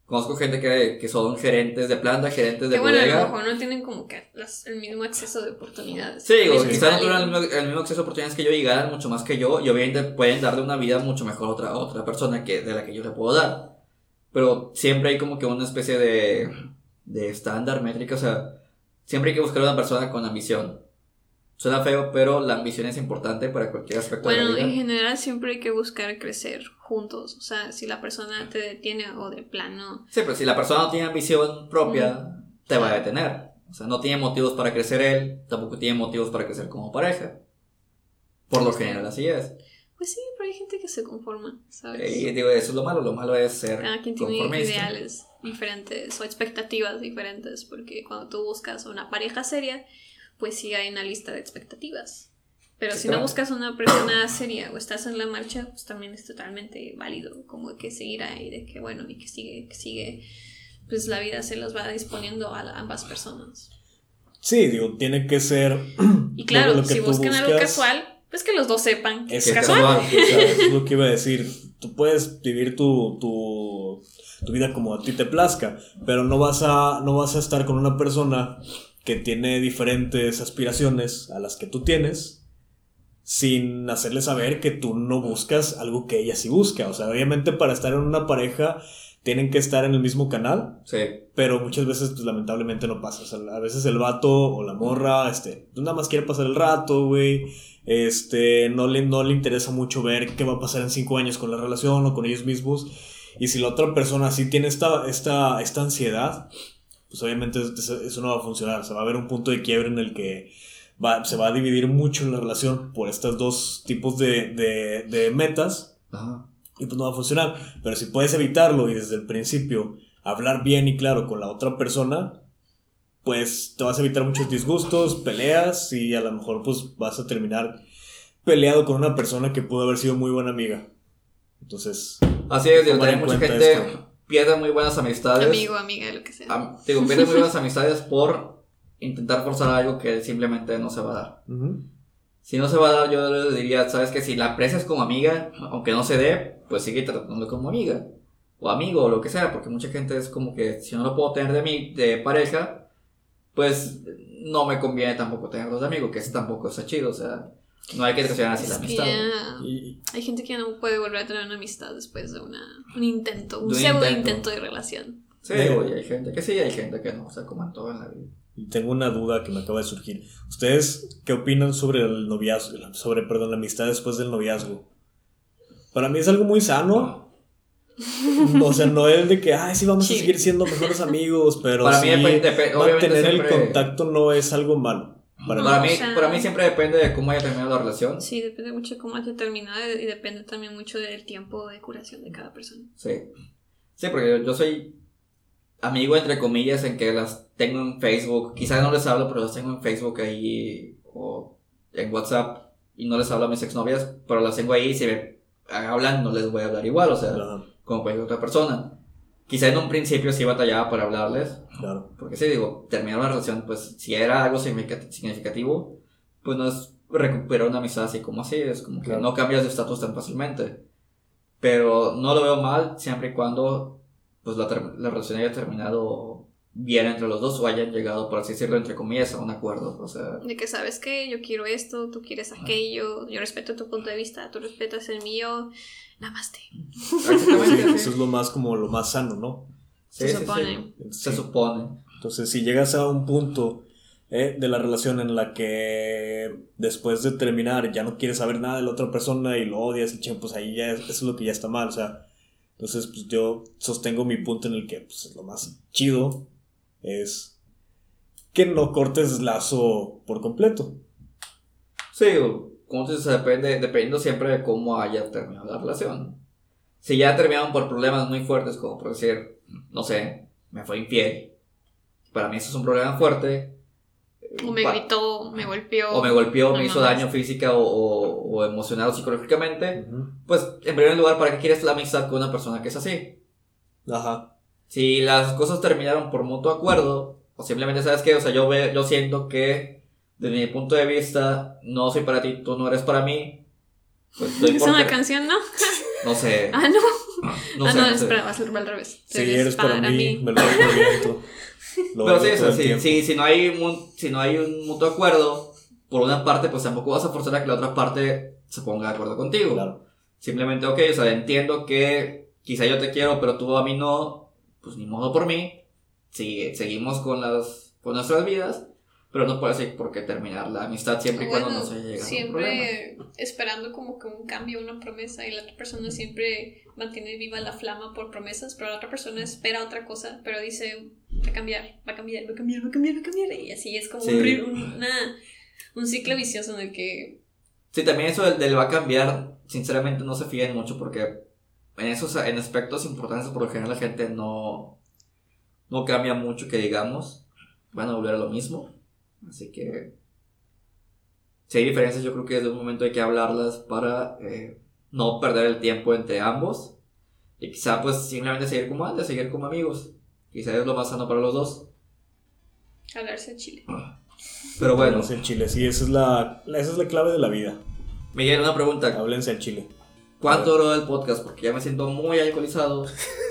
Conozco gente que, que son gerentes de planta, gerentes de que bueno, a lo mejor no tienen como que el mismo acceso de oportunidades. Sí, o quizás no tienen el mismo, acceso de oportunidades que yo y ganan mucho más que yo y obviamente pueden darle una vida mucho mejor a otra, otra persona que de la que yo le puedo dar. Pero siempre hay como que una especie de de estándar, métrica, o sea, siempre hay que buscar una persona con ambición. Suena feo, pero la ambición es importante para cualquier aspecto de la vida. en general siempre hay que buscar crecer juntos. O sea, si la persona te detiene o de plano. Sí, pero si la persona no tiene ambición propia, te va a detener. O sea, no tiene motivos para crecer él, tampoco tiene motivos para crecer como pareja. Por lo general, así es. Pues sí, pero hay gente que se conforma, ¿sabes? Y digo, eso es lo malo, lo malo es ser Cada quien tiene ideales diferentes o expectativas diferentes, porque cuando tú buscas una pareja seria, pues sí hay una lista de expectativas. Pero si no buscas una persona seria o estás en la marcha, pues también es totalmente válido, como que seguir ahí, de que bueno, y que sigue, que sigue, pues la vida se los va disponiendo a ambas personas. Sí, digo, tiene que ser. Y claro, si buscan algo casual, pues que los dos sepan que es, casual. es lo que iba a decir. Tú puedes vivir tu, tu, tu, vida como a ti te plazca, pero no vas, a, no vas a estar con una persona que tiene diferentes aspiraciones a las que tú tienes sin hacerle saber que tú no buscas algo que ella sí busca. O sea, obviamente para estar en una pareja tienen que estar en el mismo canal. Sí. Pero muchas veces, pues lamentablemente no pasa. O sea, a veces el vato o la morra, este, pues, nada más quiere pasar el rato, güey. Este, no le, no le interesa mucho ver qué va a pasar en cinco años con la relación o con ellos mismos. Y si la otra persona sí tiene esta, esta, esta ansiedad, pues obviamente eso no va a funcionar. O sea, va a haber un punto de quiebre en el que se va a dividir mucho en la relación por estos dos tipos de, metas. Y pues no va a funcionar. Pero si puedes evitarlo y desde el principio hablar bien y claro con la otra persona, pues te vas a evitar muchos disgustos, peleas y a lo mejor pues vas a terminar peleado con una persona que pudo haber sido muy buena amiga. Entonces... Así es, digo, mucha gente pierde muy buenas amistades. Amigo, amiga, lo que sea. digo, pierde muy buenas amistades por intentar forzar algo que simplemente no se va a dar. Si no se va a dar, yo le diría, sabes que si la aprecias como amiga, aunque no se dé, pues sigue tratando como amiga. O amigo, o lo que sea, porque mucha gente es como que si no lo puedo tener de mí, de pareja, pues no me conviene tampoco tenerlos de amigo, que es tampoco está chido, o sea, no hay que traicionar así la amistad. Hay gente que no puede volver a tener una amistad después de una, un intento, un pseudo intento. de relación. Sí, y hay gente que sí, hay gente que no, o sea, como en todo en la vida. Y tengo una duda que me acaba de surgir. ¿Ustedes qué opinan sobre el noviazgo, sobre, perdón, la amistad después del noviazgo? Para mí es algo muy sano. O sea, no es de que, ay, sí, vamos a seguir siendo mejores amigos, pero para sí, mí mantener el contacto no es algo malo. Para, mí, para mí siempre depende de cómo haya terminado la relación. Sí, depende mucho de cómo haya terminado y depende también mucho del tiempo de curación de cada persona. Sí. Sí, porque yo soy amigo entre comillas en que las tengo en Facebook. Quizás no les hablo, pero las tengo en Facebook ahí o en WhatsApp y no les hablo a mis exnovias, pero las tengo ahí y si me hablan no les voy a hablar igual, o sea, como cualquier otra persona. Quizá en un principio sí batallaba para hablarles. Claro. Porque si digo, terminar una relación, pues si era algo significativo, pues no es recuperar una amistad así como así, es como que no cambias de estatus tan fácilmente. Pero no lo veo mal siempre y cuando pues la, la relación haya terminado bien entre los dos o hayan llegado, por así decirlo, entre comillas, a un acuerdo. O sea, de que sabes que yo quiero esto, tú quieres aquello, yo respeto tu punto de vista, tú respetas el mío, namaste. eso es lo más como lo más sano, ¿no? Se supone. Se supone. Entonces, si llegas a un punto eh, de la relación en la que después de terminar ya no quieres saber nada de la otra persona y lo odias, y pues ahí ya eso es lo que ya está mal, o sea entonces, pues yo sostengo mi punto en el que pues, lo más chido es que no cortes lazo por completo. Sí, como dices, depende, dependiendo siempre de cómo haya terminado la relación. Si ya terminaron por problemas muy fuertes, como por decir, no sé, me fue infiel, para mí eso es un problema fuerte, o me gritó, me golpeó. O me golpeó, me hizo daño física o, o, emocional o psicológicamente. Pues, en primer lugar, ¿para qué quieres la amistad con una persona que es así? Ajá. Si las cosas terminaron por mutuo acuerdo, o simplemente, ¿sabes qué? O sea, yo, ve, yo siento que, desde mi punto de vista, no soy para ti, tú no eres para mí. Pues, es una canción, ¿no? No sé. Ah, no. No ah, no, espera, va a ser al revés. Si eres, para, mí, me lo Pero sí, eso, sí, si, no hay un, si no hay un mutuo acuerdo, por una parte, pues tampoco vas a forzar a que la otra parte se ponga de acuerdo contigo. Claro. Simplemente, ok, o sea, entiendo que quizá yo te quiero, pero tú a mí no, pues ni modo por mí. sigue, seguimos con, las, con nuestras vidas, pero no puede ser por qué terminar la amistad siempre y cuando no se llegado Siempre esperando como que un cambio, una promesa, y la otra persona siempre mantiene viva la flama por promesas, pero la otra persona espera otra cosa, pero dice, va a cambiar, va a cambiar, va a cambiar, va a cambiar, va a cambiar, y así es como un, un ciclo vicioso en el que... Sí, también eso del, del va a cambiar, sinceramente no se fíen mucho porque en esos en aspectos importantes por lo general la gente no no cambia mucho que digamos. Van a volver a lo mismo así que si hay diferencias yo creo que desde un momento hay que hablarlas para eh, no perder el tiempo entre ambos. Y quizá pues simplemente seguir como antes seguir como amigos. Quizá es lo más sano para los dos. Hablarse en chile. Pero bueno. Hablarse en chile sí esa es la esa es la clave de la vida. Miguel una pregunta. Háblense en chile. ¿Cuánto duró el podcast? Porque ya me siento muy alcoholizado.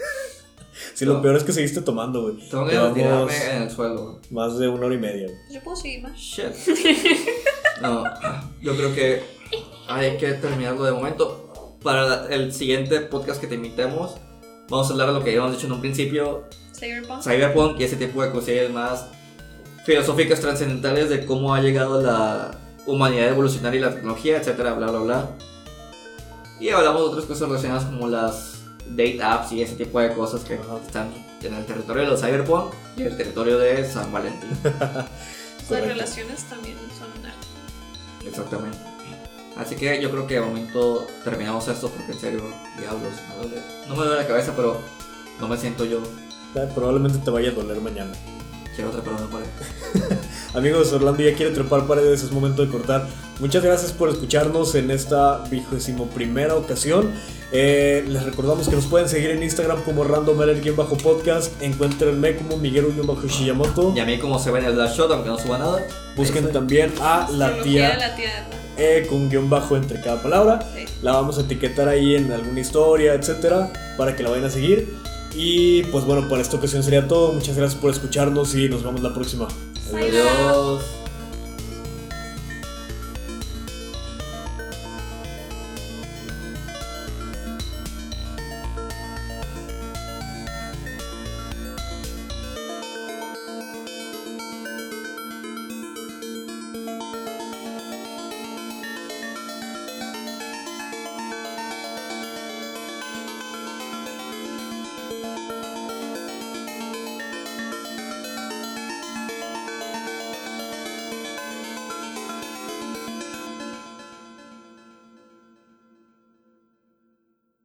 Sí, lo peor es que seguiste tomando, güey. Tengo que tirarme en el suelo. Más de una hora y media. Yo puedo seguir más. Shit. No, yo creo que hay que terminarlo de momento. Para el siguiente podcast que te invitemos, vamos a hablar de lo que habíamos dicho en un principio. Cyberpunk. Cyberpunk y ese tipo de cosillas más filosóficas trascendentales de cómo ha llegado la humanidad a evolucionar y la tecnología, etcétera, bla, bla, bla. Y hablamos de otras cosas relacionadas como las date apps y ese tipo de cosas que están en el territorio de los cyberpunk y el territorio de San Valentín. Las relaciones también son un arte. Exactamente. Así que yo creo que de momento terminamos esto porque en serio, diablos, no me duele la cabeza, pero no me siento yo. Probablemente te vaya a doler mañana. Quiero trepar una pared. Amigos, Orlando ya quiere trepar paredes, es momento de cortar. Muchas gracias por escucharnos en esta vigésimo primera ocasión. Eh, les recordamos que nos pueden seguir en Instagram como bajo podcast Encuéntrenme como Miguel-Shiyamoto. Y a mí como se ve en el Dash Shot, aunque no suba nada. Busquen también a la tía. E con guion bajo entre cada palabra. La vamos a etiquetar ahí en alguna historia, etcétera, para que la vayan a seguir. Y pues bueno, por esta ocasión sería todo. Muchas gracias por escucharnos y nos vemos la próxima. Adiós.